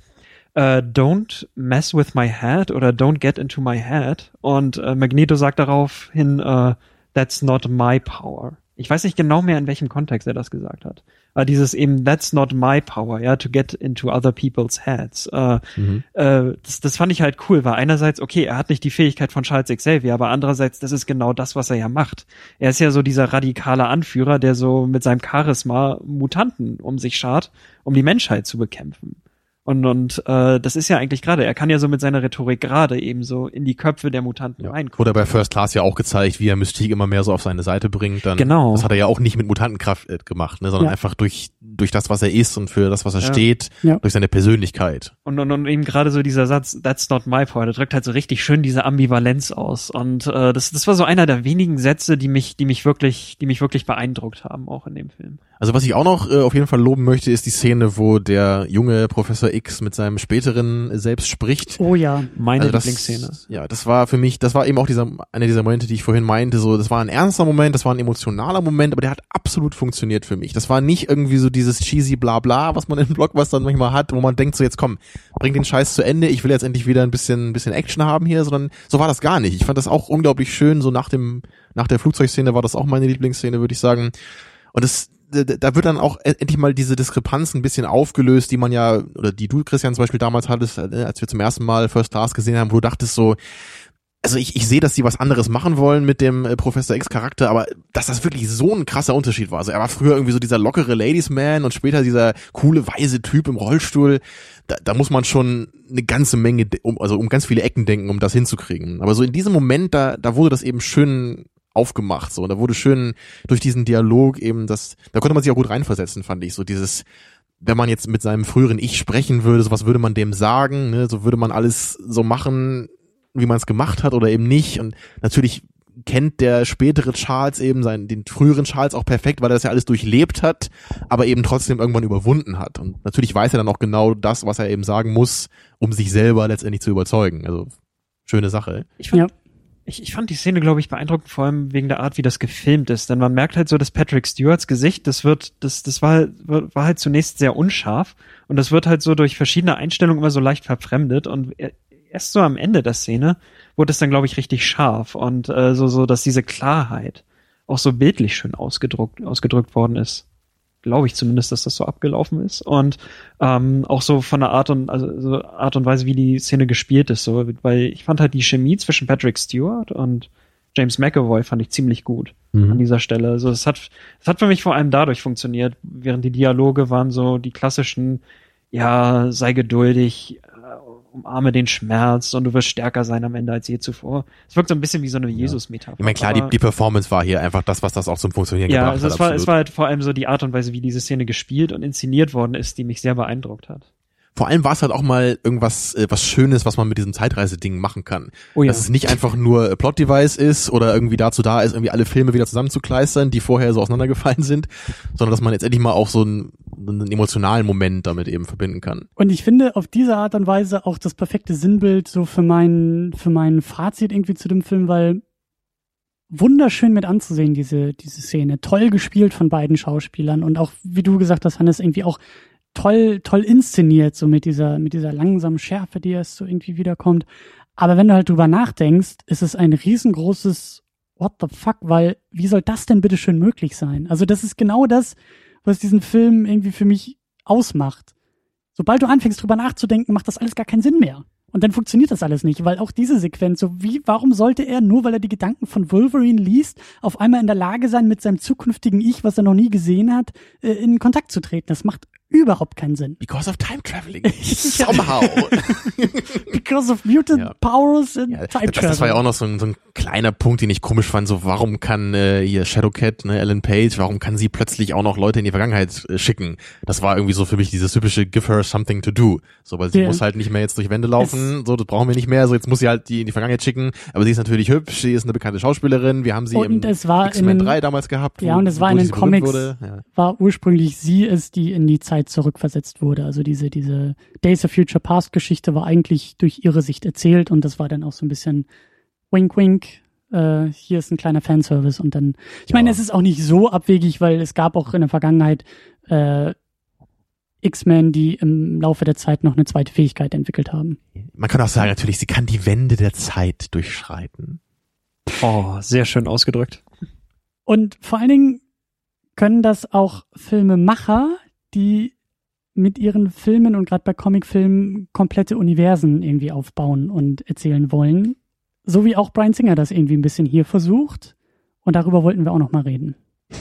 äh, Don't mess with my head oder Don't get into my head. Und äh, Magneto sagt daraufhin äh, That's not my power. Ich weiß nicht genau mehr, in welchem Kontext er das gesagt hat. Aber dieses eben, that's not my power, ja, to get into other people's heads. Mhm. das, das fand ich halt cool, weil einerseits, okay, er hat nicht die Fähigkeit von Charles Xavier, aber andererseits, das ist genau das, was er ja macht. Er ist ja so dieser radikale Anführer, der so mit seinem Charisma Mutanten um sich schart, um die Menschheit zu bekämpfen. Und, und äh, das ist ja eigentlich gerade, er kann ja so mit seiner Rhetorik gerade eben so in die Köpfe der Mutanten Ja. reinkommen. Wurde bei First Class ja auch gezeigt, wie er Mystique immer mehr so auf seine Seite bringt. Dann, Genau. Das hat er ja auch nicht mit Mutantenkraft äh, gemacht, ne, sondern Ja. einfach durch, durch das, was er ist und für das, was er Ja. steht, durch seine Persönlichkeit. Und, und, und eben gerade so dieser Satz, that's not my power, der drückt halt so richtig schön diese Ambivalenz aus. Und äh, das, das war so einer der wenigen Sätze, die mich, die mich wirklich, die mich wirklich beeindruckt haben, auch in dem Film. Also was ich auch noch äh, auf jeden Fall loben möchte, ist die Szene, wo der junge Professor X mit seinem späteren selbst spricht. oh ja, Meine Also das, Lieblingsszene. Ja, das war für mich, das war eben auch dieser, einer dieser Momente, die ich vorhin meinte, so, das war ein ernster Moment, das war ein emotionaler Moment, aber der hat absolut funktioniert für mich. Das war nicht irgendwie so dieses cheesy Blabla, was man in Blockbustern manchmal hat, wo man denkt so, jetzt komm, bring den Scheiß zu Ende, ich will jetzt endlich wieder ein bisschen, ein bisschen Action haben hier, sondern so war das gar nicht. Ich fand das auch unglaublich schön, so nach dem, nach der Flugzeugszene war das auch meine Lieblingsszene, würde ich sagen. Und es, da- wird dann auch e- endlich mal diese Diskrepanz ein bisschen aufgelöst, die man ja, oder die du, Christian, zum Beispiel damals hattest, äh, als wir zum ersten Mal First Class gesehen haben, wo du dachtest so, also ich, ich sehe, dass sie was anderes machen wollen mit dem äh, Professor X Charakter, aber dass das wirklich so ein krasser Unterschied war. Also er war früher irgendwie so dieser lockere Ladies Man und später dieser coole weise Typ im Rollstuhl. Da, da muss man schon eine ganze Menge, um, also um ganz viele Ecken denken, um das hinzukriegen. Aber so in diesem Moment, da, da wurde das eben schön aufgemacht, so. Und da wurde schön durch diesen Dialog eben das, da konnte man sich auch gut reinversetzen, fand ich. So dieses, wenn man jetzt mit seinem früheren Ich sprechen würde, so was würde man dem sagen, ne? so würde man alles so machen, wie man es gemacht hat oder eben nicht. Und natürlich kennt der spätere Charles eben seinen, den früheren Charles auch perfekt, weil er das ja alles durchlebt hat, aber eben trotzdem irgendwann überwunden hat. Und natürlich weiß er dann auch genau das, was er eben sagen muss, um sich selber letztendlich zu überzeugen. Also schöne Sache. Ich fand, ja. Ich, ich fand die Szene, glaube ich, beeindruckend, vor allem wegen der Art, wie das gefilmt ist. Denn man merkt halt so, dass Patrick Stewarts Gesicht, das wird, das, das war, war halt zunächst sehr unscharf und das wird halt so durch verschiedene Einstellungen immer so leicht verfremdet und erst so am Ende der Szene wurde es dann, glaube ich, richtig scharf und äh, so, so, dass diese Klarheit auch so bildlich schön ausgedruckt, ausgedrückt worden ist. Glaube ich zumindest, dass das so abgelaufen ist. Und ähm, auch so von der Art und, also so Art und Weise, wie die Szene gespielt ist. So, weil ich fand halt die Chemie zwischen Patrick Stewart und James McAvoy fand ich ziemlich gut mhm. an dieser Stelle. Also es hat, es hat für mich vor allem dadurch funktioniert, während die Dialoge waren so die klassischen, ja, sei geduldig, umarme den Schmerz und du wirst stärker sein am Ende als je zuvor. Es wirkt so ein bisschen wie so eine Jesus-Metapher. Ich meine, klar, die, die Performance war hier einfach das, was das auch zum Funktionieren ja, gebracht also hat. Ja, es war, es war halt vor allem so die Art und Weise, wie diese Szene gespielt und inszeniert worden ist, die mich sehr beeindruckt hat. Vor allem war es halt auch mal irgendwas äh, was Schönes, was man mit diesem Zeitreise-Ding machen kann. Oh ja. Dass es nicht einfach nur Plot-Device ist oder irgendwie dazu da ist, irgendwie alle Filme wieder zusammenzukleistern, die vorher so auseinandergefallen sind, sondern dass man jetzt endlich mal auch so einen, einen emotionalen Moment damit eben verbinden kann. Und ich finde auf diese Art und Weise auch das perfekte Sinnbild so für mein, für mein Fazit irgendwie zu dem Film, weil wunderschön mit anzusehen, diese, diese Szene. Toll gespielt von beiden Schauspielern und auch, wie du gesagt hast, Hannes, irgendwie auch toll, toll inszeniert, so mit dieser, mit dieser langsamen Schärfe, die erst so irgendwie wiederkommt. Aber wenn du halt drüber nachdenkst, ist es ein riesengroßes What the fuck, weil wie soll das denn bitte schön möglich sein? Also das ist genau das, was diesen Film irgendwie für mich ausmacht. Sobald du anfängst drüber nachzudenken, macht das alles gar keinen Sinn mehr. Und dann funktioniert das alles nicht, weil auch diese Sequenz, so wie, warum sollte er, nur weil er die Gedanken von Wolverine liest, auf einmal in der Lage sein, mit seinem zukünftigen Ich, was er noch nie gesehen hat, äh, in Kontakt zu treten? Das macht überhaupt keinen Sinn. Because of time traveling. Somehow. Because of mutant ja. powers and ja, time traveling. Das war ja auch noch so ein, so ein kleiner Punkt, den ich komisch fand. So, warum kann äh, hier Shadowcat, ne, Ellen Page, warum kann sie plötzlich auch noch Leute in die Vergangenheit äh, schicken? Das war irgendwie so für mich dieses typische Give her something to do. So, weil sie ja. muss halt nicht mehr jetzt durch Wände laufen. So, das brauchen wir nicht mehr. So, jetzt muss sie halt die in die Vergangenheit schicken. Aber sie ist natürlich hübsch. Sie ist eine bekannte Schauspielerin. Wir haben sie und im X-Men 3 damals gehabt. Ja, und es war in den Comics, ja. war ursprünglich sie es, die in die Zeit zurückversetzt wurde. Also diese, diese Days of Future Past Geschichte war eigentlich durch ihre Sicht erzählt und das war dann auch so ein bisschen wink wink. Äh, hier ist ein kleiner Fanservice und dann, ich ja. meine, es ist auch nicht so abwegig, weil es gab auch in der Vergangenheit äh, X-Men, die im Laufe der Zeit noch eine zweite Fähigkeit entwickelt haben. Man kann auch sagen, natürlich, sie kann die Wände der Zeit durchschreiten. Oh, sehr schön ausgedrückt. Und vor allen Dingen können das auch Filmemacher, die mit ihren Filmen und gerade bei Comicfilmen komplette Universen irgendwie aufbauen und erzählen wollen. So wie auch Brian Singer das irgendwie ein bisschen hier versucht. Und darüber wollten wir auch noch mal reden.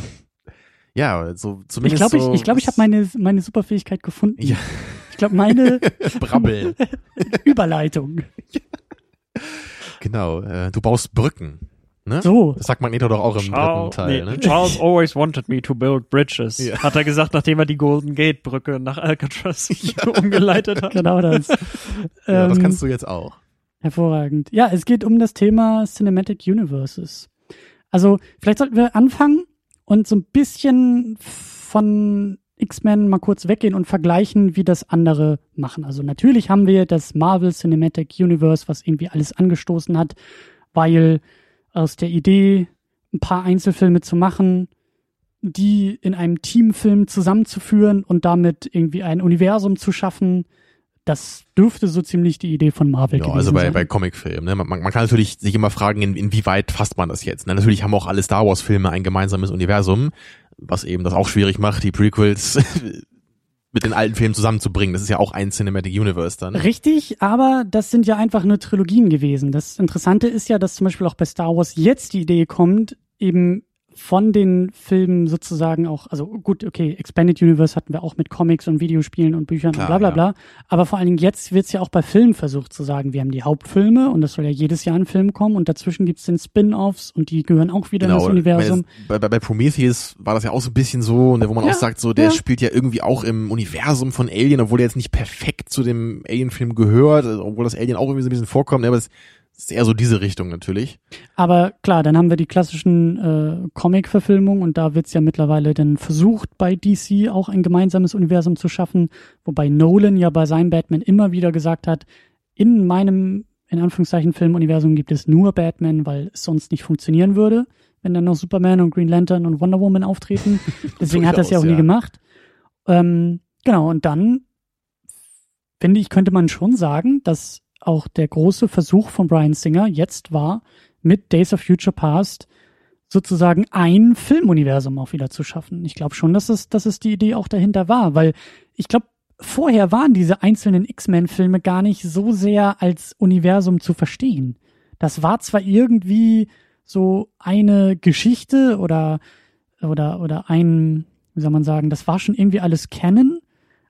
Ja, so zumindest. Ich glaube, so ich, ich, glaub, ich habe meine, meine Superfähigkeit gefunden. Ja. Ich glaube, meine Brabbel. Überleitung. Genau, äh, du baust Brücken. Ne? So. Das sagt Magneto doch auch im Charles, dritten Teil. Nee, ne? Charles always wanted me to build bridges. Ja. Hat er gesagt, nachdem er die Golden Gate Brücke nach Alcatraz umgeleitet hat. Genau das. Ja, das Ähm, kannst du jetzt auch. Hervorragend. Ja, es geht um das Thema Cinematic Universes. Also, vielleicht sollten wir anfangen und so ein bisschen von X-Men mal kurz weggehen und vergleichen, wie das andere machen. Also natürlich haben wir das Marvel Cinematic Universe, was irgendwie alles angestoßen hat, weil aus der Idee, ein paar Einzelfilme zu machen, die in einem Teamfilm zusammenzuführen und damit irgendwie ein Universum zu schaffen, das dürfte so ziemlich die Idee von Marvel Ja, gewesen also bei, sein. bei Comicfilmen. Ne? Man, man kann natürlich sich immer fragen, in, inwieweit fasst man das jetzt. Ne? Natürlich haben auch alle Star Wars Filme ein gemeinsames Universum, was eben das auch schwierig macht, die Prequels mit den alten Filmen zusammenzubringen. Das ist ja auch ein Cinematic Universe dann. Richtig, aber das sind ja einfach nur Trilogien gewesen. Das Interessante ist ja, dass zum Beispiel auch bei Star Wars jetzt die Idee kommt, eben von den Filmen sozusagen auch, also gut, okay, Expanded Universe hatten wir auch mit Comics und Videospielen und Büchern Klar, und bla bla ja. bla. Aber vor allen Dingen jetzt wird's ja auch bei Filmen versucht zu sagen, wir haben die Hauptfilme und das soll ja jedes Jahr ein Film kommen und dazwischen gibt's den Spin-Offs und die gehören auch wieder in das Universum. Genau, meine, Bei, bei, Prometheus war das ja auch so ein bisschen so, ne, wo man Ja, auch sagt, so der ja. spielt ja irgendwie auch im Universum von Alien, obwohl er jetzt nicht perfekt zu dem Alien-Film gehört, obwohl das Alien auch irgendwie so ein bisschen vorkommt, ne, aber es ist eher so diese Richtung natürlich. Aber klar, dann haben wir die klassischen äh, Comic-Verfilmungen und da wird's ja mittlerweile dann versucht, bei DC auch ein gemeinsames Universum zu schaffen, wobei Nolan ja bei seinem Batman immer wieder gesagt hat, in meinem, in Anführungszeichen, Filmuniversum gibt es nur Batman, weil es sonst nicht funktionieren würde, wenn dann noch Superman und Green Lantern und Wonder Woman auftreten. Deswegen hat er es ja auch Durchaus, nie ja. gemacht. Ähm, genau, und dann finde ich, könnte man schon sagen, dass auch der große Versuch von Brian Singer jetzt war, mit Days of Future Past sozusagen ein Filmuniversum auch wieder zu schaffen. Ich glaube schon, dass es, dass es die Idee auch dahinter war, weil ich glaube, vorher waren diese einzelnen X-Men-Filme gar nicht so sehr als Universum zu verstehen. Das war zwar irgendwie so eine Geschichte oder, oder, oder ein, wie soll man sagen, das war schon irgendwie alles Canon,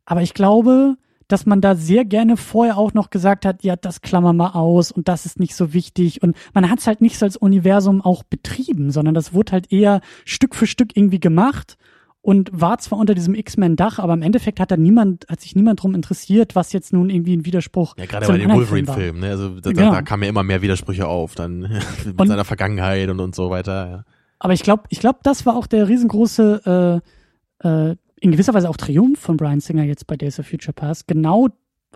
aber ich glaube, dass man da sehr gerne vorher auch noch gesagt hat, ja, das klammern wir aus und das ist nicht so wichtig. Und man hat es halt nicht so als Universum auch betrieben, sondern das wurde halt eher Stück für Stück irgendwie gemacht und war zwar unter diesem X-Men-Dach, aber im Endeffekt hat da niemand, hat sich niemand drum interessiert, was jetzt nun irgendwie ein Widerspruch Ja, gerade bei den. Wolverine-Filmen, ne? Also da, Genau. da kamen ja immer mehr Widersprüche auf, dann mit Und- seiner Vergangenheit und, und so weiter. Ja. Aber ich glaube, ich glaube, das war auch der riesengroße, äh, äh, in gewisser Weise auch Triumph von Brian Singer jetzt bei Days of Future Past. Genau,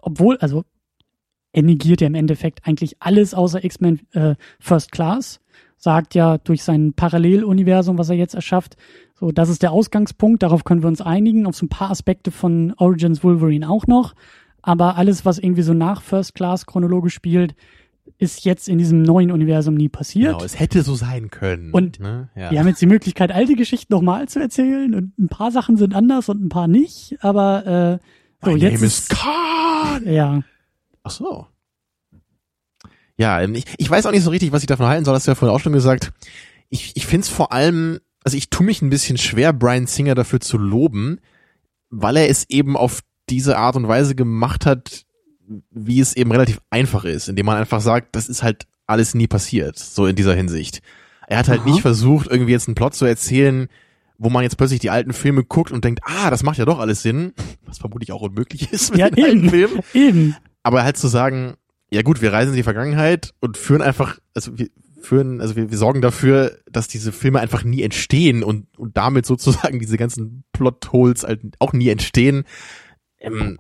obwohl, also er negiert ja im Endeffekt eigentlich alles außer X-Men äh, First Class. Sagt ja durch sein Paralleluniversum, was er jetzt erschafft, so, das ist der Ausgangspunkt, darauf können wir uns einigen, auf so ein paar Aspekte von Origins Wolverine auch noch. Aber alles, was irgendwie so nach First Class chronologisch spielt, ist jetzt in diesem neuen Universum nie passiert. Genau, es hätte so sein können. Und ne? ja. Wir haben jetzt die Möglichkeit, alte Geschichten nochmal zu erzählen und ein paar Sachen sind anders und ein paar nicht, aber äh, so My jetzt name is ist, Khan. ja, Ach so. Ja, ähm, ich, ich weiß auch nicht so richtig, was ich davon halten soll. Hast du ja vorhin auch schon gesagt. Ich, ich finde es vor allem, also ich tue mich ein bisschen schwer, Brian Singer dafür zu loben, weil er es eben auf diese Art und Weise gemacht hat, wie es eben relativ einfach ist, indem man einfach sagt, das ist halt alles nie passiert, so in dieser Hinsicht. Er hat halt Aha. nicht versucht, irgendwie jetzt einen Plot zu erzählen, wo man jetzt plötzlich die alten Filme guckt und denkt, ah, das macht ja doch alles Sinn, was vermutlich auch unmöglich ist mit Ja, den alten eben. Filmen eben. aber halt zu sagen, ja gut, wir reisen in die Vergangenheit und führen einfach, also wir führen, also wir, wir sorgen dafür, dass diese Filme einfach nie entstehen und, und damit sozusagen diese ganzen Plotholes halt auch nie entstehen. Ähm,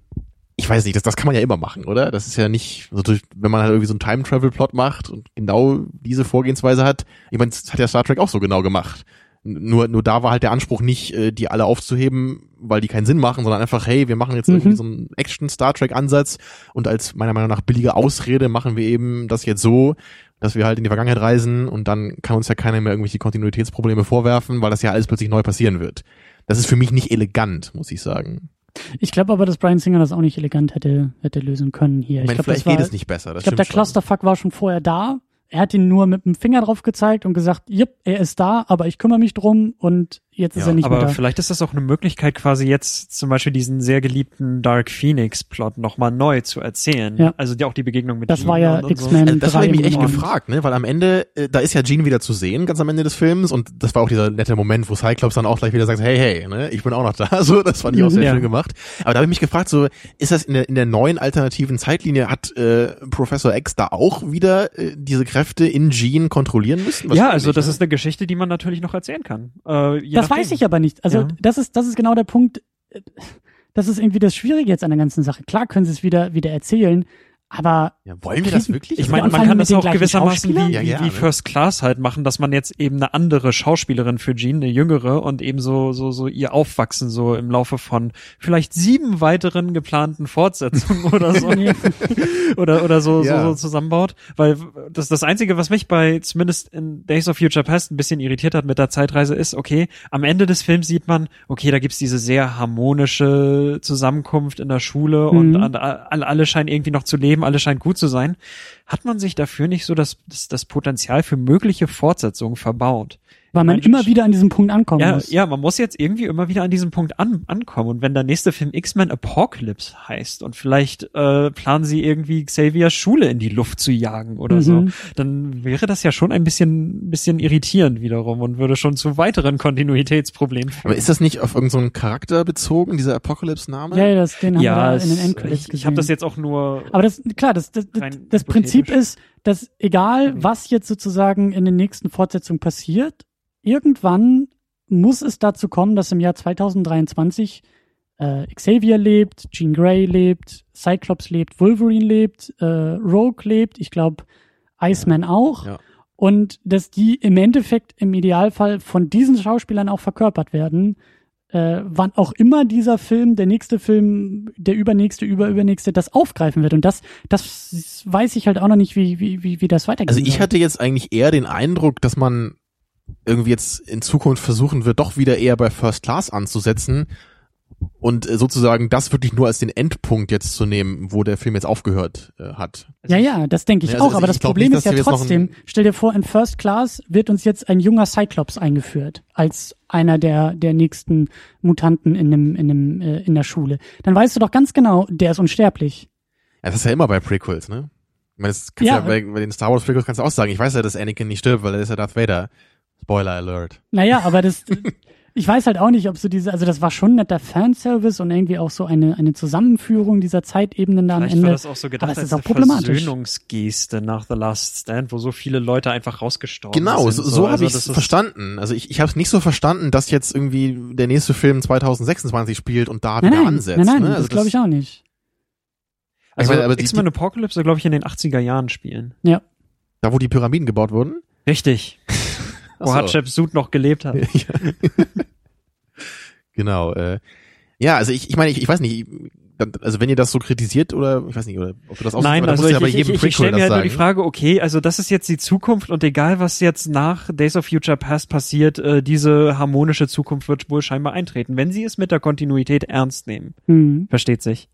ich weiß nicht, das, das kann man ja immer machen, oder? Das ist ja nicht, so durch, wenn man halt irgendwie so einen Time-Travel-Plot macht und genau diese Vorgehensweise hat. Ich meine, das hat ja Star Trek auch so genau gemacht. Nur, nur da war halt der Anspruch nicht, äh, die alle aufzuheben, weil die keinen Sinn machen, sondern einfach, hey, wir machen jetzt Mhm. irgendwie so einen Action-Star Trek-Ansatz und als meiner Meinung nach billige Ausrede machen wir eben das jetzt so, dass wir halt in die Vergangenheit reisen und dann kann uns ja keiner mehr irgendwelche Kontinuitätsprobleme vorwerfen, weil das ja alles plötzlich neu passieren wird. Das ist für mich nicht elegant, muss ich sagen. Ich glaube aber, dass Brian Singer das auch nicht elegant hätte, hätte lösen können hier. Ich meine, glaub, vielleicht das war, geht es nicht besser. Ich glaube, der stimmt schon. Clusterfuck war schon vorher da. Er hat ihn nur mit dem Finger drauf gezeigt und gesagt, jupp, er ist da, aber ich kümmere mich drum und jetzt ist Ja, er nicht mehr Aber da. vielleicht ist das auch eine Möglichkeit, quasi jetzt zum Beispiel diesen sehr geliebten Dark Phoenix-Plot nochmal neu zu erzählen. Ja. Also die, auch die Begegnung mit Das Jean war ja und, und so. X-Men Also das habe ich mich 3 echt gefragt, ne? Weil am Ende, äh, da ist ja Jean wieder zu sehen, ganz am Ende des Films, und das war auch dieser nette Moment, wo Cyclops dann auch gleich wieder sagt, hey, hey, ne, ich bin auch noch da. So, das fand ich auch sehr Ja. schön gemacht. Aber da habe ich mich gefragt, so, ist das in der, in der neuen alternativen Zeitlinie, hat äh, Professor X da auch wieder äh, diese Kräfte in Jean kontrollieren müssen? Ja, Wahrscheinlich, also das ne? ist eine Geschichte, die man natürlich noch erzählen kann. Äh, Das nachdem. weiß ich aber nicht. Also Ja. das ist das ist genau der Punkt. Das ist irgendwie das Schwierige jetzt an der ganzen Sache. Klar können sie es wieder wieder erzählen, aber Ja, wollen wir das wirklich? Ich Ja, meine, und man kann das auch gewissermaßen wie, Schauspielern? Ja, wie, First Class halt machen, dass man jetzt eben eine andere Schauspielerin für Jean, eine jüngere, und eben so, so, so ihr Aufwachsen so im Laufe von vielleicht sieben weiteren geplanten Fortsetzungen oder so. oder, oder so, Ja. so, so zusammenbaut. Weil das, das Einzige, was mich bei, zumindest in Days of Future Past ein bisschen irritiert hat mit der Zeitreise ist, okay, am Ende des Films sieht man, okay, da gibt's diese sehr harmonische Zusammenkunft in der Schule und Mhm. an- alle, alle scheinen irgendwie noch zu leben, alle scheinen gut zu sein. Hat man sich dafür nicht so das, das, das Potenzial für mögliche Fortsetzungen verbaut? Weil man immer wieder an diesem Punkt ankommen Ja, muss. ja, man muss jetzt irgendwie immer wieder an diesem Punkt an, ankommen. Und wenn der nächste Film X-Men Apocalypse heißt und vielleicht äh, planen sie irgendwie Xaviers Schule in die Luft zu jagen oder so, Mhm. dann wäre das ja schon ein bisschen, bisschen irritierend wiederum und würde schon zu weiteren Kontinuitätsproblemen führen. Aber ist das nicht auf irgendeinen so Charakter bezogen, dieser Apocalypse-Name? Ja, ja, das, den haben ja, wir in den Endcredits ich, gesehen. ich habe das jetzt auch nur Aber das, klar, das, das, das, das Prinzip ist, dass egal, was jetzt sozusagen in den nächsten Fortsetzungen passiert, irgendwann muss es dazu kommen, dass im Jahr 2023 äh, Xavier lebt, Jean Grey lebt, Cyclops lebt, Wolverine lebt, äh, Rogue lebt, ich glaube Iceman auch. Ja. Und dass die im Endeffekt im Idealfall von diesen Schauspielern auch verkörpert werden. Äh, wann auch immer dieser Film, der nächste Film, der übernächste, überübernächste, das aufgreifen wird. Und das, das weiß ich halt auch noch nicht, wie, wie, wie, wie das weitergeht. Also ich hatte jetzt eigentlich eher den Eindruck, dass man irgendwie jetzt in Zukunft versuchen wird, doch wieder eher bei First Class anzusetzen und äh, sozusagen das wirklich nur als den Endpunkt jetzt zu nehmen, wo der Film jetzt aufgehört äh, hat. Ja, ja, das denke ich also- auch. also aber das Problem nicht, ist ja wir trotzdem, stell dir vor, in First Class wird uns jetzt ein junger Cyclops eingeführt als einer der der nächsten Mutanten in dem in dem äh, in der Schule. Dann weißt du doch ganz genau, der ist unsterblich. Ja, das ist ja immer bei Prequels, ne? Ich meine, das kannst Ja. ja, bei, bei den Star Wars Prequels kannst du auch sagen. Ich weiß ja, dass Anakin nicht stirbt, weil er ist ja Darth Vader. Spoiler Alert. Naja, aber das ich weiß halt auch nicht, ob so diese, also das war schon netter Fanservice und irgendwie auch so eine eine Zusammenführung dieser Zeitebenen da am Vielleicht Ende. war das auch so gedacht aber es ist auch eine problematisch. Versöhnungsgeste nach The Last Stand, wo so viele Leute einfach rausgestorben Genau, sind. so, so habe Also ich das es verstanden. Also ich, ich habe es nicht so verstanden, dass jetzt irgendwie der nächste Film 2026 spielt und da Nein, wieder nein, ansetzt. nein, nein, ne? das, Also glaube ich auch nicht. Also Ich meine, aber die- X-Men Apocalypse soll, glaube ich, in den 80er Jahren spielen. Ja. Da, wo die Pyramiden gebaut wurden? Richtig. Wo so. Hatshepsut noch gelebt hat. Genau. Äh, ja, also ich, ich meine, ich, ich weiß nicht, dann- also wenn ihr das so kritisiert oder ich weiß nicht, oder ob du das auch Nein, also ich, ja bei ich, jedem ich, ich stelle mir das halt nur sagen. die Frage, okay, also das ist jetzt die Zukunft und egal was jetzt nach Days of Future Past passiert, äh, diese harmonische Zukunft wird wohl scheinbar eintreten, wenn sie es mit der Kontinuität ernst nehmen. Hm. Versteht sich.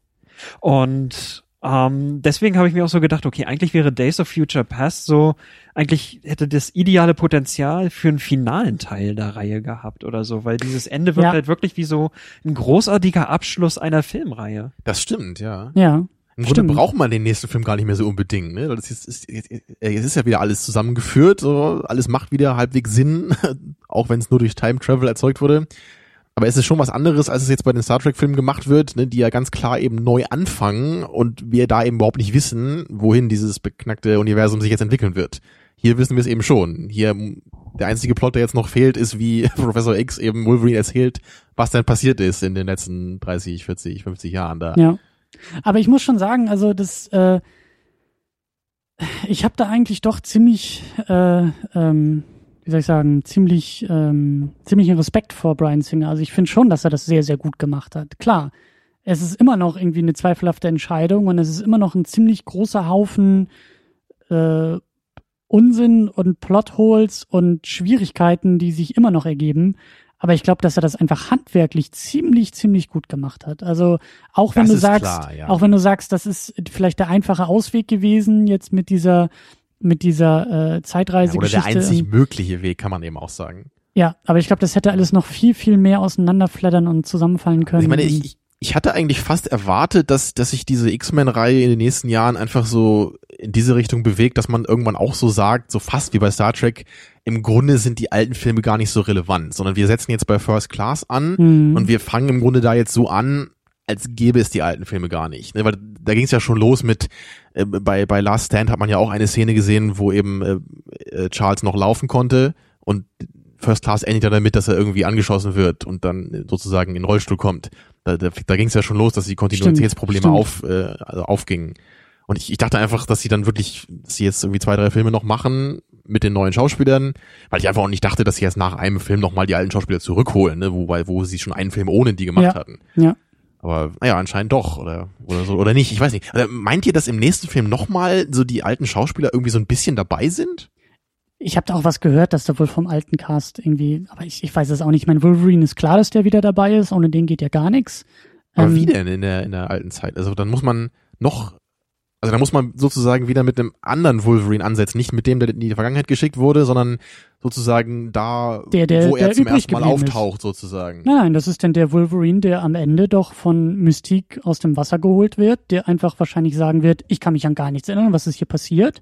Und ähm, deswegen habe ich mir auch so gedacht, okay, eigentlich wäre Days of Future Past so, eigentlich hätte das ideale Potenzial für einen finalen Teil der Reihe gehabt oder so, weil dieses Ende wirkt Ja. halt wirklich wie so ein großartiger Abschluss einer Filmreihe. Das stimmt, ja. Ja. Im Grunde Stimmt. braucht man den nächsten Film gar nicht mehr so unbedingt, ne? Weil Das ist, ist, jetzt, äh, jetzt ist ja wieder alles zusammengeführt, so alles macht wieder halbwegs Sinn, auch wenn es nur durch Time Travel erzeugt wurde. Aber es ist schon was anderes, als es jetzt bei den Star Trek Filmen gemacht wird, ne, die ja ganz klar eben neu anfangen und wir da eben überhaupt nicht wissen, wohin dieses beknackte Universum sich jetzt entwickeln wird. Hier wissen wir es eben schon. Hier der einzige Plot, der jetzt noch fehlt, ist wie Professor X eben Wolverine erzählt, was denn passiert ist in den letzten 30, 40, 50 Jahren da. Ja. Aber ich muss schon sagen, also das, äh, ich habe da eigentlich doch ziemlich, äh, ähm, wie soll ich sagen, ziemlich, ähm, ziemlichen Respekt vor Brian Singer. Also ich finde schon, dass er das sehr, sehr gut gemacht hat. Klar, es ist immer noch irgendwie eine zweifelhafte Entscheidung und es ist immer noch ein ziemlich großer Haufen äh, Unsinn und Plotholes und Schwierigkeiten, die sich immer noch ergeben. Aber ich glaube, dass er das einfach handwerklich ziemlich, ziemlich gut gemacht hat. Also auch wenn Das du sagst, klar, ja. auch wenn du sagst, das ist vielleicht der einfache Ausweg gewesen, jetzt mit dieser, mit dieser äh, Ja, oder der einzig mögliche Weg, kann man eben auch sagen. ja, aber ich glaube, das hätte alles noch viel, viel mehr auseinanderflattern und zusammenfallen können. Also ich meine, ich, ich, ich hatte eigentlich fast erwartet, dass, dass sich diese X-Men-Reihe in den nächsten Jahren einfach so in diese Richtung bewegt, dass man irgendwann auch so sagt, so fast wie bei Star Trek, im Grunde sind die alten Filme gar nicht so relevant, sondern wir setzen jetzt bei First Class an Mhm. und wir fangen im Grunde da jetzt so an, als gäbe es die alten Filme gar nicht. Ne? Weil da ging es ja schon los mit, äh, bei, bei Last Stand hat man ja auch eine Szene gesehen, wo eben äh, äh, Charles noch laufen konnte und First Class endet ja damit, dass er irgendwie angeschossen wird und dann sozusagen in den Rollstuhl kommt. Da, da, da ging es ja schon los, dass die Kontinuitätsprobleme Stimmt, auf, äh, also aufgingen. Und ich, ich dachte einfach, dass sie dann wirklich, dass sie jetzt irgendwie zwei, drei Filme noch machen mit den neuen Schauspielern, weil ich einfach auch nicht dachte, dass sie jetzt nach einem Film nochmal die alten Schauspieler zurückholen, ne, wobei, wo sie schon einen Film ohne die gemacht Ja. hatten. ja. Aber naja, anscheinend doch, oder, oder so, oder nicht, ich weiß nicht. Also, meint ihr, dass im nächsten Film nochmal so die alten Schauspieler irgendwie so ein bisschen dabei sind? Ich habe da auch was gehört, dass da wohl vom alten Cast irgendwie, aber ich, ich weiß es auch nicht. Mein Wolverine ist klar, dass der wieder dabei ist, ohne den geht ja gar nichts. Aber Ähm, wie denn in der, in der alten Zeit? Also dann muss man noch, also da muss man sozusagen wieder mit einem anderen Wolverine ansetzen, nicht mit dem, der in die Vergangenheit geschickt wurde, sondern sozusagen da, Der, der- wo er der zum übrig ersten Mal geblieben ist. auftaucht, sozusagen. Nein, das ist denn der Wolverine, der am Ende doch von Mystique aus dem Wasser geholt wird, der einfach wahrscheinlich sagen wird, ich kann mich an gar nichts erinnern, was ist hier passiert.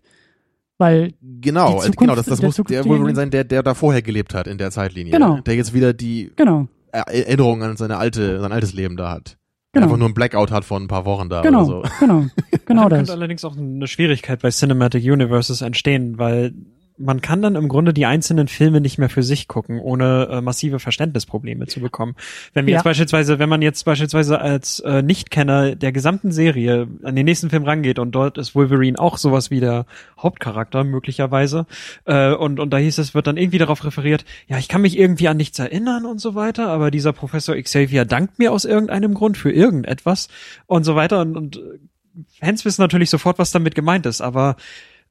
Weil, Genau, Die also Zukunft- genau, das, das der muss der zukünftige- Wolverine sein, der, der da vorher gelebt hat in der Zeitlinie. Genau. Der jetzt wieder die genau, Er- Erinnerung an seine alte, sein altes Leben da hat. Genau. Einfach nur ein Blackout hat von ein paar Wochen da Genau, oder so. genau, genau das. könnte allerdings auch eine Schwierigkeit bei Cinematic Universes entstehen, weil man kann dann im Grunde die einzelnen Filme nicht mehr für sich gucken, ohne äh, massive Verständnisprobleme zu bekommen. Wenn wir Ja. jetzt beispielsweise, wenn man jetzt beispielsweise als äh, Nichtkenner der gesamten Serie an den nächsten Film rangeht und dort ist Wolverine auch sowas wie der Hauptcharakter möglicherweise äh, und und da hieß es, wird dann irgendwie darauf referiert, ja, ich kann mich irgendwie an nichts erinnern und so weiter, aber dieser Professor Xavier dankt mir aus irgendeinem Grund für irgendetwas und so weiter und, und Fans wissen natürlich sofort, was damit gemeint ist, aber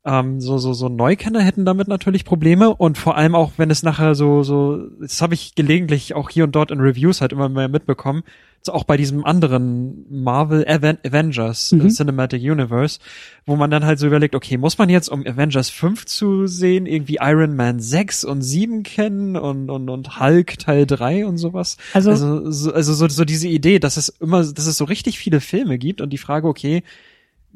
ähm, so so so Neukenner hätten damit natürlich Probleme und vor allem auch, wenn es nachher so so, das habe ich gelegentlich auch hier und dort in Reviews halt immer mehr mitbekommen, so auch bei diesem anderen Marvel Aven Avengers Mhm. Cinematic Universe, wo man dann halt so überlegt, okay, muss man jetzt um Avengers 5 zu sehen irgendwie Iron Man 6 und 7 kennen und und und Hulk Teil 3 und sowas? Also, Also, so, also so, so diese Idee, dass es immer, dass es so richtig viele Filme gibt und die Frage, okay,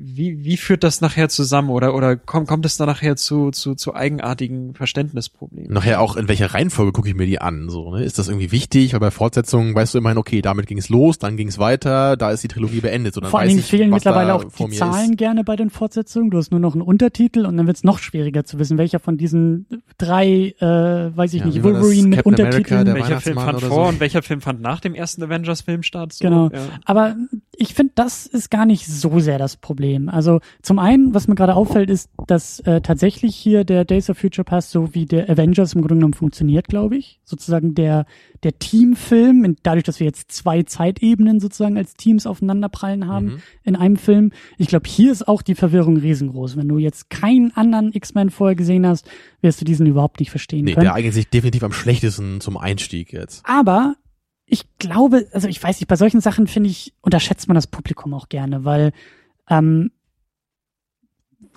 wie, wie führt das nachher zusammen oder, oder kommt, kommt es da nachher zu, zu, zu eigenartigen Verständnisproblemen? Nachher auch, in welcher Reihenfolge gucke ich mir die an? So, ne? Ist das irgendwie wichtig? Weil bei Fortsetzungen weißt du immerhin, okay, damit ging es los, dann ging es weiter, da ist die Trilogie beendet. So, dann vor allen Dingen fehlen mittlerweile auch die Zahlen Ist. gerne bei den Fortsetzungen. Du hast nur noch einen Untertitel und dann wird es noch schwieriger zu wissen, welcher von diesen drei, äh, weiß ich Ja, nicht? Wolverine mit Captain America, Untertiteln. der Welcher Film fand vor so. und welcher Film fand nach dem ersten Avengers-Film statt? So, Genau. Ja. Aber ich finde, das ist gar nicht so sehr das Problem. Also zum einen, was mir gerade auffällt, ist, dass äh, tatsächlich hier der Days of Future Past so wie der Avengers im Grunde genommen funktioniert, glaube ich. Sozusagen der, der Teamfilm, dadurch, dass wir jetzt zwei Zeitebenen sozusagen als Teams aufeinanderprallen haben Mhm. in einem Film. Ich glaube, hier ist auch die Verwirrung riesengroß. Wenn du jetzt keinen anderen X-Men vorher gesehen hast, wirst du diesen überhaupt nicht verstehen Nee, können. der eignet sich definitiv am schlechtesten zum Einstieg jetzt. Aber ich glaube, also ich weiß nicht, bei solchen Sachen finde ich, unterschätzt man das Publikum auch gerne, weil ähm,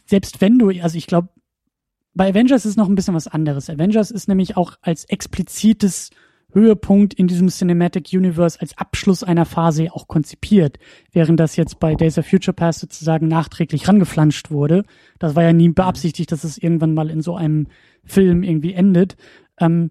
selbst wenn du, also ich glaube, bei Avengers ist noch ein bisschen was anderes. Avengers ist nämlich auch als explizites Höhepunkt in diesem Cinematic Universe als Abschluss einer Phase auch konzipiert, während das jetzt bei Days of Future Past sozusagen nachträglich rangeflanscht wurde. Das war ja nie beabsichtigt, dass es irgendwann mal in so einem Film irgendwie endet. Ähm,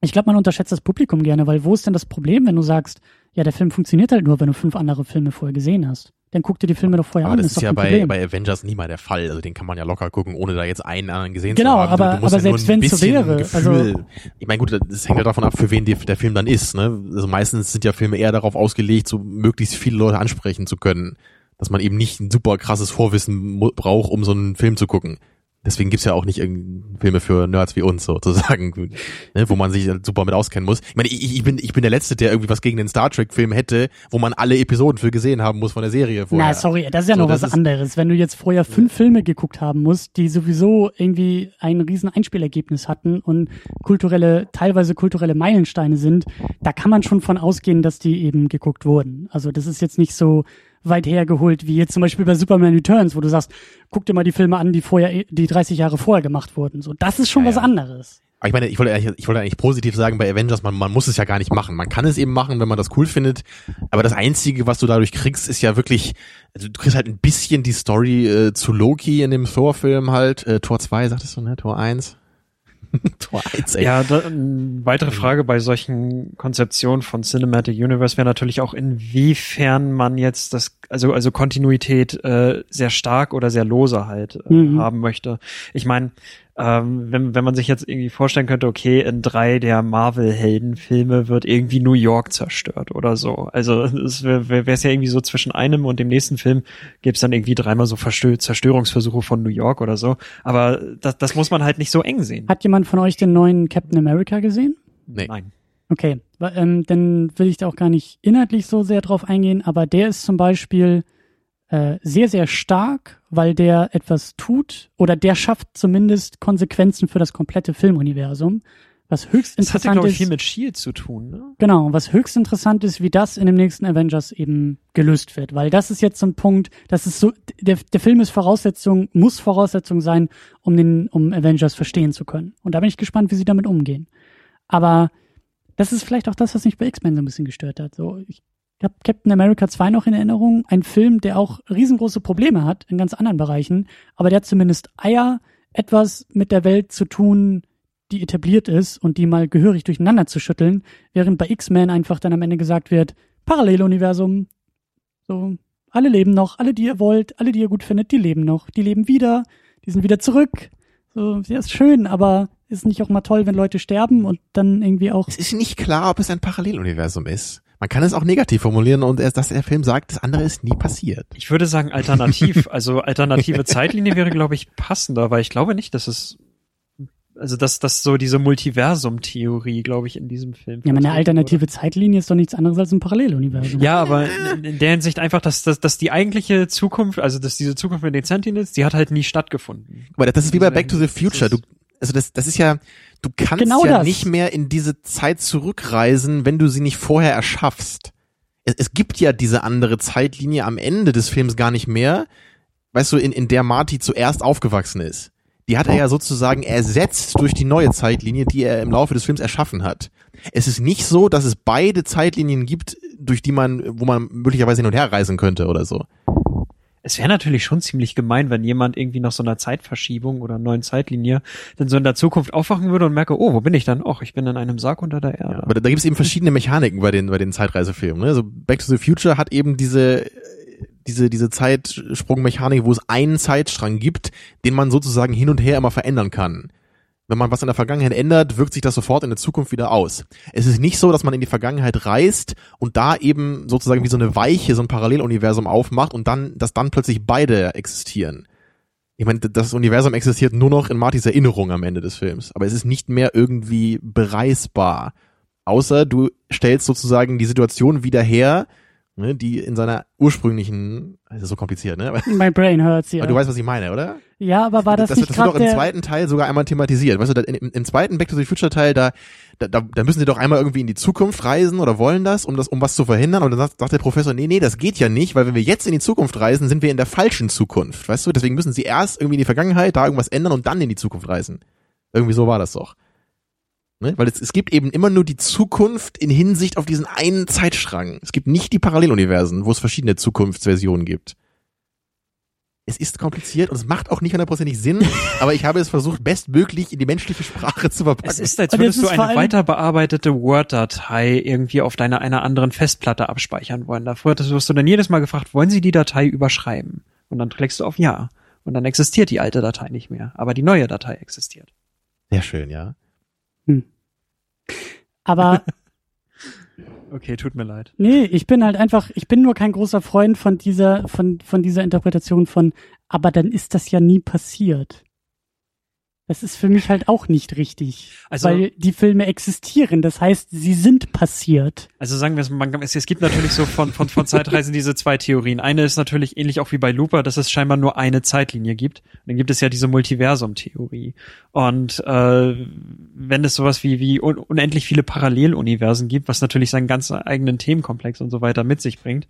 ich glaube, man unterschätzt das Publikum gerne, weil wo ist denn das Problem, wenn du sagst, ja, der Film funktioniert halt nur, wenn du fünf andere Filme vorher gesehen hast? Dann guck dir die Filme doch vorher Aber an. das ist ist ja bei, Problem. bei Avengers nie mal der Fall. Also den kann man ja locker gucken, ohne da jetzt einen anderen gesehen Genau, zu haben. aber- du musst aber ja selbst ein wenn's so wäre, Gefühl, also- ich meine, gut, das hängt ja davon ab, für wen die, der Film dann ist. Ne? Also meistens sind ja Filme eher darauf ausgelegt, so möglichst viele Leute ansprechen zu können. Dass man eben nicht ein super krasses Vorwissen braucht, um so einen Film zu gucken. Deswegen gibt's ja auch nicht Filme für Nerds wie uns sozusagen, ne, wo man sich halt super mit auskennen muss. Ich meine, ich, ich bin ich bin der Letzte, der irgendwie was gegen den Star Trek Film hätte, wo man alle Episoden für gesehen haben muss von der Serie vorher. Na, sorry, das ist ja So, noch was ist- anderes. Wenn du jetzt vorher fünf Filme geguckt haben musst, die sowieso irgendwie ein riesen Einspielergebnis hatten und kulturelle, teilweise kulturelle Meilensteine sind, da kann man schon von ausgehen, dass die eben geguckt wurden. Also das ist jetzt nicht so weit hergeholt wie jetzt zum Beispiel bei Superman Returns, wo du sagst, guck dir mal die Filme an, die vorher, die 30 Jahre vorher gemacht wurden. So, das ist schon Ja, was ja. anderes. Aber ich meine, ich wollte eigentlich, ich wollte eigentlich positiv sagen bei Avengers, man, man muss es ja gar nicht machen. Man kann es eben machen, wenn man das cool findet. Aber das Einzige, was du dadurch kriegst, ist ja wirklich, also du kriegst halt ein bisschen die Story äh, zu Loki in dem Thor-Film halt. Äh, Tor 2, sagtest du, ne? Tor 1? Tor 1, ey. Ja, da, eine weitere Frage bei solchen Konzeptionen von Cinematic Universe wäre natürlich auch, inwiefern man jetzt das, also, also Kontinuität äh, sehr stark oder sehr lose halt äh, Mhm. haben möchte. Ich meine, ähm, wenn, wenn man sich jetzt irgendwie vorstellen könnte, okay, in drei der Marvel-Heldenfilme wird irgendwie New York zerstört oder so. Also es wäre wär, wär's ja irgendwie so zwischen einem und dem nächsten Film gäbe es dann irgendwie dreimal so Verstö Zerstörungsversuche von New York oder so. Aber das, das muss man halt nicht so eng sehen. Hat jemand von euch den neuen Captain America gesehen? Nee. Nein. Okay, ähm, dann will ich da auch gar nicht inhaltlich so sehr drauf eingehen, aber der ist zum Beispiel äh, sehr, sehr stark, weil der etwas tut oder der schafft zumindest Konsequenzen für das komplette Filmuniversum, was höchst Das hatte, interessant glaube ich, ist. viel mit Shield zu tun, ne? Genau, was höchst interessant ist, wie das in dem nächsten Avengers eben gelöst wird, weil das ist jetzt so ein Punkt, das ist so, der, der Film ist Voraussetzung, muss Voraussetzung sein, um den, um Avengers verstehen zu können. Und da bin ich gespannt, wie sie damit umgehen. Aber das ist vielleicht auch das, was mich bei X-Men so ein bisschen gestört hat. So, ich habe Captain America 2 noch in Erinnerung, ein Film, der auch riesengroße Probleme hat in ganz anderen Bereichen, aber der zumindest Eier, etwas mit der Welt zu tun, die etabliert ist und die mal gehörig durcheinander zu schütteln, während bei X-Men einfach dann am Ende gesagt wird, Paralleluniversum, So, alle leben noch, alle, die ihr wollt, alle, die ihr gut findet, die leben noch. Die leben wieder, die sind wieder zurück. So, ja, ist schön, aber ist nicht auch mal toll, wenn Leute sterben und dann irgendwie auch. Es ist nicht klar, ob es ein Paralleluniversum ist. Man kann es auch negativ formulieren und erst, dass der Film sagt, das andere ist nie passiert. Ich würde sagen alternativ, also alternative Zeitlinie wäre, glaube ich, passender, weil ich glaube nicht, dass es also dass das so diese Multiversum-Theorie, glaube ich, in diesem Film. Ja, meine alternative wurde. Zeitlinie ist doch nichts anderes als ein Paralleluniversum. Ja, aber in der Hinsicht einfach, dass, dass, dass die eigentliche Zukunft, also dass diese Zukunft mit den Sentinels, die hat halt nie stattgefunden. Aber das ist wie bei Back to the Future. Du, also das, das ist ja, du kannst genau ja das. nicht mehr in diese Zeit zurückreisen, wenn du sie nicht vorher erschaffst. Es, es gibt ja diese andere Zeitlinie am Ende des Films gar nicht mehr, weißt du, in, in der Marty zuerst aufgewachsen ist. Die hat er ja sozusagen ersetzt durch die neue Zeitlinie, die er im Laufe des Films erschaffen hat. Es ist nicht so, dass es beide Zeitlinien gibt, durch die man, wo man möglicherweise hin und her reisen könnte oder so es wäre natürlich schon ziemlich gemein, wenn jemand irgendwie nach so einer Zeitverschiebung oder neuen Zeitlinie dann so in der Zukunft aufwachen würde und merke, oh, wo bin ich dann? Och, ich bin in einem Sarg unter der Erde. Ja, aber da, gibt es eben verschiedene Mechaniken bei den, bei den Zeitreisefilmen. Ne? Also Back to the Future hat eben diese diese, diese Zeitsprungmechanik, wo es einen Zeitstrang gibt, den man sozusagen hin und her immer verändern kann wenn man was in der Vergangenheit ändert, wirkt sich das sofort in der Zukunft wieder aus. Es ist nicht so, dass man in die Vergangenheit reist und da eben sozusagen wie so eine Weiche, so ein Paralleluniversum aufmacht und dann, dass dann plötzlich beide existieren. Ich meine, das Universum existiert nur noch in Martys Erinnerung am Ende des Films, aber es ist nicht mehr irgendwie bereisbar. Außer du stellst sozusagen die Situation wieder her, ne, die in seiner ursprünglichen, das ist so kompliziert, ne? My brain hurts, ja. Aber du weißt, was ich meine, oder? Ja, aber war das, das nicht Das wird doch im zweiten Teil sogar einmal thematisiert. Weißt du, im, im zweiten Back to the Future Teil, da, da, da müssen sie doch einmal irgendwie in die Zukunft reisen oder wollen das, um das, um was zu verhindern. Und dann sagt, sagt der Professor, nee, nee, das geht ja nicht, weil wenn wir jetzt in die Zukunft reisen, sind wir in der falschen Zukunft. Weißt du, deswegen müssen sie erst irgendwie in die Vergangenheit, da irgendwas ändern und dann in die Zukunft reisen. Irgendwie so war das doch. Ne? Weil es, es gibt eben immer nur die Zukunft in Hinsicht auf diesen einen Zeitstrang. Es gibt nicht die Paralleluniversen, wo es verschiedene Zukunftsversionen gibt. Es ist kompliziert und es macht auch nicht hundertprozentig Sinn, aber ich habe es versucht, bestmöglich in die menschliche Sprache zu verpacken. Es ist, als würdest du eine weiter bearbeitete Word-Datei irgendwie auf deiner einer anderen Festplatte abspeichern wollen. Da wirst du dann jedes Mal gefragt, wollen Sie die Datei überschreiben? Und dann klickst du auf Ja. Und dann existiert die alte Datei nicht mehr, aber die neue Datei existiert. Sehr schön, ja. Hm. Aber Okay, tut mir leid. Nee, ich bin halt einfach, ich bin nur kein großer Freund von dieser, von, von dieser Interpretation von, aber dann ist das ja nie passiert. Das ist für mich halt auch nicht richtig, also, weil die Filme existieren. Das heißt, sie sind passiert. Also sagen wir es, man, es, es gibt natürlich so von, von, von Zeitreisen diese zwei Theorien. Eine ist natürlich ähnlich auch wie bei Looper, dass es scheinbar nur eine Zeitlinie gibt. Und dann gibt es ja diese Multiversum-Theorie. Und äh, wenn es sowas wie, wie unendlich viele Paralleluniversen gibt, was natürlich seinen ganz eigenen Themenkomplex und so weiter mit sich bringt,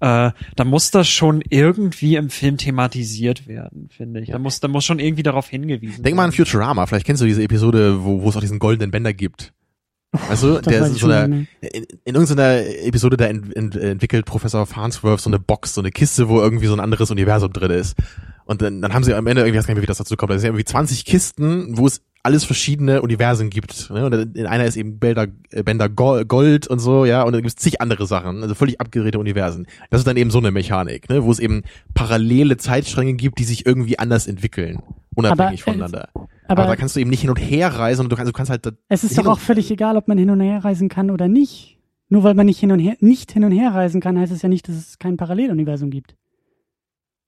äh, da muss das schon irgendwie im Film thematisiert werden, finde ich. Da muss, da muss schon irgendwie darauf hingewiesen Denk mal an Futurama, vielleicht kennst du diese Episode, wo, wo es auch diesen goldenen Bänder gibt. Weißt du, der ist so eine, in, in irgendeiner Episode, da ent, ent, entwickelt Professor Farnsworth so eine Box, so eine Kiste, wo irgendwie so ein anderes Universum drin ist. Und dann, dann haben sie am Ende irgendwie, ich weiß gar nicht mehr, wie das dazu kommt, da sind irgendwie 20 Kisten, wo es alles verschiedene Universen gibt. Ne? Und in einer ist eben Bänder, äh, Bänder Gold und so, ja, und dann gibt es zig andere Sachen, also völlig abgedrehte Universen. Das ist dann eben so eine Mechanik, ne? wo es eben parallele Zeitstränge gibt, die sich irgendwie anders entwickeln, unabhängig aber, voneinander. Aber, aber, da kannst du eben nicht hin und her reisen und du kannst, du kannst halt. Es ist doch auch völlig egal, ob man hin und her reisen kann oder nicht. Nur weil man nicht hin und her, nicht hin und her reisen kann, heißt es ja nicht, dass es kein Paralleluniversum gibt.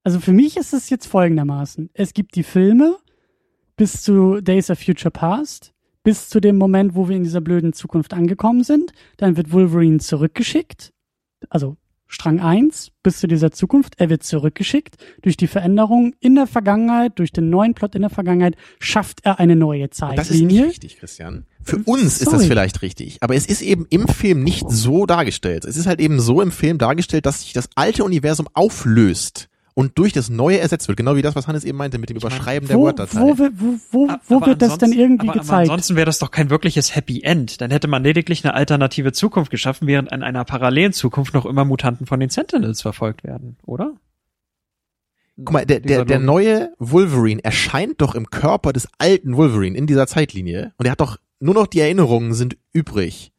Also für mich ist es jetzt folgendermaßen. Es gibt die Filme, bis zu Days of Future Past, bis zu dem Moment, wo wir in dieser blöden Zukunft angekommen sind. Dann wird Wolverine zurückgeschickt, also Strang 1 bis zu dieser Zukunft. Er wird zurückgeschickt. Durch die Veränderung in der Vergangenheit, durch den neuen Plot in der Vergangenheit, schafft er eine neue Zeitlinie. Das ist nicht richtig, Christian. Für uns Sorry. ist das vielleicht richtig. Aber es ist eben im Film nicht so dargestellt. Es ist halt eben so im Film dargestellt, dass sich das alte Universum auflöst und durch das Neue ersetzt wird. Genau wie das, was Hannes eben meinte mit dem Überschreiben der Word-Datei. Wo, wo, wo, wo wird das denn irgendwie aber, gezeigt? Aber ansonsten wäre das doch kein wirkliches Happy End. Dann hätte man lediglich eine alternative Zukunft geschaffen, während in einer parallelen Zukunft noch immer Mutanten von den Sentinels verfolgt werden, oder? Guck mal, der, der, der neue Wolverine erscheint doch im Körper des alten Wolverine in dieser Zeitlinie und er hat doch nur noch die Erinnerungen sind übrig.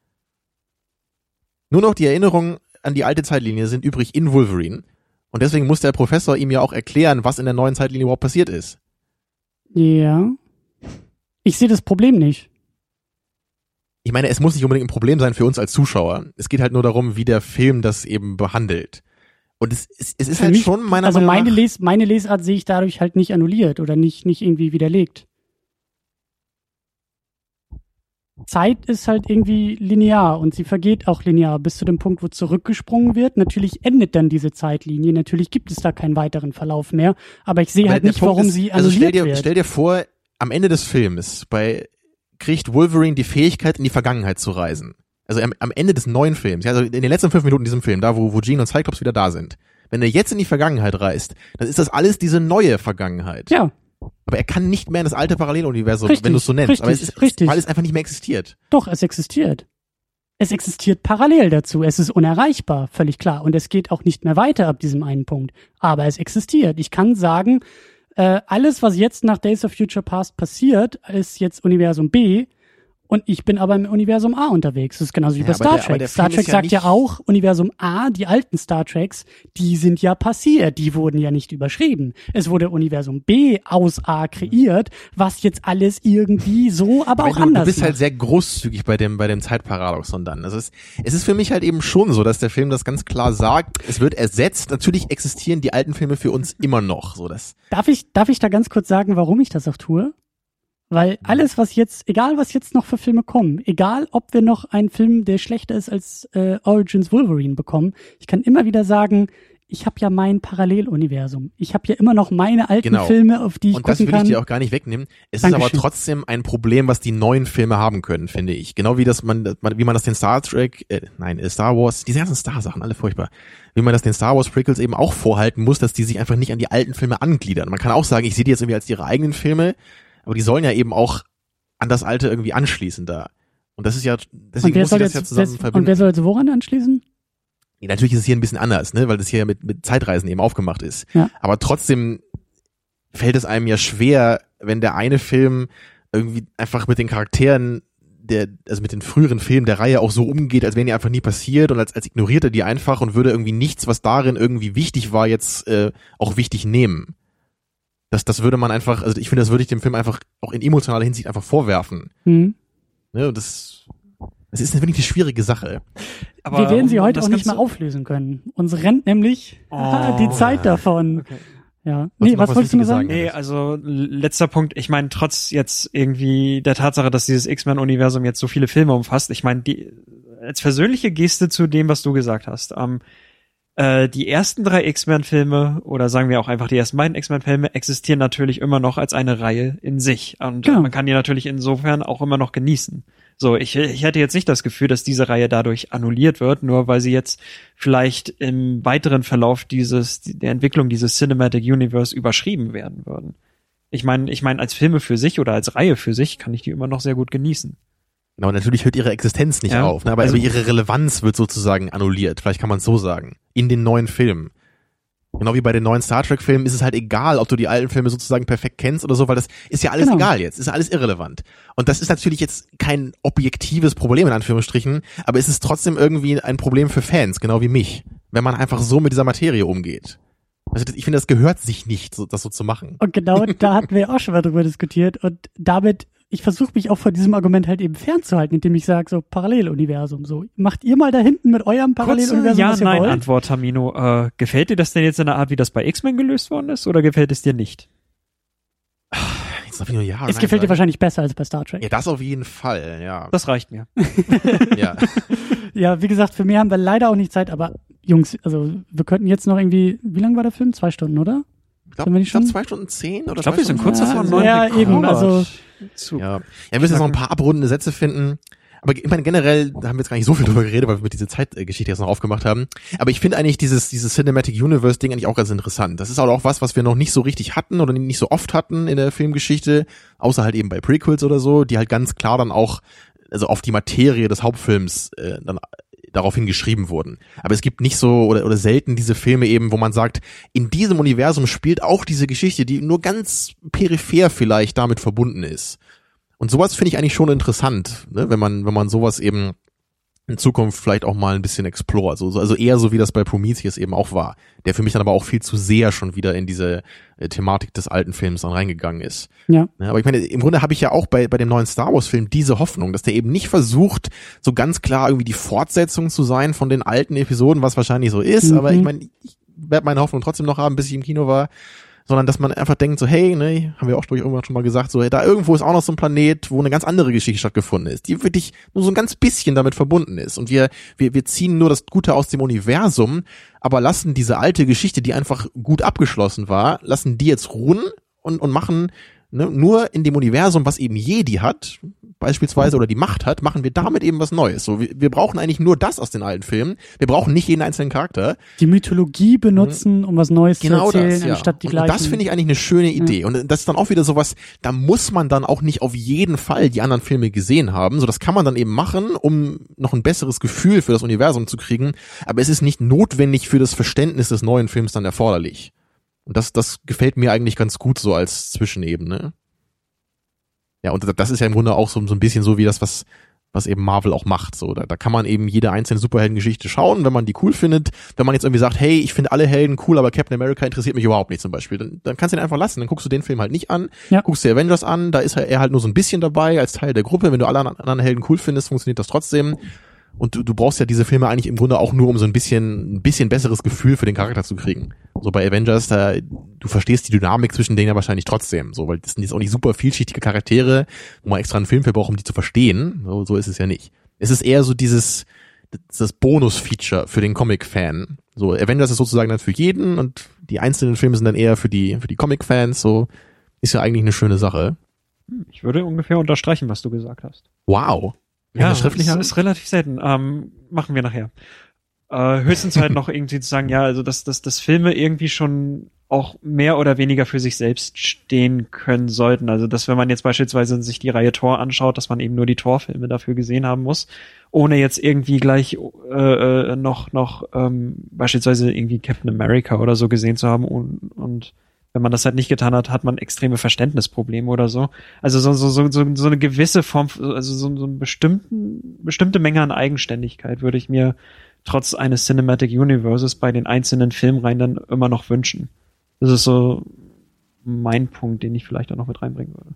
Nur noch die Erinnerungen an die alte Zeitlinie sind übrig in Wolverine. Und deswegen muss der Professor ihm ja auch erklären, was in der neuen Zeitlinie überhaupt passiert ist. Ja. Ich sehe das Problem nicht. Ich meine, es muss nicht unbedingt ein Problem sein für uns als Zuschauer. Es geht halt nur darum, wie der Film das eben behandelt. Und es, es, es ist Für halt mich- schon meiner Also Meinung meine, nach, Les meine Lesart sehe ich dadurch halt nicht annulliert oder nicht, nicht irgendwie widerlegt. Zeit ist halt irgendwie linear und sie vergeht auch linear bis zu dem Punkt, wo zurückgesprungen wird. Natürlich endet dann diese Zeitlinie. Natürlich gibt es da keinen weiteren Verlauf mehr. Aber ich sehe halt nicht, Punkt warum ist, sie also stell dir, wird. stell dir vor, am Ende des Films bei kriegt Wolverine die Fähigkeit, in die Vergangenheit zu reisen. Also am, am Ende des neuen Films, ja, also in den letzten fünf Minuten in diesem Film, da wo, wo Jean und Cyclops wieder da sind. Wenn er jetzt in die Vergangenheit reist, dann ist das alles diese neue Vergangenheit. ja, Aber er kann nicht mehr in das alte Paralleluniversum, Richtig, wenn du es so nennst. richtig, Aber es ist, richtig. weil es einfach nicht mehr existiert. doch, es existiert. Es existiert parallel dazu. Es ist unerreichbar, völlig klar. Und es geht auch nicht mehr weiter ab diesem einen Punkt. Aber es existiert. Ich kann sagen, äh, alles, was jetzt nach Days of Future Past passiert, ist jetzt Universum B. Und ich bin aber im Universum A unterwegs. Das ist genauso wie Ja, bei Star der- Trek. Star Trek ist ja sagt ja auch, Universum A, die alten Star Treks, die sind ja passiert. Die wurden ja nicht überschrieben. Es wurde Universum B aus A kreiert, was jetzt alles irgendwie so, aber Aber auch du, anders du bist halt macht. sehr großzügig bei dem, bei dem Zeitparadoxon dann. Also es, es ist für mich halt eben schon so, dass der Film das ganz klar sagt. Es wird ersetzt. Natürlich existieren die alten Filme für uns immer noch. So das. Darf ich, darf ich da ganz kurz sagen, warum ich das auch tue? Weil alles, was jetzt, egal was jetzt noch für Filme kommen, egal ob wir noch einen Film, der schlechter ist als äh, Origins Wolverine bekommen, ich kann immer wieder sagen, ich habe ja mein Paralleluniversum. Ich habe ja immer noch meine alten Genau. Filme, auf die ich Und das will ich dir auch gar nicht wegnehmen. Es ist aber Dankeschön. trotzdem ein Problem, was die neuen Filme haben können, finde ich. Genau wie das man, wie man das den Star Trek, äh, nein, äh, Star Wars, diese ganzen Star-Sachen, alle furchtbar. Wie man das den Star Wars Prequels eben auch vorhalten muss, dass die sich einfach nicht an die alten Filme angliedern. Man kann auch sagen, ich sehe die jetzt irgendwie als ihre eigenen Filme, aber die sollen ja eben auch an das alte irgendwie anschließen da. Und das ist ja, und deswegen muss ich soll das jetzt, ja zusammen und verbinden. wer soll jetzt woran anschließen? Ja, Natürlich ist es hier ein bisschen anders, ne, weil das hier mit, mit Zeitreisen eben aufgemacht ist. Ja. Aber trotzdem fällt es einem ja schwer, wenn der eine Film irgendwie einfach mit den Charakteren der, also mit den früheren Filmen der Reihe auch so umgeht, als wären die einfach nie passiert und als, als ignoriert er die einfach und würde irgendwie nichts, was darin irgendwie wichtig war, jetzt äh, auch wichtig nehmen. Das, das würde man einfach, also ich finde, das würde ich dem Film einfach auch in emotionaler Hinsicht einfach vorwerfen. Hm. Ne? Und das, das ist wirklich eine schwierige Sache. Aber wir werden sie um- heute auch nicht mehr auflösen können. Uns rennt nämlich Oh. die Zeit davon. Okay. Ja. Was Nee, was was wolltest du mir sagen? Nee, also letzter Punkt. Ich meine, trotz jetzt irgendwie der Tatsache, dass dieses X-Men-Universum jetzt so viele Filme umfasst, ich meine, die als persönliche Geste zu dem, was du gesagt hast. Ähm, äh, die ersten drei X-Men-Filme oder sagen wir auch einfach die ersten beiden X-Men-Filme existieren natürlich immer noch als eine Reihe in sich und äh, Genau. man kann die natürlich insofern auch immer noch genießen. So, ich, ich hätte jetzt nicht das Gefühl, dass diese Reihe dadurch annulliert wird, nur weil sie jetzt vielleicht im weiteren Verlauf dieses der Entwicklung dieses Cinematic Universe überschrieben werden würden. Ich meine, ich meine als Filme für sich oder als Reihe für sich kann ich die immer noch sehr gut genießen. Genau, natürlich hört ihre Existenz nicht Ja, auf, ne? aber also- also ihre Relevanz wird sozusagen annulliert. Vielleicht kann man es so sagen. In den neuen Filmen. Genau wie bei den neuen Star Trek Filmen ist es halt egal, ob du die alten Filme sozusagen perfekt kennst oder so, weil das ist ja alles Genau. egal jetzt, ist ja alles irrelevant. Und das ist natürlich jetzt kein objektives Problem in Anführungsstrichen, aber es ist trotzdem irgendwie ein Problem für Fans, genau wie mich, wenn man einfach so mit dieser Materie umgeht. Also ich finde, das gehört sich nicht, so, das so zu machen. Und genau da hatten wir auch schon mal drüber diskutiert. Und damit, ich versuche mich auch von diesem Argument halt eben fernzuhalten, indem ich sage, so Paralleluniversum. So, macht ihr mal da hinten mit eurem Paralleluniversum, was ihr wollt? Ja-Nein-Antwort, Tamino. Äh, gefällt dir das denn jetzt in der Art, wie das bei X-Men gelöst worden ist, oder gefällt es dir nicht? Jetzt darf ich nur ja Es nein gefällt dir wahrscheinlich besser als bei Star Trek. Ja, das auf jeden Fall, ja. Das reicht mir. ja. Ja, wie gesagt, für mehr haben wir leider auch nicht Zeit, aber Jungs, also wir könnten jetzt noch irgendwie, wie lang war der Film? Zwei Stunden, oder? Ich glaube, glaub, schon? zwei Stunden zehn oder Ich glaube, wir sind kurz Ja, davor, also- neun ja, Rekord eben, also- zu. Ja, ja wir müssen jetzt noch ein paar abrundende Sätze finden. Aber ich meine, generell da haben wir jetzt gar nicht so viel drüber geredet, weil wir mit dieser Zeitgeschichte jetzt noch aufgemacht haben. Aber ich finde eigentlich dieses, dieses Cinematic Universe Ding eigentlich auch ganz interessant. Das ist auch was, was wir noch nicht so richtig hatten oder nicht so oft hatten in der Filmgeschichte, außer halt eben bei Prequels oder so, die halt ganz klar dann auch also auf die Materie des Hauptfilms äh, dann daraufhin geschrieben wurden. Aber es gibt nicht so oder, oder selten diese Filme eben, wo man sagt, in diesem Universum spielt auch diese Geschichte, die nur ganz peripher vielleicht damit verbunden ist. Und sowas finde ich eigentlich schon interessant, ne? wenn man, wenn man sowas eben in Zukunft vielleicht auch mal ein bisschen explore. Also, also eher so wie das bei Prometheus eben auch war. Der für mich dann aber auch viel zu sehr schon wieder in diese äh, Thematik des alten Films dann reingegangen ist. Ja. Ja, aber ich meine, im Grunde habe ich ja auch bei, bei dem neuen Star Wars Film diese Hoffnung, dass der eben nicht versucht, so ganz klar irgendwie die Fortsetzung zu sein von den alten Episoden, was wahrscheinlich so ist. Mhm. Aber ich meine, ich werde meine Hoffnung trotzdem noch haben, bis ich im Kino war sondern dass man einfach denkt so, hey, ne, haben wir auch glaube ich, irgendwann schon mal gesagt, so, hey, da irgendwo ist auch noch so ein Planet, wo eine ganz andere Geschichte stattgefunden ist, die wirklich nur so ein ganz bisschen damit verbunden ist. Und wir, wir, wir ziehen nur das Gute aus dem Universum, aber lassen diese alte Geschichte, die einfach gut abgeschlossen war, lassen die jetzt ruhen und, und machen ne, nur in dem Universum, was eben Jedi hat, beispielsweise, oder die Macht hat, machen wir damit eben was Neues. So, wir, wir brauchen eigentlich nur das aus den alten Filmen. Wir brauchen nicht jeden einzelnen Charakter. Die Mythologie benutzen, um was Neues Genau zu erzählen, das, ja. anstatt die und gleichen. das finde ich eigentlich eine schöne Idee. Und das ist dann auch wieder sowas, da muss man dann auch nicht auf jeden Fall die anderen Filme gesehen haben. So, das kann man dann eben machen, um noch ein besseres Gefühl für das Universum zu kriegen. Aber es ist nicht notwendig für das Verständnis des neuen Films dann erforderlich. Und das, das gefällt mir eigentlich ganz gut so als Zwischenebene. Ja, und das ist ja im Grunde auch so, so ein bisschen so wie das, was, was eben Marvel auch macht. So, da, da kann man eben jede einzelne Superheldengeschichte schauen, wenn man die cool findet. Wenn man jetzt irgendwie sagt, hey, ich finde alle Helden cool, aber Captain America interessiert mich überhaupt nicht zum Beispiel, dann, dann kannst du den einfach lassen. Dann guckst du den Film halt nicht an, Ja. guckst dir Avengers an, da ist er er halt nur so ein bisschen dabei als Teil der Gruppe. Wenn du alle anderen Helden cool findest, funktioniert das trotzdem. Und du, du brauchst ja diese Filme eigentlich im Grunde auch nur, um so ein bisschen, ein bisschen besseres Gefühl für den Charakter zu kriegen. So bei Avengers, da, du verstehst die Dynamik zwischen denen ja wahrscheinlich trotzdem. So, weil das sind jetzt auch nicht super vielschichtige Charaktere, wo man extra einen Film für braucht, um die zu verstehen. So, so ist es ja nicht. Es ist eher so dieses, das Bonus-Feature für den Comic-Fan. So, Avengers ist sozusagen dann für jeden und die einzelnen Filme sind dann eher für die, für die Comic-Fans. So, ist ja eigentlich eine schöne Sache. Ich würde ungefähr unterstreichen, was du gesagt hast. Wow. Ja, das schriftlich ist, ist relativ selten. Ähm, machen wir nachher. Äh, höchstens halt noch irgendwie zu sagen, ja, also dass, dass, dass Filme irgendwie schon auch mehr oder weniger für sich selbst stehen können sollten. Also dass wenn man jetzt beispielsweise sich die Reihe Tor anschaut, dass man eben nur die Tor-Filme dafür gesehen haben muss, ohne jetzt irgendwie gleich äh, äh, noch noch ähm, beispielsweise irgendwie Captain America oder so gesehen zu haben und, und wenn man das halt nicht getan hat, hat man extreme Verständnisprobleme oder so. Also so, so, so, so, so eine gewisse Form, also so, so einen bestimmten, bestimmte Menge an Eigenständigkeit würde ich mir trotz eines Cinematic Universes bei den einzelnen Filmreihen dann immer noch wünschen. Das ist so mein Punkt, den ich vielleicht auch noch mit reinbringen würde.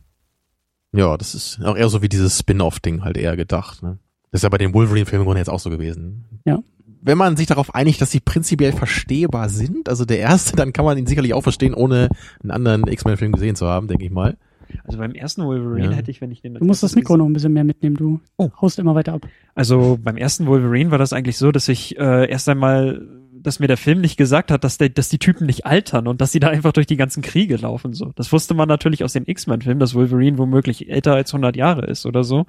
Ja, das ist auch eher so wie dieses Spin-off-Ding halt eher gedacht. Ne? Das ist ja bei den Wolverine-Filmen im Grunde jetzt auch so gewesen. Ja. Wenn man sich darauf einigt, dass sie prinzipiell verstehbar sind, also der erste, dann kann man ihn sicherlich auch verstehen, ohne einen anderen X-Men-Film gesehen zu haben, denke ich mal. Also beim ersten Wolverine Ja. hätte ich, wenn ich den Du musst das Mikro noch ein bisschen mehr mitnehmen, du Oh. haust immer weiter ab. Also beim ersten Wolverine war das eigentlich so, dass ich äh, erst einmal, dass mir der Film nicht gesagt hat, dass, der, dass die Typen nicht altern und dass sie da einfach durch die ganzen Kriege laufen. So, das wusste man natürlich aus den X-Men-Filmen, dass Wolverine womöglich älter als 100 Jahre ist oder so.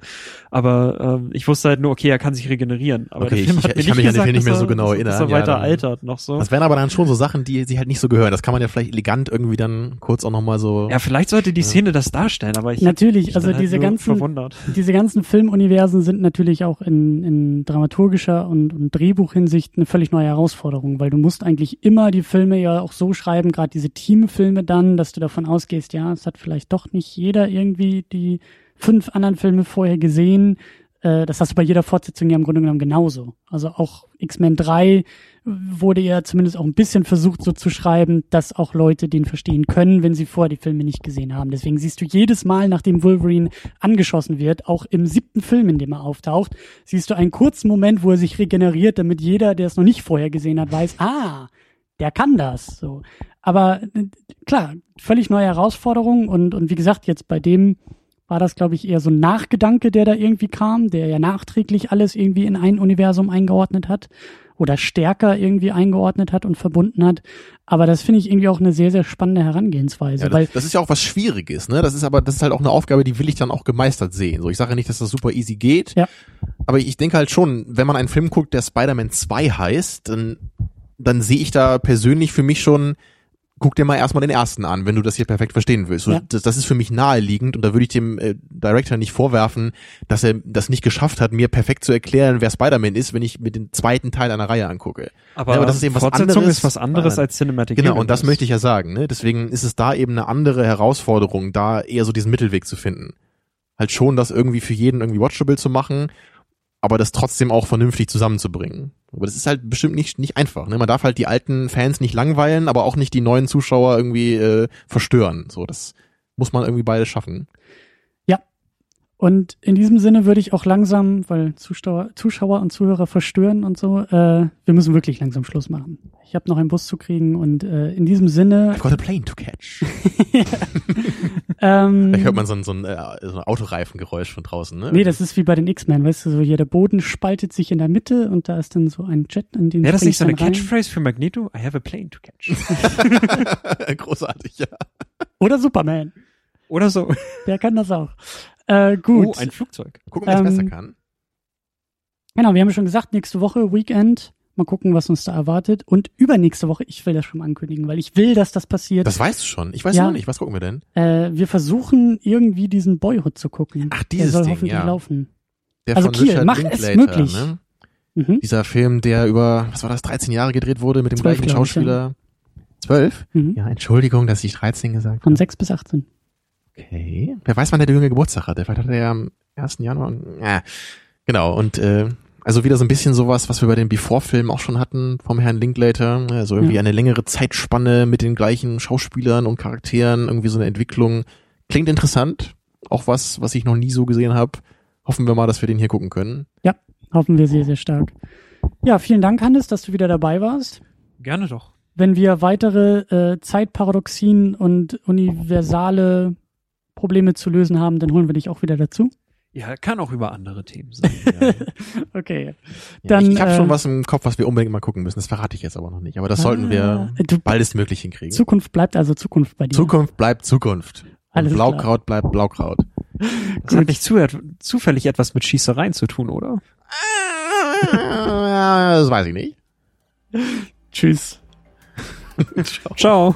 Aber ähm, ich wusste halt nur, okay, er kann sich regenerieren. Aber Okay, der Film ich- hat ich mir kann nicht mich an den gesagt, Film nicht mehr so genau dass, erinnern. dass er Ja, weiter dann- altert noch so. Das wären aber dann schon so Sachen, die sie halt nicht so gehören. Das kann man ja vielleicht elegant irgendwie dann kurz auch nochmal so. Ja, vielleicht sollte die Szene das darstellen, aber ich Natürlich, ich also halt diese ganzen- verwundert. Diese ganzen Filmuniversen sind natürlich auch in, in dramaturgischer und, und Drehbuchhinsicht eine völlig neue Herausforderung, weil du musst eigentlich immer die Filme ja auch so schreiben, gerade diese Teamfilme dann, dass du davon ausgehst, ja, es hat vielleicht doch nicht jeder irgendwie die fünf anderen Filme vorher gesehen. Äh, das hast du bei jeder Fortsetzung ja im Grunde genommen genauso. Also auch X-Men 3 wurde ja zumindest auch ein bisschen versucht so zu schreiben, dass auch Leute den verstehen können, wenn sie vorher die Filme nicht gesehen haben. Deswegen siehst du jedes Mal, nachdem Wolverine angeschossen wird, auch im siebten Film, in dem er auftaucht, siehst du einen kurzen Moment, wo er sich regeneriert, damit jeder, der es noch nicht vorher gesehen hat, weiß, ah, der kann das. So. Aber äh, klar, völlig neue Herausforderung und, und wie gesagt, jetzt bei dem war das, glaube ich, eher so ein Nachgedanke, der da irgendwie kam, der ja nachträglich alles irgendwie in ein Universum eingeordnet hat oder stärker irgendwie eingeordnet hat und verbunden hat. Aber das finde ich irgendwie auch eine sehr, sehr spannende Herangehensweise, Ja, weil das, ist ja auch was Schwieriges, ne? Das ist aber, das ist halt auch eine Aufgabe, die will ich dann auch gemeistert sehen. So, ich sage ja nicht, dass das super easy geht. Ja. Aber ich denke halt schon, wenn man einen Film guckt, der Spider-Man 2 heißt, dann, dann sehe ich da persönlich für mich schon, guck dir mal erstmal den ersten an, wenn du das hier perfekt verstehen willst. So, Ja. das, das ist für mich naheliegend und da würde ich dem äh, Director nicht vorwerfen, dass er das nicht geschafft hat, mir perfekt zu erklären, wer Spider-Man ist, wenn ich mir den zweiten Teil einer Reihe angucke. Aber, Ja, aber das ist eben was Fortsetzung anderes ist was anderes als Cinematic Genau, und das möchte ich ja sagen. Ne? Deswegen ist es da eben eine andere Herausforderung, da eher so diesen Mittelweg zu finden. Halt schon, das irgendwie für jeden irgendwie watchable zu machen aber das trotzdem auch vernünftig zusammenzubringen. Aber das ist halt bestimmt nicht, nicht einfach. Ne? Man darf halt die alten Fans nicht langweilen, aber auch nicht die neuen Zuschauer irgendwie äh, verstören. So, das muss man irgendwie beides schaffen. Und in diesem Sinne würde ich auch langsam, weil Zuschauer, Zuschauer und Zuhörer verstören und so, äh, wir müssen wirklich langsam Schluss machen. Ich habe noch einen Bus zu kriegen und äh, in diesem Sinne. I've got a plane to catch. ähm, Da hört man so ein, so ein, äh, so ein Autoreifengeräusch von draußen, ne? Nee, das ist wie bei den X-Men, weißt du, so hier der Boden spaltet sich in der Mitte und da ist dann so ein Jet, in den Wäre das nicht so eine rein. Catchphrase für Magneto? I have a plane to catch. Großartig, ja. Oder Superman. Oder so. Der kann das auch. Äh, gut. Oh, ein Flugzeug. Gucken, wer es Ähm, besser kann. Genau, wir haben ja schon gesagt, nächste Woche Weekend. Mal gucken, was uns da erwartet. Und übernächste Woche, ich will das schon mal ankündigen, weil ich will, dass das passiert. Das weißt du schon. Ich weiß Ja. noch nicht. Was gucken wir denn? äh, wir versuchen irgendwie diesen Boyhood zu gucken. Ach, Der dieses soll Ding, hoffentlich ja. laufen. Der Also von Kiel, Richard mach es Linklater, möglich. Ne? Mhm. Dieser Film, der über, was war das, 13 Jahre gedreht wurde mit dem Zwölf, gleichen Schauspieler. Zwölf? Mhm. Ja, Entschuldigung, dass ich 13 gesagt Von habe. 6 bis 18. Okay. Wer weiß, wann der junge Geburtstag hatte. Vielleicht hat er ja am 1. Januar. Ja, genau. Und äh, also wieder so ein bisschen sowas, was wir bei den Before-Filmen auch schon hatten vom Herrn Linklater. Also irgendwie Ja. eine längere Zeitspanne mit den gleichen Schauspielern und Charakteren, irgendwie so eine Entwicklung. Klingt interessant. Auch was, was ich noch nie so gesehen habe. Hoffen wir mal, dass wir den hier gucken können. Hoffen wir sehr, sehr stark. Ja, vielen Dank, Hannes, dass du wieder dabei warst. Gerne doch. Wenn wir weitere äh, Zeitparadoxien und universale Probleme zu lösen haben, dann holen wir dich auch wieder dazu. Ja, kann auch über andere Themen sein. Ja. Okay. Ja, Dann, ich ich habe äh, schon was im Kopf, was wir unbedingt mal gucken müssen. Das verrate ich jetzt aber noch nicht. Aber das sollten wir Ah, du, baldestmöglich hinkriegen. Zukunft bleibt also Zukunft bei dir. Zukunft bleibt Zukunft. Alles Blaukraut bleibt Blaukraut. Das hat nicht zu, zufällig etwas mit Schießereien zu tun, oder? das weiß ich nicht. Tschüss. Ciao. Ciao.